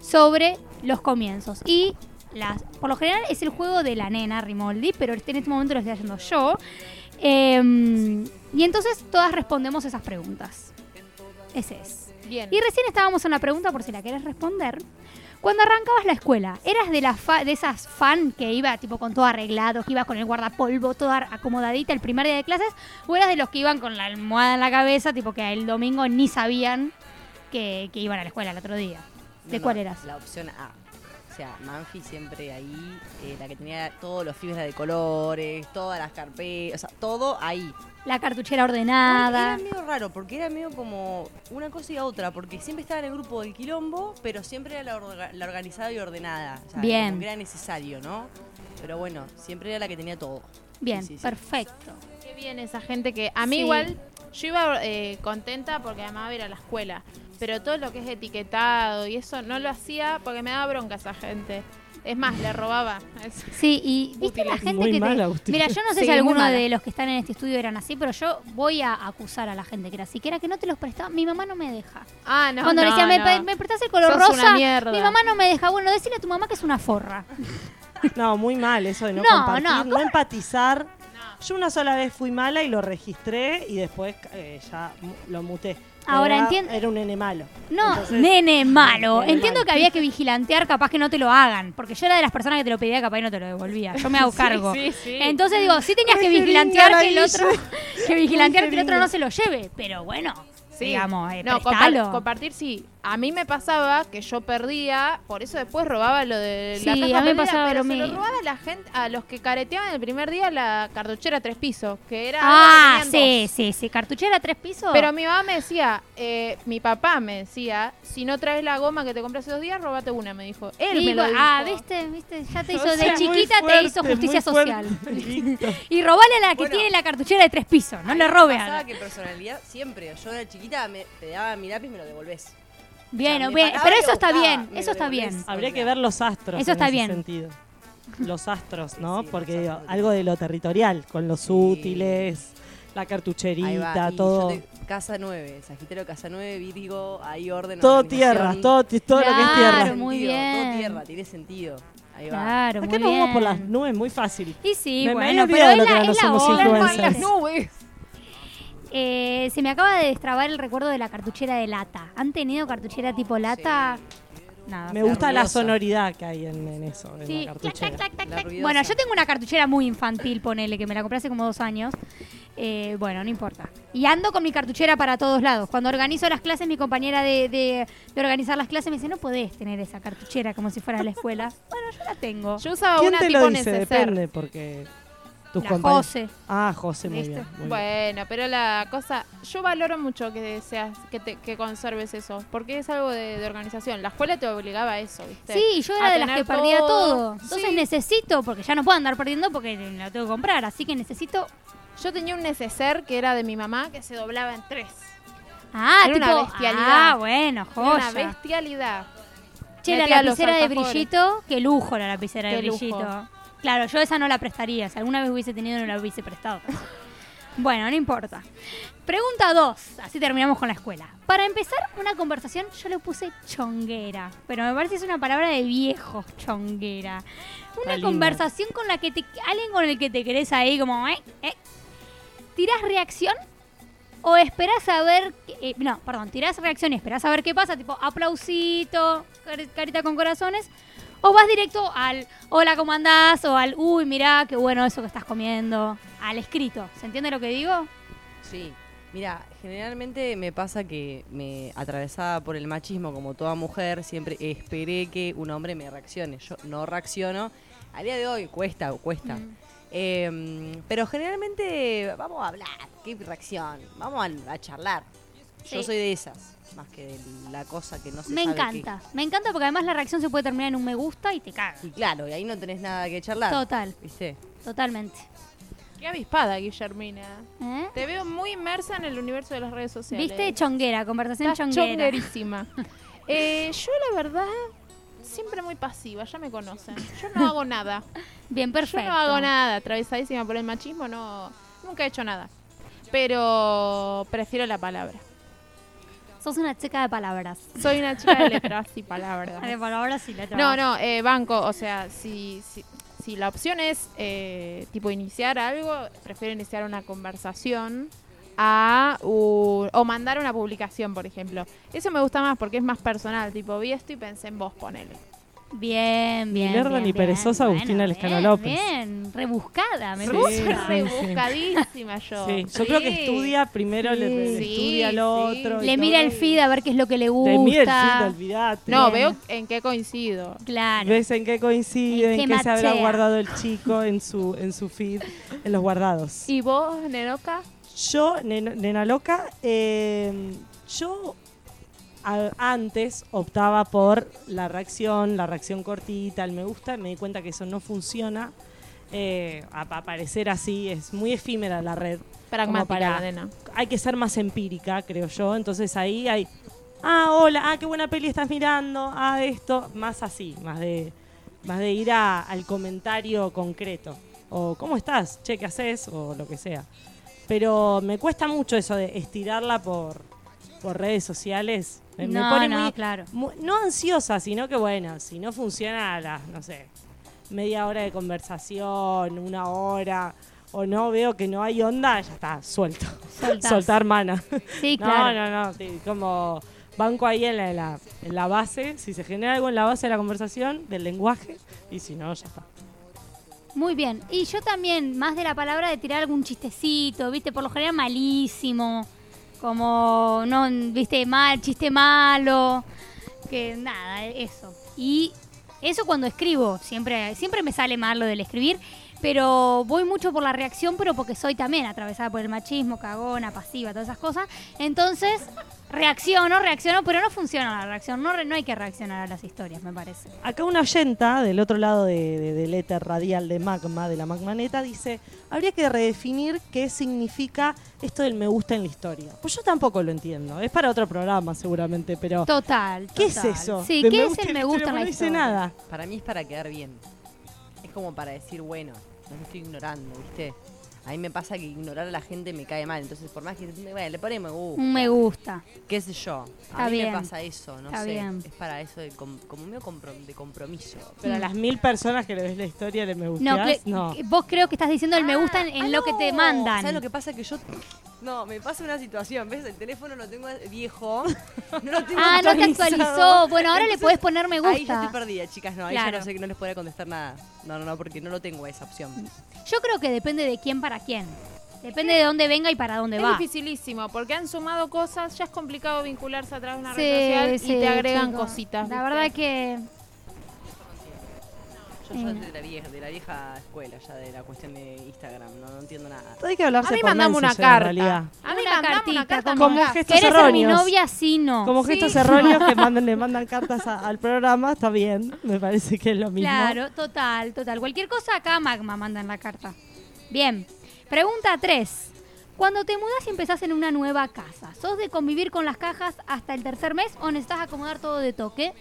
Speaker 3: sobre los comienzos. Y las, por lo general es el juego de la nena Rimoldi, pero en este momento lo estoy haciendo yo. Em, y entonces todas respondemos esas preguntas. Ese es.
Speaker 2: Bien.
Speaker 3: Y recién estábamos en la pregunta, por si la querés responder. Cuando arrancabas la escuela, ¿eras de, las fa- de esas fan que iba tipo con todo arreglado, que iba con el guardapolvo, toda acomodadita el primer día de clases? ¿O eras de los que iban con la almohada en la cabeza, tipo que el domingo ni sabían que, que iban a la escuela el otro día? ¿De
Speaker 13: No,
Speaker 3: cuál eras?
Speaker 13: La opción A. O sea, Manfi siempre ahí, eh, la que tenía todos los fibras de colores, todas las carpetas, o sea, todo ahí.
Speaker 3: La cartuchera
Speaker 13: Bueno,
Speaker 3: ordenada.
Speaker 13: Era medio raro, porque era medio como una cosa y otra, porque siempre estaba en el grupo del quilombo, pero siempre era la, orga- la organizada y ordenada. O sea,
Speaker 3: Bien.
Speaker 13: como que era necesario, ¿no? Pero bueno, siempre era la que tenía todo.
Speaker 3: Bien,
Speaker 13: Sí, sí, sí.
Speaker 3: perfecto.
Speaker 2: Qué bien esa gente que. A mí
Speaker 3: Sí.
Speaker 2: igual. Yo iba eh, contenta porque además iba a ir a la escuela. Pero todo lo que es etiquetado y eso no lo hacía porque me daba bronca esa gente. Es más, le robaba.
Speaker 3: Sí, y viste la gente
Speaker 12: Muy
Speaker 3: que
Speaker 12: mala.
Speaker 3: Mira, yo no sé
Speaker 2: Sí,
Speaker 3: si alguno de los que están en este estudio eran así, pero yo voy a acusar a la gente que era así, que era que no te los prestaba. Mi mamá no me deja.
Speaker 2: Ah, no.
Speaker 3: Cuando le
Speaker 2: no,
Speaker 3: decía, ¿me,
Speaker 2: no.
Speaker 3: ¿me prestás el color
Speaker 2: Sos
Speaker 3: rosa?
Speaker 2: una mierda.
Speaker 3: Mi mamá no me deja. Bueno, decirle a tu mamá que es una forra.
Speaker 12: No, muy mal eso de no,
Speaker 3: No,
Speaker 12: compartir,
Speaker 3: no,
Speaker 12: no, empatizar. Yo una sola vez fui mala y lo registré y después eh, ya lo muté.
Speaker 3: Ahora
Speaker 12: era-
Speaker 3: entiendo-
Speaker 12: Era un nene malo.
Speaker 3: No,
Speaker 12: Entonces-
Speaker 3: nene malo.
Speaker 12: Nene
Speaker 3: Entiendo
Speaker 12: malo.
Speaker 3: que había que vigilantear, capaz que no te lo hagan. Porque yo era de las personas que te lo pedía, capaz y no te lo devolvía. Yo me hago cargo.
Speaker 2: sí, sí.
Speaker 3: Entonces digo, sí tenías que vigilantear que el otro, que vigilantear que el otro no se lo lleve. Pero bueno,
Speaker 2: Sí.
Speaker 3: digamos, eh,
Speaker 2: no, compartir sí. A mí me pasaba que yo perdía, por eso después robaba lo de
Speaker 3: Sí,
Speaker 2: la
Speaker 3: a
Speaker 2: caja
Speaker 3: mí me
Speaker 2: perdida,
Speaker 3: pasaba
Speaker 2: pero
Speaker 3: lo
Speaker 2: se lo robaba a la gente, a los que careteaban el primer día la cartuchera tres pisos, que era
Speaker 3: Ah, sí, sí, sí. Cartuchera tres pisos.
Speaker 2: Pero mi mamá me decía, eh, mi papá me decía, si no traes la goma que te compré hace dos días, robate una, me dijo. Él
Speaker 3: Sí,
Speaker 2: me lo
Speaker 3: bu-
Speaker 2: dijo.
Speaker 3: Ah, viste, viste, ya te
Speaker 2: O
Speaker 3: hizo de
Speaker 2: sea, muy
Speaker 3: chiquita, te hizo justicia social. Y robale a la que
Speaker 13: Bueno.
Speaker 3: tiene la cartuchera de tres pisos, no
Speaker 13: A
Speaker 3: le robe a la-
Speaker 13: que personalidad siempre. Yo era chiquita, me, te daba mi lápiz y me lo devolvés.
Speaker 3: Bien,
Speaker 13: O sea, me
Speaker 3: bien, pero eso está
Speaker 13: buscaba,
Speaker 3: bien,
Speaker 13: me
Speaker 3: eso está bien.
Speaker 12: Habría que ver los astros
Speaker 3: Eso
Speaker 12: en
Speaker 3: está
Speaker 12: ese
Speaker 3: bien.
Speaker 12: sentido. Los astros, ¿no?
Speaker 13: Sí,
Speaker 12: Porque digo, algo de lo territorial, con los útiles, la
Speaker 13: Ahí va,
Speaker 12: cartucherita,
Speaker 13: y
Speaker 12: todo.
Speaker 13: yo te- casa 9, Sagitario Casa 9, Virgo, ahí orden.
Speaker 12: Todo tierra, todo, todo lo que es
Speaker 3: Claro,
Speaker 12: tierra.
Speaker 3: Muy
Speaker 13: sentido,
Speaker 3: bien.
Speaker 13: Todo tierra, tiene sentido. Ahí va.
Speaker 3: Claro,
Speaker 12: Acá
Speaker 3: muy
Speaker 12: nos vamos por
Speaker 3: bien.
Speaker 12: las nubes, muy fácil.
Speaker 3: Y sí,
Speaker 12: Me- me
Speaker 3: bueno,
Speaker 12: había
Speaker 3: pero es
Speaker 12: lo que
Speaker 3: la, es la onda.
Speaker 12: influencers.
Speaker 2: las nubes.
Speaker 3: Eh, se me acaba de destrabar el recuerdo de la cartuchera de lata. ¿Han tenido cartuchera tipo lata? Nada.
Speaker 12: Me gusta la sonoridad que hay en, en eso, en
Speaker 3: Sí,
Speaker 12: la cartuchera.
Speaker 3: clac, clac,
Speaker 13: La
Speaker 3: clac.
Speaker 13: ruidosa.
Speaker 3: Bueno, yo tengo una cartuchera muy infantil, ponele, que me la compré hace como dos años. Eh, bueno, no importa. Y ando con mi cartuchera para todos lados. Cuando organizo las clases, mi compañera de, de- de organizar las clases me dice, no podés tener esa cartuchera como si fuera a la escuela. bueno, yo la tengo.
Speaker 2: Yo usaba
Speaker 12: ¿Quién
Speaker 2: una
Speaker 12: te
Speaker 2: tipo
Speaker 12: lo dice?
Speaker 2: neceser.
Speaker 12: Depende, porque tus
Speaker 3: La
Speaker 12: compañeros...
Speaker 3: Jose.
Speaker 12: Ah, José, muy bien. muy bien.
Speaker 2: Bueno, pero la cosa, yo valoro mucho que seas, que, te, que conserves eso, porque es algo de, de organización. La escuela te obligaba a eso, ¿viste?
Speaker 3: Sí, yo era
Speaker 2: A
Speaker 3: de las que perdía todo. Entonces
Speaker 2: Sí.
Speaker 3: necesito, porque ya no puedo andar perdiendo porque la tengo que comprar. Así que necesito.
Speaker 2: Yo tenía un neceser que era de mi mamá que se doblaba en tres.
Speaker 3: Ah,
Speaker 2: Era
Speaker 3: tipo.
Speaker 2: una bestialidad.
Speaker 3: Ah, bueno,
Speaker 2: Era una
Speaker 3: joya.
Speaker 2: bestialidad.
Speaker 3: Che, la lapicera de brillito. Qué lujo la lapicera de
Speaker 2: lujo.
Speaker 3: Claro, yo esa no la prestaría. Si alguna vez hubiese tenido, no la hubiese prestado. bueno, no importa. Pregunta 2. Así terminamos con la escuela. Para empezar una conversación, yo le puse chonguera. Pero me parece que es una palabra de viejo, chonguera. Una conversación con la que te. Alguien con el que te querés ahí, como. Eh, eh. ¿Tirás reacción? ¿O esperás a ver. eh, no, perdón, tirás reacción y esperás a ver qué pasa, tipo aplausito, cari- carita con corazones. O vas directo al hola, ¿cómo andás? O al uy, mirá, qué bueno eso que estás comiendo. Al escrito. ¿Se entiende lo que digo?
Speaker 13: Sí. Mira, generalmente me pasa que me atravesada por el machismo como toda mujer, siempre esperé que un hombre me reaccione. Yo no reacciono. A día de hoy cuesta, cuesta. Eh, pero generalmente vamos a hablar, qué reacción, vamos a, a charlar. Yo soy de esas, más que de la cosa que no se
Speaker 3: Me
Speaker 13: sabe
Speaker 3: encanta. Me encanta porque además la reacción se puede terminar en un me gusta y te caga.
Speaker 13: qué. Y claro, y ahí no tenés nada que charlar.
Speaker 3: Total,
Speaker 13: ¿Viste?
Speaker 3: totalmente.
Speaker 2: Qué avispada, Guillermina.
Speaker 3: ¿Eh?
Speaker 2: Te veo muy inmersa en el universo de las redes sociales.
Speaker 3: ¿Viste? Chonguera, conversación
Speaker 2: Estás
Speaker 3: chonguera.
Speaker 2: chonguerísima. Eh, yo, la verdad, siempre muy pasiva, ya me conocen. Yo no hago nada.
Speaker 3: Bien, perfecto.
Speaker 2: Yo no hago nada, atravesadísima por el machismo, no, nunca he hecho nada. Pero prefiero la palabra.
Speaker 3: Sos una chica de palabras.
Speaker 2: Soy una chica de letras y palabras.
Speaker 3: De palabras y letras.
Speaker 2: No, no, eh, banco, o sea, si, si, si la opción es eh, tipo iniciar algo, prefiero iniciar una conversación a o mandar una publicación, por ejemplo. Eso me gusta más porque es más personal, tipo, vi esto y pensé en vos, ponele.
Speaker 3: Bien, bien.
Speaker 12: lerda
Speaker 3: bien,
Speaker 12: ni
Speaker 3: bien.
Speaker 12: perezosa Agustina Lescano
Speaker 3: bien,
Speaker 12: López.
Speaker 3: Bien, rebuscada, me
Speaker 12: Sí,
Speaker 3: gusta.
Speaker 12: sí.
Speaker 2: Rebuscadísima yo.
Speaker 12: Sí, yo creo que estudia primero, le, le
Speaker 2: Sí,
Speaker 12: estudia al
Speaker 2: sí.
Speaker 12: otro.
Speaker 3: Le
Speaker 12: todo.
Speaker 3: mira el feed a ver qué es lo que le gusta.
Speaker 12: Te mira el feed, olvidate.
Speaker 2: No,
Speaker 3: Bien.
Speaker 2: veo en qué coincido.
Speaker 3: Claro.
Speaker 12: Ves en qué coincide,
Speaker 3: En
Speaker 12: en
Speaker 3: qué
Speaker 12: qué se habrá guardado el chico en su, en su feed, en los guardados.
Speaker 2: ¿Y vos, Nenoca?
Speaker 12: Yo, nen- nena loca, eh, yo antes optaba por la reacción, la reacción cortita, el me gusta, me di cuenta que eso no funciona. Eh, a- aparecer así es muy efímera la red.
Speaker 2: Pragmática
Speaker 12: para-
Speaker 2: la nena.
Speaker 12: Hay que ser más empírica, creo yo. Entonces ahí hay, ah, hola, ah, qué buena peli estás mirando, ah, esto, más así, más de, más de ir a- al comentario concreto. O, ¿cómo estás? Che, ¿qué haces? O lo que sea. Pero me cuesta mucho eso de estirarla por, por redes sociales. Me, me
Speaker 3: No,
Speaker 12: pone
Speaker 3: no,
Speaker 12: muy,
Speaker 3: claro.
Speaker 12: no ansiosa, sino que bueno, si no funciona a las, no sé, media hora de conversación, una hora, o no veo que no hay onda, ya está, suelto.
Speaker 3: Soltás.
Speaker 12: Soltar mana.
Speaker 3: Sí,
Speaker 12: no,
Speaker 3: claro.
Speaker 12: no, no, sí, como banco ahí en la, en la- en la base, si se genera algo en la base de la conversación, del lenguaje, y si no, ya está.
Speaker 3: Muy bien. Y yo también, más de la palabra de tirar algún chistecito, ¿viste? Por lo general malísimo. Como, no, ¿viste? Mal, chiste malo. Que nada, eso. Y eso cuando escribo. Siempre, siempre me sale mal lo del escribir. Pero voy mucho por la reacción, pero porque soy también atravesada por el machismo, cagona, pasiva, todas esas cosas. Entonces, reacciono, reacciono, pero no funciona la reacción. No, re- no hay que reaccionar a las historias, me parece.
Speaker 12: Acá una oyenta del otro lado de- de- del éter radial de Magma, de la Magmaneta, dice, habría que redefinir qué significa esto del me gusta en la historia. Pues yo tampoco lo entiendo, es para otro programa seguramente, pero...
Speaker 3: Total.
Speaker 12: ¿Qué es
Speaker 3: total.
Speaker 12: eso?
Speaker 3: Sí,
Speaker 12: de
Speaker 3: ¿qué es el me gusta
Speaker 12: historia?
Speaker 3: en la
Speaker 12: No dice
Speaker 3: historia?
Speaker 12: nada.
Speaker 13: Para mí es para quedar bien. Es como para decir, bueno, no me estoy ignorando, ¿viste? A mí me pasa que ignorar a la gente me cae mal. Entonces, por más que bueno, le pone me gusta.
Speaker 3: Un me gusta.
Speaker 13: ¿Qué sé yo?
Speaker 3: Está
Speaker 13: a mí
Speaker 3: bien.
Speaker 13: me pasa eso, no
Speaker 3: Está
Speaker 13: sé.
Speaker 3: bien.
Speaker 13: Es para eso de com- como medio compro- de compromiso.
Speaker 12: Pero a las mil personas que le ves la historia le me
Speaker 3: No,
Speaker 12: gusteás,
Speaker 3: cle-
Speaker 12: no.
Speaker 3: vos creo que estás diciendo el me gusta en, en lo que te mandan.
Speaker 13: ¿Sabes lo que pasa? Que yo. No, me pasa una situación. ¿Ves? El teléfono lo tengo viejo. No lo tengo
Speaker 3: Ah, no te actualizó. Bueno, ahora le podés poner me
Speaker 13: Ahí ya
Speaker 3: gusta.
Speaker 13: estoy perdida, chicas. No, ahí ya
Speaker 3: Claro.
Speaker 13: no sé que no les podría contestar nada. No, no, no, porque no lo tengo esa opción.
Speaker 3: Yo creo que depende de quién para quién. Depende de dónde venga y para dónde
Speaker 2: Es
Speaker 3: va.
Speaker 2: dificilísimo, porque han sumado cosas, ya es complicado vincularse a través de una
Speaker 3: Sí,
Speaker 2: red social
Speaker 3: sí,
Speaker 2: y te agregan cositas.
Speaker 3: La
Speaker 2: ¿viste?
Speaker 3: verdad que
Speaker 13: Yo, yo de la vieja, de la vieja escuela, ya de la cuestión de Instagram, no, no entiendo nada.
Speaker 12: Hay que hablarse
Speaker 2: A mí
Speaker 12: por
Speaker 2: mandame una
Speaker 12: Messenger, en
Speaker 2: carta.
Speaker 12: realidad.
Speaker 2: A mí
Speaker 3: Una
Speaker 2: mandame
Speaker 3: cartita,
Speaker 2: una carta
Speaker 12: como gestos
Speaker 3: ¿Querés ser mi
Speaker 12: erróneos.
Speaker 3: novia? Sí, no.
Speaker 12: Como
Speaker 2: Sí.
Speaker 12: gestos erróneos que mandan, le mandan cartas a- al programa, está bien, me parece que es lo mismo.
Speaker 3: Claro, total, total. Cualquier cosa acá Magma manda en la carta. Bien. Pregunta 3. Cuando te mudas y empezás en una nueva casa, ¿sos de convivir con las cajas hasta el tercer mes o necesitas acomodar todo de toque?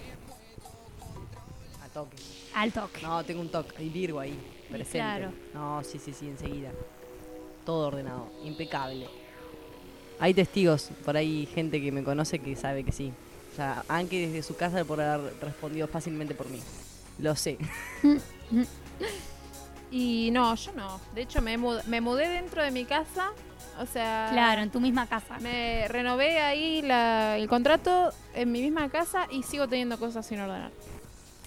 Speaker 13: A toque.
Speaker 3: Al toque.
Speaker 13: No, tengo un toque. Hay Virgo ahí, presente.
Speaker 3: claro.
Speaker 13: No, sí, sí, sí, enseguida. Todo ordenado, impecable. Hay testigos, por ahí gente que me conoce que sabe que sí. O sea, Anke desde su casa por haber respondido fácilmente por mí. Lo sé.
Speaker 2: Y no, yo no. De hecho, me, mud- me mudé dentro de mi casa. O sea.
Speaker 3: Claro, en tu misma casa.
Speaker 2: Me renové ahí la- el contrato en mi misma casa y sigo teniendo cosas sin ordenar.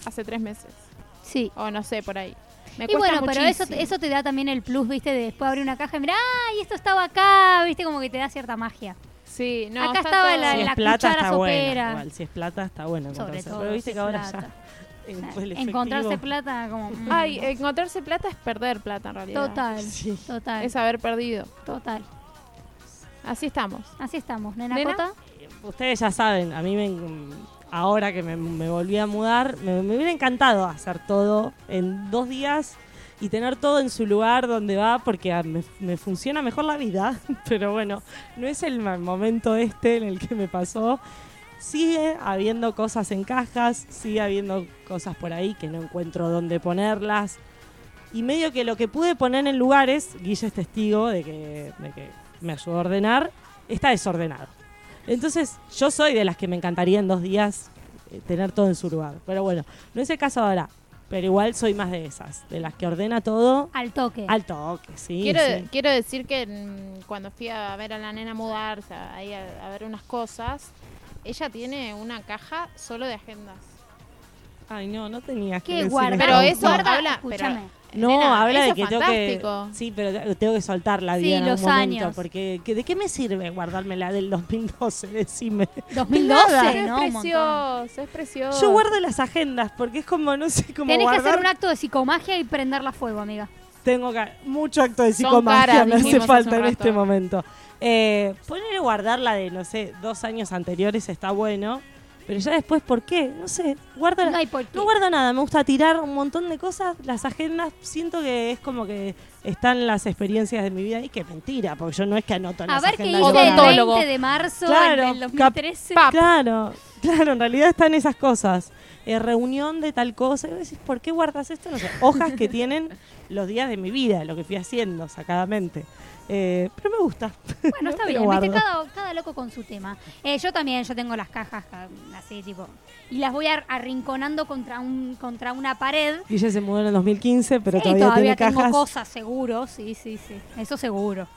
Speaker 2: Hace tres meses.
Speaker 3: Sí.
Speaker 2: O no sé, por ahí. Me
Speaker 3: y bueno, pero eso, eso te da también el plus, viste, de después abrir una caja y mirar, ¡ay, esto estaba acá! Viste, como que te da cierta magia.
Speaker 2: Sí, no,
Speaker 3: Acá
Speaker 2: está
Speaker 3: estaba
Speaker 2: todo-
Speaker 3: la,
Speaker 12: Si
Speaker 3: la
Speaker 12: es plata
Speaker 3: cuchara
Speaker 12: está buena.
Speaker 3: sopera.
Speaker 12: Igual, si es plata está buena.
Speaker 3: Sobre todo
Speaker 12: Pero viste
Speaker 3: si
Speaker 12: que ahora
Speaker 3: plata.
Speaker 12: ya.
Speaker 3: O sea, encontrarse plata como... mm,
Speaker 2: Ay, encontrarse plata es perder plata en realidad.
Speaker 3: total,
Speaker 12: Sí.
Speaker 3: total,
Speaker 2: Es haber perdido.
Speaker 3: total.
Speaker 2: Así estamos.
Speaker 3: Así estamos, nena,
Speaker 2: ¿Nena?
Speaker 3: Cota.
Speaker 12: Ustedes ya saben, a mí me, ahora que me, volví a mudar, me, hubiera encantado hacer todo en dos días y tener todo en su lugar donde va porque ah, me, funciona mejor la vida. Pero bueno, no es el momento este en el que me pasó. Sigue habiendo cosas en cajas, sigue habiendo cosas por ahí que no encuentro dónde ponerlas. Y medio que lo que pude poner en lugares, Guille es testigo de que me ayudó a ordenar, está desordenado. Entonces, yo soy de las que me encantaría en dos días eh, tener todo en su lugar. Pero bueno, no es el caso ahora. Pero igual soy más de esas, de las que ordena todo
Speaker 3: Al toque.
Speaker 12: al toque, sí.
Speaker 2: quiero,
Speaker 12: sí.
Speaker 2: quiero decir que mm, cuando fui a ver a la nena mudarse, ahí a, a ver unas cosas, ella tiene una caja solo de agendas.
Speaker 12: Ay, no, no tenías que
Speaker 3: ¿Qué
Speaker 12: decir
Speaker 3: guarda?
Speaker 2: Pero eso
Speaker 3: Guarda,
Speaker 2: habla,
Speaker 3: escúchame.
Speaker 2: pero,
Speaker 12: No,
Speaker 2: nena,
Speaker 12: habla de que tengo que. Sí, pero tengo que soltar la vida
Speaker 3: Sí,
Speaker 12: en algún
Speaker 3: los
Speaker 12: momento.
Speaker 3: años.
Speaker 12: Porque que- ¿de qué me sirve guardarme la del 2012? Decime.
Speaker 3: 2012,
Speaker 12: Nada.
Speaker 2: es precioso, es precioso.
Speaker 12: Yo guardo las agendas porque es como, no sé cómo
Speaker 3: Tenés que hacer un acto de psicomagia y prenderla a fuego, amiga.
Speaker 12: Tengo que, mucho acto de psicomagia
Speaker 2: caras,
Speaker 12: me hace falta en este momento. Eh, poner guardar la de, no sé, dos años anteriores está bueno. Pero ya después, ¿por qué? No sé. Guarda,
Speaker 3: No hay por qué.
Speaker 12: no guardo nada. Me gusta tirar un montón de cosas. Las agendas siento que es como que están las experiencias de mi vida. Y que mentira, porque yo no es que anoto en
Speaker 3: A
Speaker 12: las
Speaker 3: ver qué
Speaker 12: agendas.
Speaker 3: hice
Speaker 12: yo
Speaker 3: el
Speaker 12: guardo.
Speaker 3: 20 de marzo
Speaker 12: Claro,
Speaker 3: del 2013.
Speaker 12: cap- Claro, claro, en realidad están esas cosas. Eh, reunión de tal cosa. Y vos decís, ¿por qué guardas esto? No sé. Hojas que tienen los días de mi vida, lo que fui haciendo sacadamente. Eh, pero me gusta.
Speaker 3: Bueno, está bien, viste, cada, cada loco con su tema. Eh, yo también, yo tengo las cajas ca- así, tipo, y las voy ar- arrinconando contra un contra una pared.
Speaker 12: Guille se mudó en el 2015, pero
Speaker 3: Sí,
Speaker 12: todavía,
Speaker 3: todavía
Speaker 12: tiene
Speaker 3: tengo
Speaker 12: cajas.
Speaker 3: cosas, seguro, sí, sí, sí, eso seguro.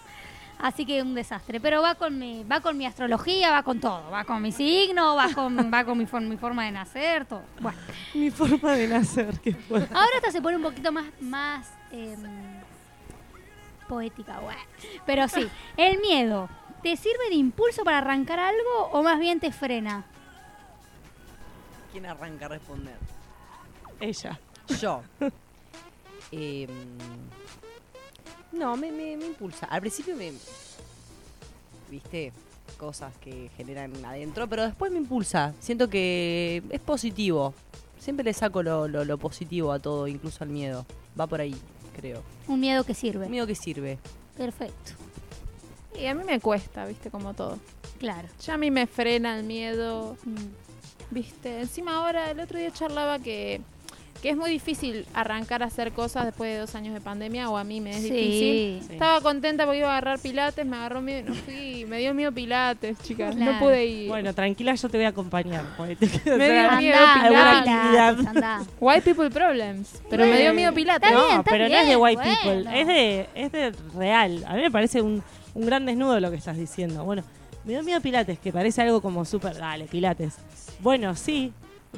Speaker 3: Así que un desastre, pero va con mi va con mi astrología, va con todo, va con mi signo, va con va con mi, for- mi forma de nacer, todo. Bueno,
Speaker 12: Mi forma de nacer, que fue.
Speaker 3: ahora esta se pone un poquito más más em, poética, bueno. Pero sí, el miedo, ¿te sirve de impulso para arrancar algo o más bien te frena?
Speaker 13: ¿Quién arranca a responder?
Speaker 12: Ella.
Speaker 13: Yo. Em, no, me, me- me impulsa. Al principio me. Viste, cosas que generan adentro, pero después me impulsa. Siento que es positivo. Siempre le saco lo, lo- lo positivo a todo, incluso al miedo. Va por ahí, creo.
Speaker 3: Un miedo que sirve.
Speaker 13: Un miedo que sirve.
Speaker 3: Perfecto.
Speaker 2: Y a mí me cuesta, viste, como todo.
Speaker 3: Claro.
Speaker 2: Ya a mí me frena el miedo,
Speaker 3: Mm.
Speaker 2: viste. Encima ahora, el otro día charlaba que, que es muy difícil arrancar a hacer cosas después de dos años de pandemia, o a mí me es
Speaker 3: Sí.
Speaker 2: difícil.
Speaker 3: Sí.
Speaker 2: Estaba contenta porque iba a agarrar pilates, me agarró miedo no fui. Me dio miedo pilates, chicas.
Speaker 3: Claro.
Speaker 2: No pude ir.
Speaker 12: Bueno, tranquila, yo te voy a acompañar. te
Speaker 2: Me dio miedo
Speaker 12: alguna
Speaker 2: pilates.
Speaker 12: actividad.
Speaker 3: Andá.
Speaker 2: White people problems. Pero me dio miedo pilates.
Speaker 3: Está
Speaker 12: no,
Speaker 3: bien,
Speaker 12: pero no es de white
Speaker 3: bueno.
Speaker 12: people, es de, es de real. A mí me parece un, un gran desnudo lo que estás diciendo. Bueno, me dio miedo Pilates, que parece algo como súper, dale, Pilates. Bueno, sí,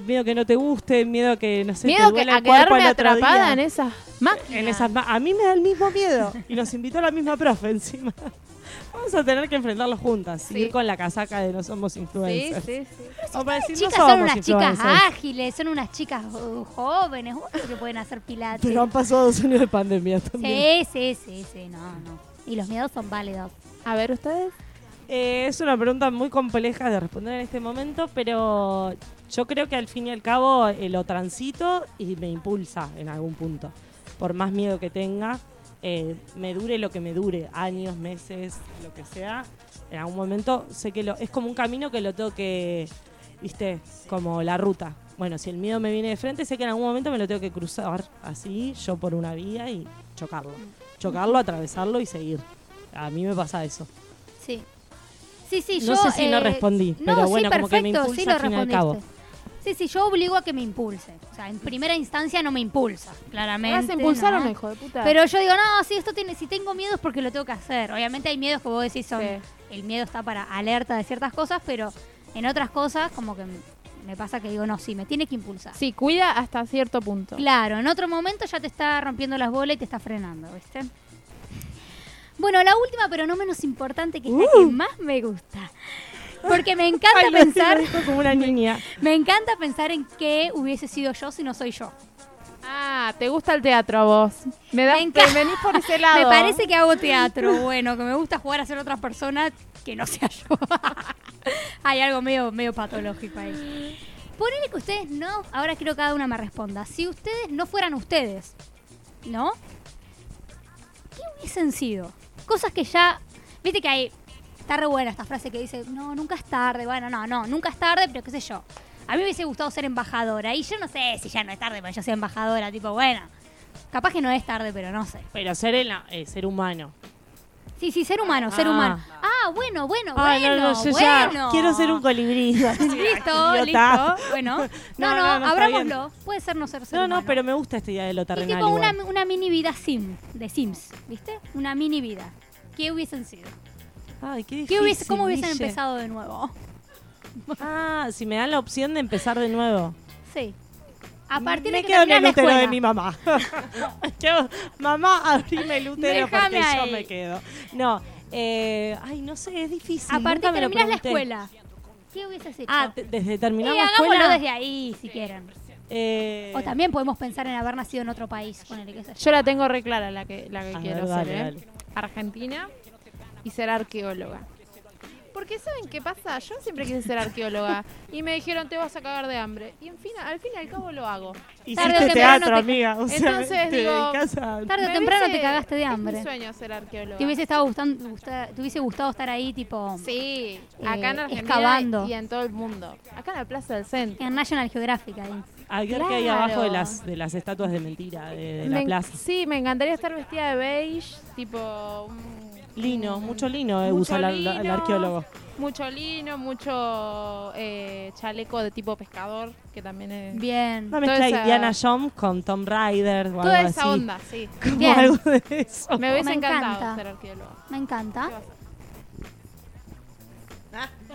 Speaker 12: miedo que no te guste, miedo que, no sé,
Speaker 2: Miedo
Speaker 12: te
Speaker 2: que, a
Speaker 12: el
Speaker 2: quedarme
Speaker 12: al otro
Speaker 2: atrapada
Speaker 12: día.
Speaker 2: en esas máquinas.
Speaker 12: En esas ma- a mí me da el mismo miedo. Y nos invitó la misma profe encima. Vamos a tener que enfrentarlo juntas.
Speaker 2: Sí.
Speaker 12: Seguir con la casaca de no somos
Speaker 2: Sí,
Speaker 12: influencers.
Speaker 2: sí, sí.
Speaker 12: O para decir, no
Speaker 3: chicas son unas chicas
Speaker 12: influencers.
Speaker 3: ágiles, son unas chicas uh, jóvenes, obvio que pueden hacer pilates.
Speaker 12: Pero han pasado dos años de pandemia también.
Speaker 3: Sí, sí, sí, sí, no, no. Y los miedos son válidos.
Speaker 2: A ver, ustedes.
Speaker 12: Eh, es una pregunta muy compleja de responder en este momento, pero yo creo que al fin y al cabo eh, lo transito y me impulsa en algún punto. Por más miedo que tenga, eh, me dure lo que me dure, años, meses, lo que sea, en algún momento sé que lo, es como un camino que lo tengo que, viste, como la ruta. Bueno, si el miedo me viene de frente, sé que en algún momento me lo tengo que cruzar así, yo por una vía y chocarlo. Chocarlo, atravesarlo y seguir. A mí me pasa eso.
Speaker 3: Sí. Sí, sí,
Speaker 12: No
Speaker 3: yo.
Speaker 12: sé si no
Speaker 3: eh,
Speaker 12: respondí,
Speaker 3: no,
Speaker 12: pero
Speaker 3: sí,
Speaker 12: bueno, como que me
Speaker 3: perfecto,
Speaker 12: impulsa
Speaker 3: sí lo
Speaker 12: al fin y al cabo.
Speaker 3: respondiste. Sí, sí, yo obligo a que me impulse. O sea, en primera instancia no me impulsa, claramente.
Speaker 2: Ahora se impulsaron,
Speaker 3: ¿no?
Speaker 2: hijo de puta.
Speaker 3: Pero yo digo, no, si esto tiene, si tengo miedo es porque lo tengo que hacer. Obviamente hay miedos que vos decís son.
Speaker 2: Sí.
Speaker 3: El miedo está para alerta de ciertas cosas, pero en otras cosas, como que me pasa que digo, no, sí, me tiene que impulsar.
Speaker 2: Sí, cuida hasta cierto punto.
Speaker 3: Claro, en otro momento ya te está rompiendo las bolas y te está frenando, ¿viste? Bueno, la última, pero no menos importante, que es la que más me gusta. Porque me encanta
Speaker 12: Uh. Ay, lo-
Speaker 3: pensar.
Speaker 12: dijo como una niña.
Speaker 3: Me encanta pensar en qué hubiese sido yo si no soy yo.
Speaker 2: Ah, te gusta el teatro a vos. Me das,
Speaker 3: Me encanta.
Speaker 2: te venís por ese lado.
Speaker 3: Me parece que hago teatro, bueno, que me gusta jugar a ser otra persona que no sea yo. Hay algo medio, medio patológico ahí. Ponele que ustedes no, ahora quiero que cada una me responda. Si ustedes no fueran ustedes, ¿no? ¿Qué hubiesen sido? Cosas que ya. Viste que hay. Está re buena esta frase que dice: No, nunca es tarde. Bueno, no, no, nunca es tarde, pero qué sé yo. A mí me hubiese gustado ser embajadora. Y yo no sé si ya no es tarde para yo ser embajadora. Tipo, bueno. Capaz que no es tarde, pero no sé.
Speaker 12: Pero ser, el, eh, ser humano.
Speaker 3: Sí, sí, ser humano, ser
Speaker 12: Ah.
Speaker 3: humano. Ah, bueno, bueno,
Speaker 12: Ah,
Speaker 3: bueno.
Speaker 12: no, no, yo ya
Speaker 3: bueno.
Speaker 12: quiero ser un colibrí.
Speaker 3: listo,
Speaker 12: Idiota.
Speaker 3: listo. Bueno, no,
Speaker 12: No,
Speaker 3: no,
Speaker 12: no, no, está
Speaker 3: abrámoslo. Puede ser no ser ser
Speaker 12: No, no,
Speaker 3: humano.
Speaker 12: pero me gusta esta idea de lo terrenal.
Speaker 3: tipo una,
Speaker 12: igual.
Speaker 3: una mini vida sim, de Sims, ¿viste? Una mini vida. ¿Qué hubiesen sido?
Speaker 12: Ay, qué
Speaker 3: ¿Qué hubiese,
Speaker 12: difícil,
Speaker 3: ¿Cómo hubiesen
Speaker 12: Guille.
Speaker 3: empezado de nuevo?
Speaker 12: Ah, si me dan la opción de empezar de nuevo.
Speaker 3: Sí. A partir
Speaker 12: me
Speaker 3: de que
Speaker 12: quedo en el útero de
Speaker 3: escuela.
Speaker 12: mi mamá. Quedo- mamá, abrime el útero
Speaker 3: Déjame
Speaker 12: porque
Speaker 3: ahí.
Speaker 12: yo me quedo. No, eh, ay, no sé, es difícil.
Speaker 3: A partir de terminás la escuela. ¿Qué hubieses hecho?
Speaker 12: Ah, te- desde terminar la
Speaker 3: hagámoslo
Speaker 12: escuela.
Speaker 3: desde ahí, si quieren.
Speaker 12: Eh,
Speaker 3: O también podemos pensar en haber nacido en otro país, ponele que sé
Speaker 2: Yo la tengo re clara la que, la que
Speaker 12: A
Speaker 2: quiero
Speaker 12: ver,
Speaker 2: ser,
Speaker 12: dale,
Speaker 2: ¿eh?
Speaker 12: dale.
Speaker 2: Argentina y ser arqueóloga. Porque ¿saben qué pasa? Yo siempre quise ser arqueóloga y me dijeron te vas a cagar de hambre. Y en fin, al fin y al cabo lo hago.
Speaker 12: Hiciste
Speaker 3: Tarde o temprano
Speaker 12: teatro,
Speaker 3: te-
Speaker 12: amiga. O sea,
Speaker 2: Entonces
Speaker 12: te
Speaker 2: digo,
Speaker 12: a-
Speaker 3: Tarde o
Speaker 2: me
Speaker 3: temprano te cagaste de
Speaker 2: Es
Speaker 3: hambre.
Speaker 2: mi sueño ser arqueóloga.
Speaker 3: ¿Te hubiese, estado gustando, gusta- te hubiese gustado estar ahí, tipo,
Speaker 2: Sí,
Speaker 3: eh,
Speaker 2: acá en Argentina
Speaker 3: excavando?
Speaker 2: y en todo el mundo. Acá en la Plaza del Centro.
Speaker 3: en National Geographic ahí?
Speaker 12: A ver qué hay abajo de las, de las estatuas de mentira de, de la
Speaker 2: Me
Speaker 12: plaza.
Speaker 2: Sí, me encantaría estar vestida de beige, tipo... un-
Speaker 12: Lino, mucho lino eh,
Speaker 2: Mucho
Speaker 12: usa la- la- el arqueólogo.
Speaker 2: Mucho lino, mucho eh, chaleco de tipo pescador, que también es...
Speaker 3: Bien.
Speaker 12: Una mezcla de Indiana Jones con Tom Raider o
Speaker 2: Toda
Speaker 12: algo
Speaker 2: esa
Speaker 12: así.
Speaker 2: onda, sí.
Speaker 12: Como
Speaker 3: Bien.
Speaker 12: algo de eso.
Speaker 2: Me hubiese
Speaker 3: Me
Speaker 2: encantado
Speaker 3: encanta.
Speaker 2: ser arqueóloga.
Speaker 3: Me encanta.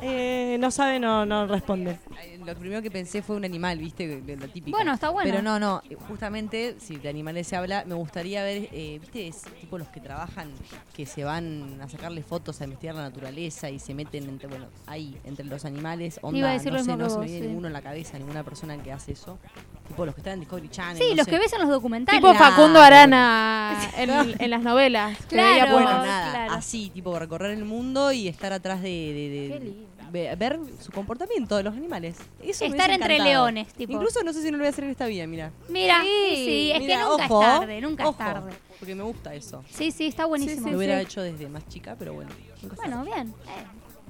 Speaker 12: Eh, no sabe, no, no responde.
Speaker 13: Lo primero que pensé fue un animal, ¿viste? Lo típico.
Speaker 3: Bueno, está bueno.
Speaker 13: Pero no, no. Justamente, si de animales se habla, me gustaría ver, eh, ¿viste? Es tipo los que trabajan, que se van a sacarle fotos, a investigar la naturaleza y se meten entre, bueno, ahí, entre los animales. Onda,
Speaker 3: Iba a decir
Speaker 13: no
Speaker 3: lo
Speaker 13: sé, no se me viene
Speaker 3: sí.
Speaker 13: ninguno en la cabeza, ninguna persona que hace eso. Tipo los que están en Discovery Channel.
Speaker 3: Sí,
Speaker 13: no
Speaker 3: los
Speaker 13: sé.
Speaker 3: que ves en los documentales.
Speaker 2: Tipo
Speaker 13: Claro.
Speaker 2: Facundo Arana en, en las novelas. que
Speaker 3: Claro.
Speaker 2: veía
Speaker 13: Bueno, nada,
Speaker 3: claro.
Speaker 13: así, tipo recorrer el mundo y estar atrás de, de- de-
Speaker 2: Qué lindo.
Speaker 13: Ve- ver su comportamiento de los animales. Eso
Speaker 3: Estar entre leones, tipo.
Speaker 13: Incluso no sé si no lo voy a hacer en esta vida, mira.
Speaker 3: Mira, sí, sí, es
Speaker 13: Mira,
Speaker 3: que nunca
Speaker 13: ojo,
Speaker 3: es tarde, nunca
Speaker 13: ojo,
Speaker 3: es tarde.
Speaker 13: Porque me gusta eso.
Speaker 3: Sí, sí, está buenísimo.
Speaker 13: lo hubiera hecho desde más chica, pero bueno.
Speaker 3: Bueno, bien. eh.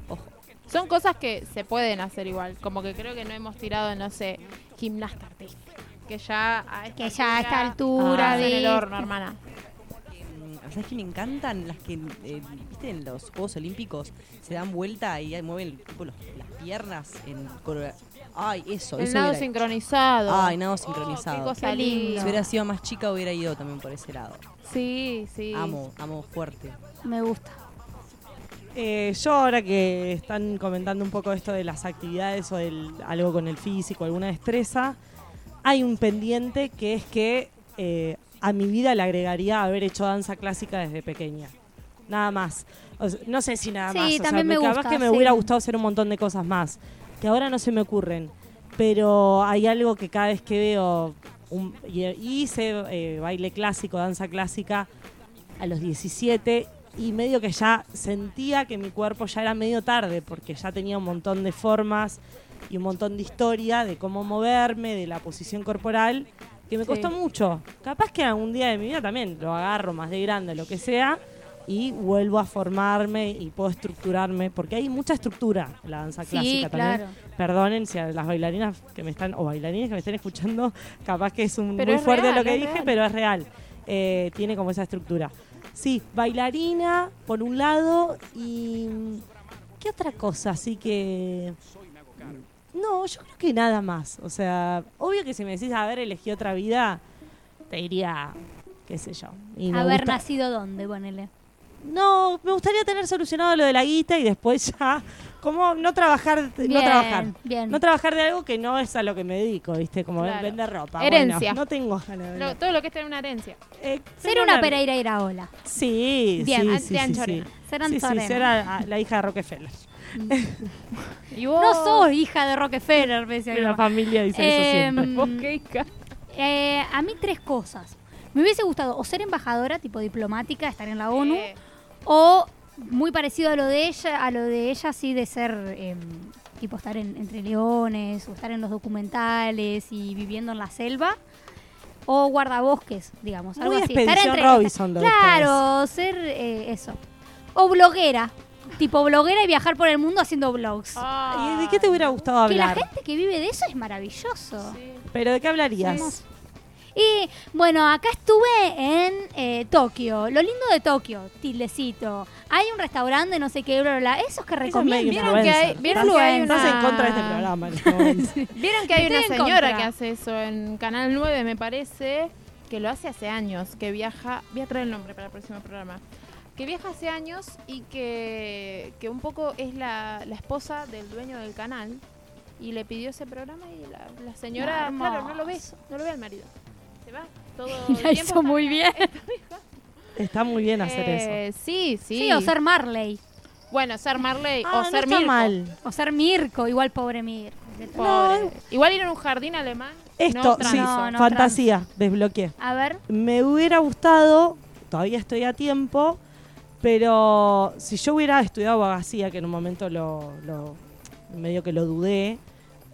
Speaker 13: Ojo.
Speaker 2: Son cosas que se pueden hacer igual. Como que creo que no hemos tirado, no sé, gimnasta artística. Que ya a esta
Speaker 3: Que ya a esta altura,
Speaker 2: estás en el horno, hermana.
Speaker 13: ¿Sabes que me encantan? Las que, eh, viste, en los Juegos Olímpicos se dan vuelta y mueven tipo, los- las piernas en coreo- Ay, eso.
Speaker 2: El
Speaker 13: eso
Speaker 2: nado
Speaker 13: hubiera-
Speaker 2: sincronizado.
Speaker 13: Ay, nado
Speaker 2: Oh,
Speaker 13: sincronizado.
Speaker 2: qué cosa
Speaker 3: Qué lindo.
Speaker 13: Si hubiera sido más chica hubiera ido también por ese lado.
Speaker 2: Sí, sí.
Speaker 13: Amo, amo fuerte.
Speaker 3: Me gusta.
Speaker 12: Eh, yo ahora que están comentando un poco esto de las actividades o del, algo con el físico, alguna destreza, hay un pendiente que es que eh, a mi vida le agregaría haber hecho danza clásica desde pequeña. Nada más. O sea, no sé si nada
Speaker 3: Sí,
Speaker 12: más. O sea,
Speaker 3: también me gusta,
Speaker 12: que me
Speaker 3: sí.
Speaker 12: hubiera gustado hacer un montón de cosas más, que ahora no se me ocurren. Pero hay algo que cada vez que veo, un- y, y hice eh, baile clásico, danza clásica, a los 17 y medio que ya sentía que mi cuerpo ya era medio tarde porque ya tenía un montón de formas y un montón de historia de cómo moverme, de la posición corporal, que me
Speaker 2: Sí.
Speaker 12: costó mucho. Capaz que algún día de mi vida también lo agarro más de grande, lo que sea, y vuelvo a formarme y puedo estructurarme, porque hay mucha estructura en la danza
Speaker 3: Sí,
Speaker 12: clásica también.
Speaker 3: claro.
Speaker 12: Perdonen si a las bailarinas que me están, o bailarines que me estén escuchando, capaz que es un
Speaker 2: Pero
Speaker 12: muy
Speaker 2: es
Speaker 12: fuerte
Speaker 2: real,
Speaker 12: lo que dije,
Speaker 2: real.
Speaker 12: pero es real. Eh, tiene como esa estructura. Sí, bailarina, por un lado, y. ¿Qué otra cosa? Así que. No, yo creo que nada más. O sea, obvio que si me decís haber elegido otra vida, te diría, qué sé yo. Y
Speaker 3: Haber
Speaker 12: gusta-
Speaker 3: nacido dónde, ponele.
Speaker 12: No, me gustaría tener solucionado lo de la guita y después ya, como no trabajar, no trabajar.
Speaker 3: bien.
Speaker 12: No trabajar de algo que no es a lo que me dedico, ¿viste? Como
Speaker 2: Claro.
Speaker 12: vender ropa.
Speaker 2: Herencia.
Speaker 12: Bueno, no tengo ganas de
Speaker 2: Lo-
Speaker 12: vender.
Speaker 2: todo lo que es tener una herencia.
Speaker 12: Eh,
Speaker 3: Ser
Speaker 12: tengo
Speaker 3: una Pereira Iraola.
Speaker 12: Sí,
Speaker 3: Bien,
Speaker 12: sí, sí, sí, sí.
Speaker 3: Ser
Speaker 12: Sí, sí, ser a- a la hija de Rockefeller.
Speaker 2: Y
Speaker 3: No sos hija de Rockefeller, me decía
Speaker 12: La familia dice eso siempre.
Speaker 3: Em,
Speaker 2: ¿Vos qué, hija?
Speaker 3: Eh, a mí tres cosas. Me hubiese gustado o ser embajadora, tipo diplomática, estar en la ONU,
Speaker 2: Eh,
Speaker 3: o muy parecido a lo de ella, a lo de ella sí de ser em, tipo estar en- entre leones o estar en los documentales y viviendo en la selva. o guardabosques, digamos, algo
Speaker 12: Muy
Speaker 3: así.
Speaker 12: Expedición Robinson de
Speaker 3: Claro, ser eh, eso. O bloguera, tipo bloguera y viajar por el mundo haciendo vlogs.
Speaker 12: ¿Y de qué te hubiera gustado
Speaker 3: Que la
Speaker 12: hablar?
Speaker 3: gente que vive de eso es maravilloso.
Speaker 12: ¿Pero de qué hablarías?
Speaker 3: Sí. Y bueno, acá estuve en eh, Tokio. Lo lindo de Tokio, tildecito. Hay un restaurante, no sé qué, bla, bla, bla. Esos que recomiendo.
Speaker 2: Vieron que hay, vieron que hay
Speaker 12: Estás
Speaker 2: una...
Speaker 12: en contra de este programa este momento.
Speaker 2: Vieron que hay
Speaker 3: Estoy
Speaker 2: una señora que hace eso en Canal 9, me parece, que lo hace hace años, que viaja, voy a traer el nombre para el próximo programa, que viaja hace años y que, que un poco es la, la esposa del dueño del canal y le pidió ese programa y la, la señora, claro, no lo ve, no lo ve al marido. Se va todo
Speaker 3: Y
Speaker 2: el
Speaker 3: la
Speaker 2: tiempo
Speaker 3: hizo muy bien.
Speaker 12: Está muy bien hacer eso.
Speaker 2: Eh, Sí, sí.
Speaker 3: Sí, o ser Marley.
Speaker 2: Bueno, ser Marley
Speaker 12: Ah,
Speaker 2: o
Speaker 12: no
Speaker 2: ser Mirko.
Speaker 12: mal.
Speaker 3: O ser Mirko, igual pobre Mirko.
Speaker 2: Pobre. Igual ir a un jardín alemán.
Speaker 12: Esto,
Speaker 2: no
Speaker 12: sí, fantasía, desbloqueé.
Speaker 3: A ver.
Speaker 12: Me hubiera gustado, todavía estoy a tiempo, pero si yo hubiera estudiado abogacía, que en un momento lo, lo- medio que lo dudé,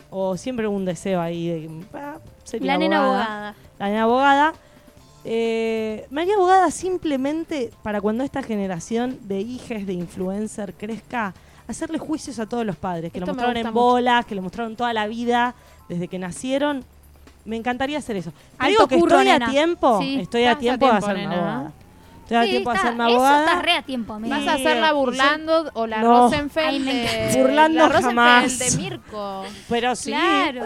Speaker 12: o siempre hubo un deseo ahí de ah, ser
Speaker 3: La nena
Speaker 12: abogada.
Speaker 3: abogada.
Speaker 12: La nena abogada. Eh, me haría abogada simplemente para cuando esta generación de hijes de influencer crezca, hacerle juicios a todos los padres, que
Speaker 2: Esto
Speaker 12: lo mostraron en
Speaker 2: mucho.
Speaker 12: bolas, que lo mostraron toda la vida, desde que nacieron. Me encantaría hacer eso.
Speaker 3: Alto
Speaker 12: digo que
Speaker 3: curro,
Speaker 12: estoy a tiempo,
Speaker 3: Sí,
Speaker 12: estoy a
Speaker 2: estás a
Speaker 12: tiempo de
Speaker 2: tiempo,
Speaker 12: abogada. Estoy a
Speaker 3: Sí,
Speaker 12: tiempo
Speaker 3: está-
Speaker 12: hacerme
Speaker 3: Eso
Speaker 12: abogada.
Speaker 3: está re a tiempo, amiga.
Speaker 2: Vas a hacer la
Speaker 12: y
Speaker 2: burlando o la
Speaker 12: No.
Speaker 2: Rosenfeld de.
Speaker 12: Burlando
Speaker 2: la Rosenfeld
Speaker 12: jamás.
Speaker 2: de Mirko.
Speaker 12: Pero sí,
Speaker 3: Claro.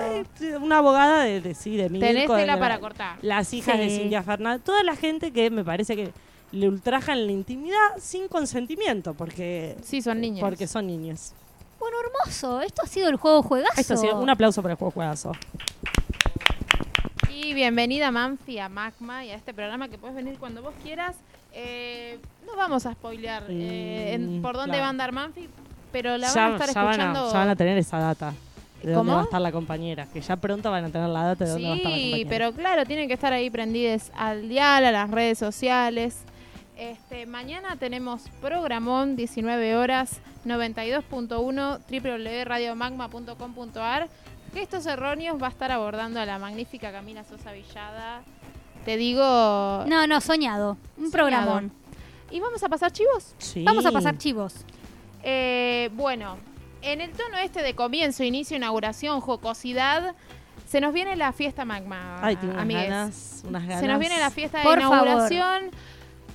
Speaker 12: una abogada de, de- sí, de Mirko,
Speaker 2: Tenés
Speaker 12: de
Speaker 2: tela
Speaker 12: la-
Speaker 2: para cortar.
Speaker 12: Las hijas de. Cintia Fernández, toda la gente que me parece que le ultrajan la intimidad sin consentimiento, porque,
Speaker 2: Sí, son niños.
Speaker 12: porque son niños.
Speaker 3: Bueno, hermoso. Esto ha sido el juego juegazo.
Speaker 12: Esto sí, un aplauso para el juego juegazo.
Speaker 2: Y bienvenida Manfi a Magma y a este programa que puedes venir cuando vos quieras. Eh, no vamos a spoilear eh, en-
Speaker 12: Mm,
Speaker 2: por dónde
Speaker 12: claro.
Speaker 2: va a andar Manfi, pero la
Speaker 12: ya,
Speaker 2: van a estar
Speaker 12: ya van a-
Speaker 2: escuchando.
Speaker 12: ya van a tener esa data. De dónde va a estar la compañera. Que ya pronto van a tener la data de dónde va a estar la
Speaker 2: Sí,
Speaker 12: compañera.
Speaker 2: pero claro, tienen que estar ahí prendidos al dial, a las redes sociales. Este, mañana tenemos programón, 19 horas, 92.1, www.radiomagma.com.ar. Gestos Erróneos va a estar abordando a la magnífica Camila Sosa Villada. Te digo...
Speaker 3: No, no, soñado. Un programón.
Speaker 2: ¿Y vamos a pasar chivos?
Speaker 12: Sí.
Speaker 3: Vamos a pasar chivos.
Speaker 2: Eh, bueno, en el tono este de comienzo, inicio, inauguración, jocosidad, se nos viene la fiesta magma.
Speaker 12: Ay, tengo unas ganas, unas ganas.
Speaker 2: Se nos viene la fiesta de
Speaker 3: Por
Speaker 2: inauguración.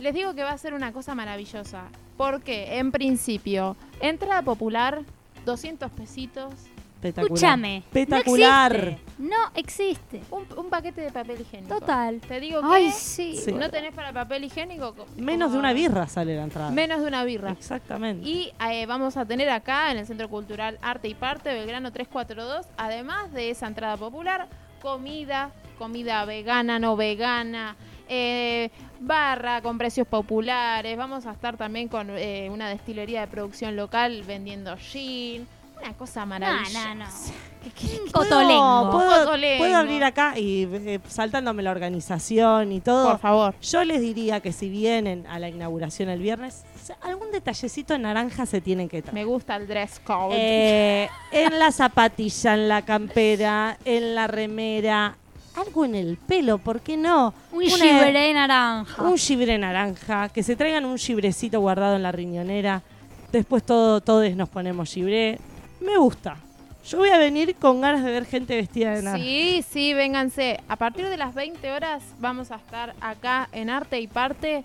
Speaker 2: Les digo que va a ser una cosa maravillosa. Porque, en principio, entrada popular, 200 pesitos,
Speaker 12: Espectacular.
Speaker 3: Escúchame.
Speaker 12: Espectacular.
Speaker 3: No. No existe.
Speaker 2: un, un paquete de papel higiénico.
Speaker 3: Total.
Speaker 2: Te digo que
Speaker 3: Ay, sí.
Speaker 12: Sí.
Speaker 2: no tenés para papel higiénico. co-
Speaker 12: Menos de una birra sale la entrada.
Speaker 2: Menos de una birra.
Speaker 12: Exactamente.
Speaker 2: Y eh, vamos a tener acá en el Centro Cultural Arte y Parte, Belgrano 342, además de esa entrada popular, comida, comida vegana, no vegana, eh, barra con precios populares. Vamos a estar también con eh, una destilería de producción local vendiendo gin. Una cosa maravillosa.
Speaker 3: no, no.
Speaker 12: ¿Puedo-
Speaker 3: Cotolengo.
Speaker 12: ¿puedo,
Speaker 2: Cotolengo.
Speaker 12: puedo abrir acá y eh, saltándome la organización y todo?
Speaker 2: Por favor.
Speaker 12: Yo les diría que si vienen a la inauguración el viernes, algún detallecito en naranja se tienen que traer.
Speaker 2: Me gusta el dress code.
Speaker 12: Eh, en la zapatilla, en la campera, en la remera, algo en el pelo, ¿por qué no?
Speaker 3: Un gibré naranja.
Speaker 12: Un gibre naranja, que se traigan un gibrecito guardado en la riñonera. Después todo, todos nos ponemos gibré. Me gusta. Yo voy a venir con ganas de ver gente vestida de naranja.
Speaker 2: Sí, sí, vénganse. A partir de las 20 horas vamos a estar acá en Arte y Parte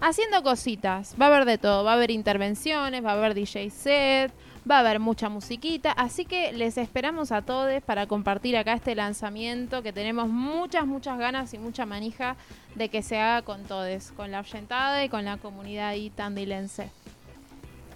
Speaker 2: haciendo cositas. Va a haber de todo. Va a haber intervenciones, va a haber DJ set, va a haber mucha musiquita. Así que les esperamos a todos para compartir acá este lanzamiento que tenemos muchas, muchas ganas y mucha manija de que se haga con todos, con la oyentada y con la comunidad ahí tandilense.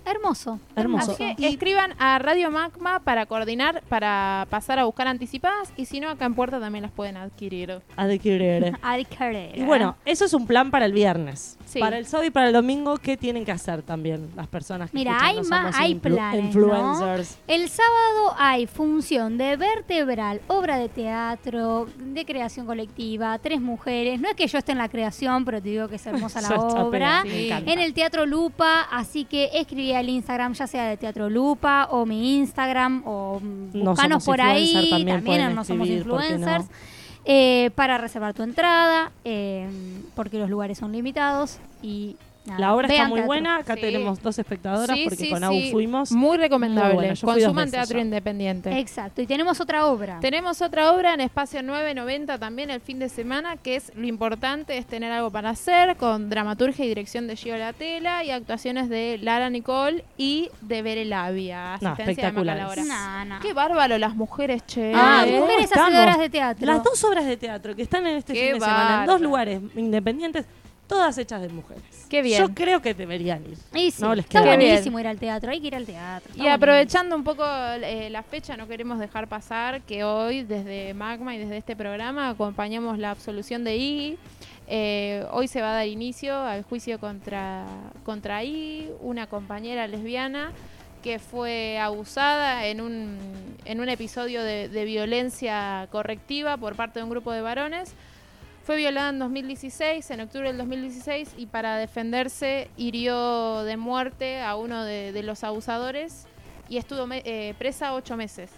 Speaker 3: Hermoso.
Speaker 12: Hermoso.
Speaker 2: Así que escriban a Radio Magma para coordinar, para pasar a buscar anticipadas y si no, acá en Puerta también las pueden adquirir.
Speaker 12: Adquirir.
Speaker 3: Adquirir.
Speaker 12: Y bueno, eso es un plan para el viernes.
Speaker 2: Sí.
Speaker 12: Para el sábado y para el domingo, ¿qué tienen que hacer también las personas que
Speaker 3: Mira, hay más, hay
Speaker 12: influ-
Speaker 3: planes,
Speaker 12: influencers.
Speaker 3: ¿no? El sábado hay función de vertebral, obra de teatro, de creación colectiva, tres mujeres. No es que yo esté en la creación, pero te digo que es hermosa la obra. En el Teatro Lupa, así que escribí al Instagram, ya sea de Teatro Lupa o mi Instagram, o
Speaker 12: No
Speaker 3: buscanos por ahí,
Speaker 12: también
Speaker 3: también, No Somos. Influencers. eh, para reservar tu entrada, eh, porque los lugares son limitados y nada,
Speaker 12: La obra está muy
Speaker 3: teatro.
Speaker 12: buena. Acá
Speaker 2: Sí.
Speaker 12: tenemos dos espectadoras
Speaker 2: Sí,
Speaker 12: porque
Speaker 2: sí,
Speaker 12: con Agu
Speaker 2: sí.
Speaker 12: fuimos.
Speaker 2: Muy recomendable.
Speaker 12: Muy dos
Speaker 2: Consuman teatro
Speaker 12: ya.
Speaker 2: independiente.
Speaker 3: Exacto, y tenemos otra obra.
Speaker 2: Tenemos otra obra en Espacio 990 también el fin de semana, que es lo importante es tener algo para hacer, con dramaturgia y dirección de Gio Latela y actuaciones de Lara Nicole y de Bere Labia,
Speaker 12: No,
Speaker 2: asistencia de
Speaker 12: espectaculares.
Speaker 3: No, no.
Speaker 2: Qué bárbaro las mujeres, che.
Speaker 3: Ah,
Speaker 12: ¿cómo
Speaker 3: mujeres
Speaker 12: estamos?
Speaker 3: hacedoras de teatro.
Speaker 12: Las dos obras de teatro que están en este
Speaker 2: Qué
Speaker 12: fin de semana en dos lugares independientes, todas hechas de mujeres.
Speaker 2: Qué bien.
Speaker 12: Yo creo que deberían ir.
Speaker 3: Y sí,
Speaker 12: No les
Speaker 3: está
Speaker 12: queda.
Speaker 3: buenísimo ir al teatro, hay que ir al teatro.
Speaker 2: Y aprovechando un poco eh, la fecha, no queremos dejar pasar que hoy desde Magma y desde este programa acompañamos la absolución de Iggy. Eh, hoy se va a dar inicio al juicio contra, contra Iggy, una compañera lesbiana que fue abusada en un, en un episodio de, de violencia correctiva por parte de un grupo de varones. Fue violada en 2016, en octubre del 2016, y para defenderse hirió de muerte a uno de, los abusadores y estuvo eh, presa ocho meses.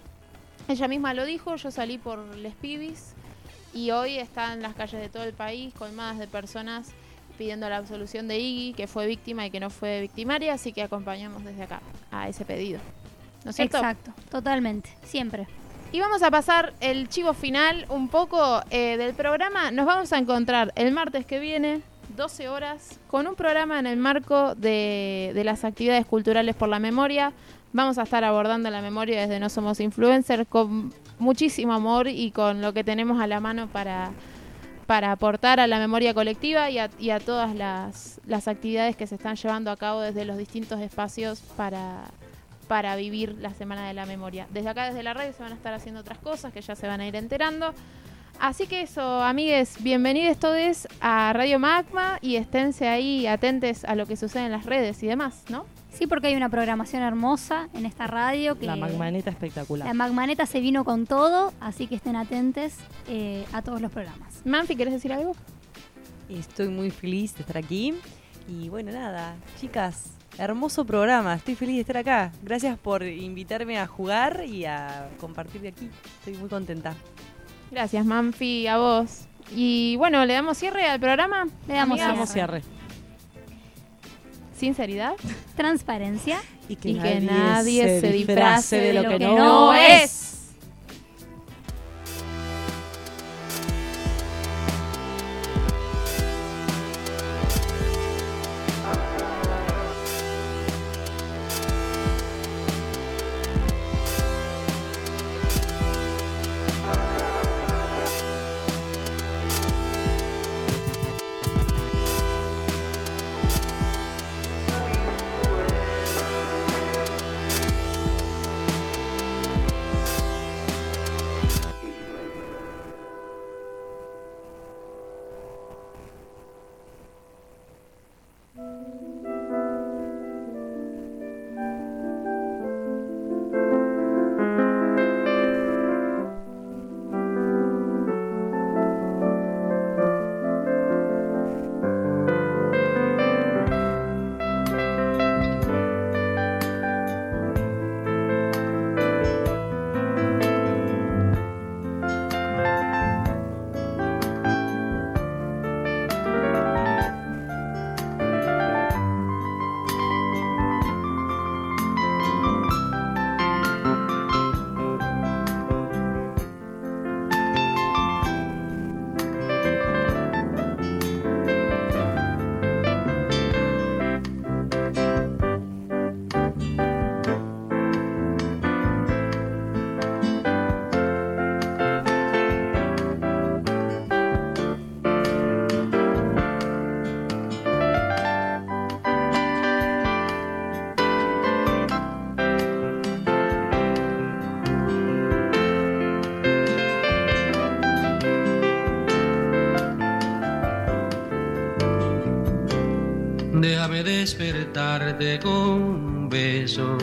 Speaker 2: Ella misma lo dijo, yo salí por Les Pibis y hoy está en las calles de todo el país colmadas de personas pidiendo la absolución de Iggy, que fue víctima y que no fue victimaria, así que acompañamos desde acá a ese pedido. ¿No es cierto?
Speaker 3: Exacto, totalmente, siempre.
Speaker 2: Y vamos a pasar el chivo final un poco eh, del programa. Nos vamos a encontrar el martes que viene, 12 horas, con un programa en el marco de, de las actividades culturales por la memoria. Vamos a estar abordando la memoria desde No Somos Influencers con muchísimo amor y con lo que tenemos a la mano para, para aportar a la memoria colectiva y a, y a todas las, las actividades que se están llevando a cabo desde los distintos espacios para, para vivir la Semana de la Memoria. Desde acá, desde la radio, se van a estar haciendo otras cosas que ya se van a ir enterando. Así que eso, amigues, bienvenidos todos a Radio Magma y esténse ahí atentes a lo que sucede en las redes y demás, ¿no?
Speaker 3: Sí, porque hay una programación hermosa en esta radio. Que
Speaker 12: La magmaneta espectacular.
Speaker 3: La Magmaneta se vino con todo, así que estén atentos eh, a todos los programas.
Speaker 2: Manfi, ¿quieres decir algo?
Speaker 13: Estoy muy feliz de estar aquí. Y bueno, nada, chicas, hermoso programa. Estoy feliz de estar acá. Gracias por invitarme a jugar y a compartir de aquí. Estoy muy contenta.
Speaker 2: Gracias, Manfi, a vos. Y bueno, ¿le damos cierre al programa?
Speaker 3: Le damos
Speaker 2: Amigas?
Speaker 12: Damos cierre.
Speaker 2: Sinceridad.
Speaker 3: Transparencia.
Speaker 12: Y que,
Speaker 2: Y que
Speaker 12: nadie,
Speaker 2: se disfrace de lo que
Speaker 3: no
Speaker 2: no es.
Speaker 14: Despertarte con un beso.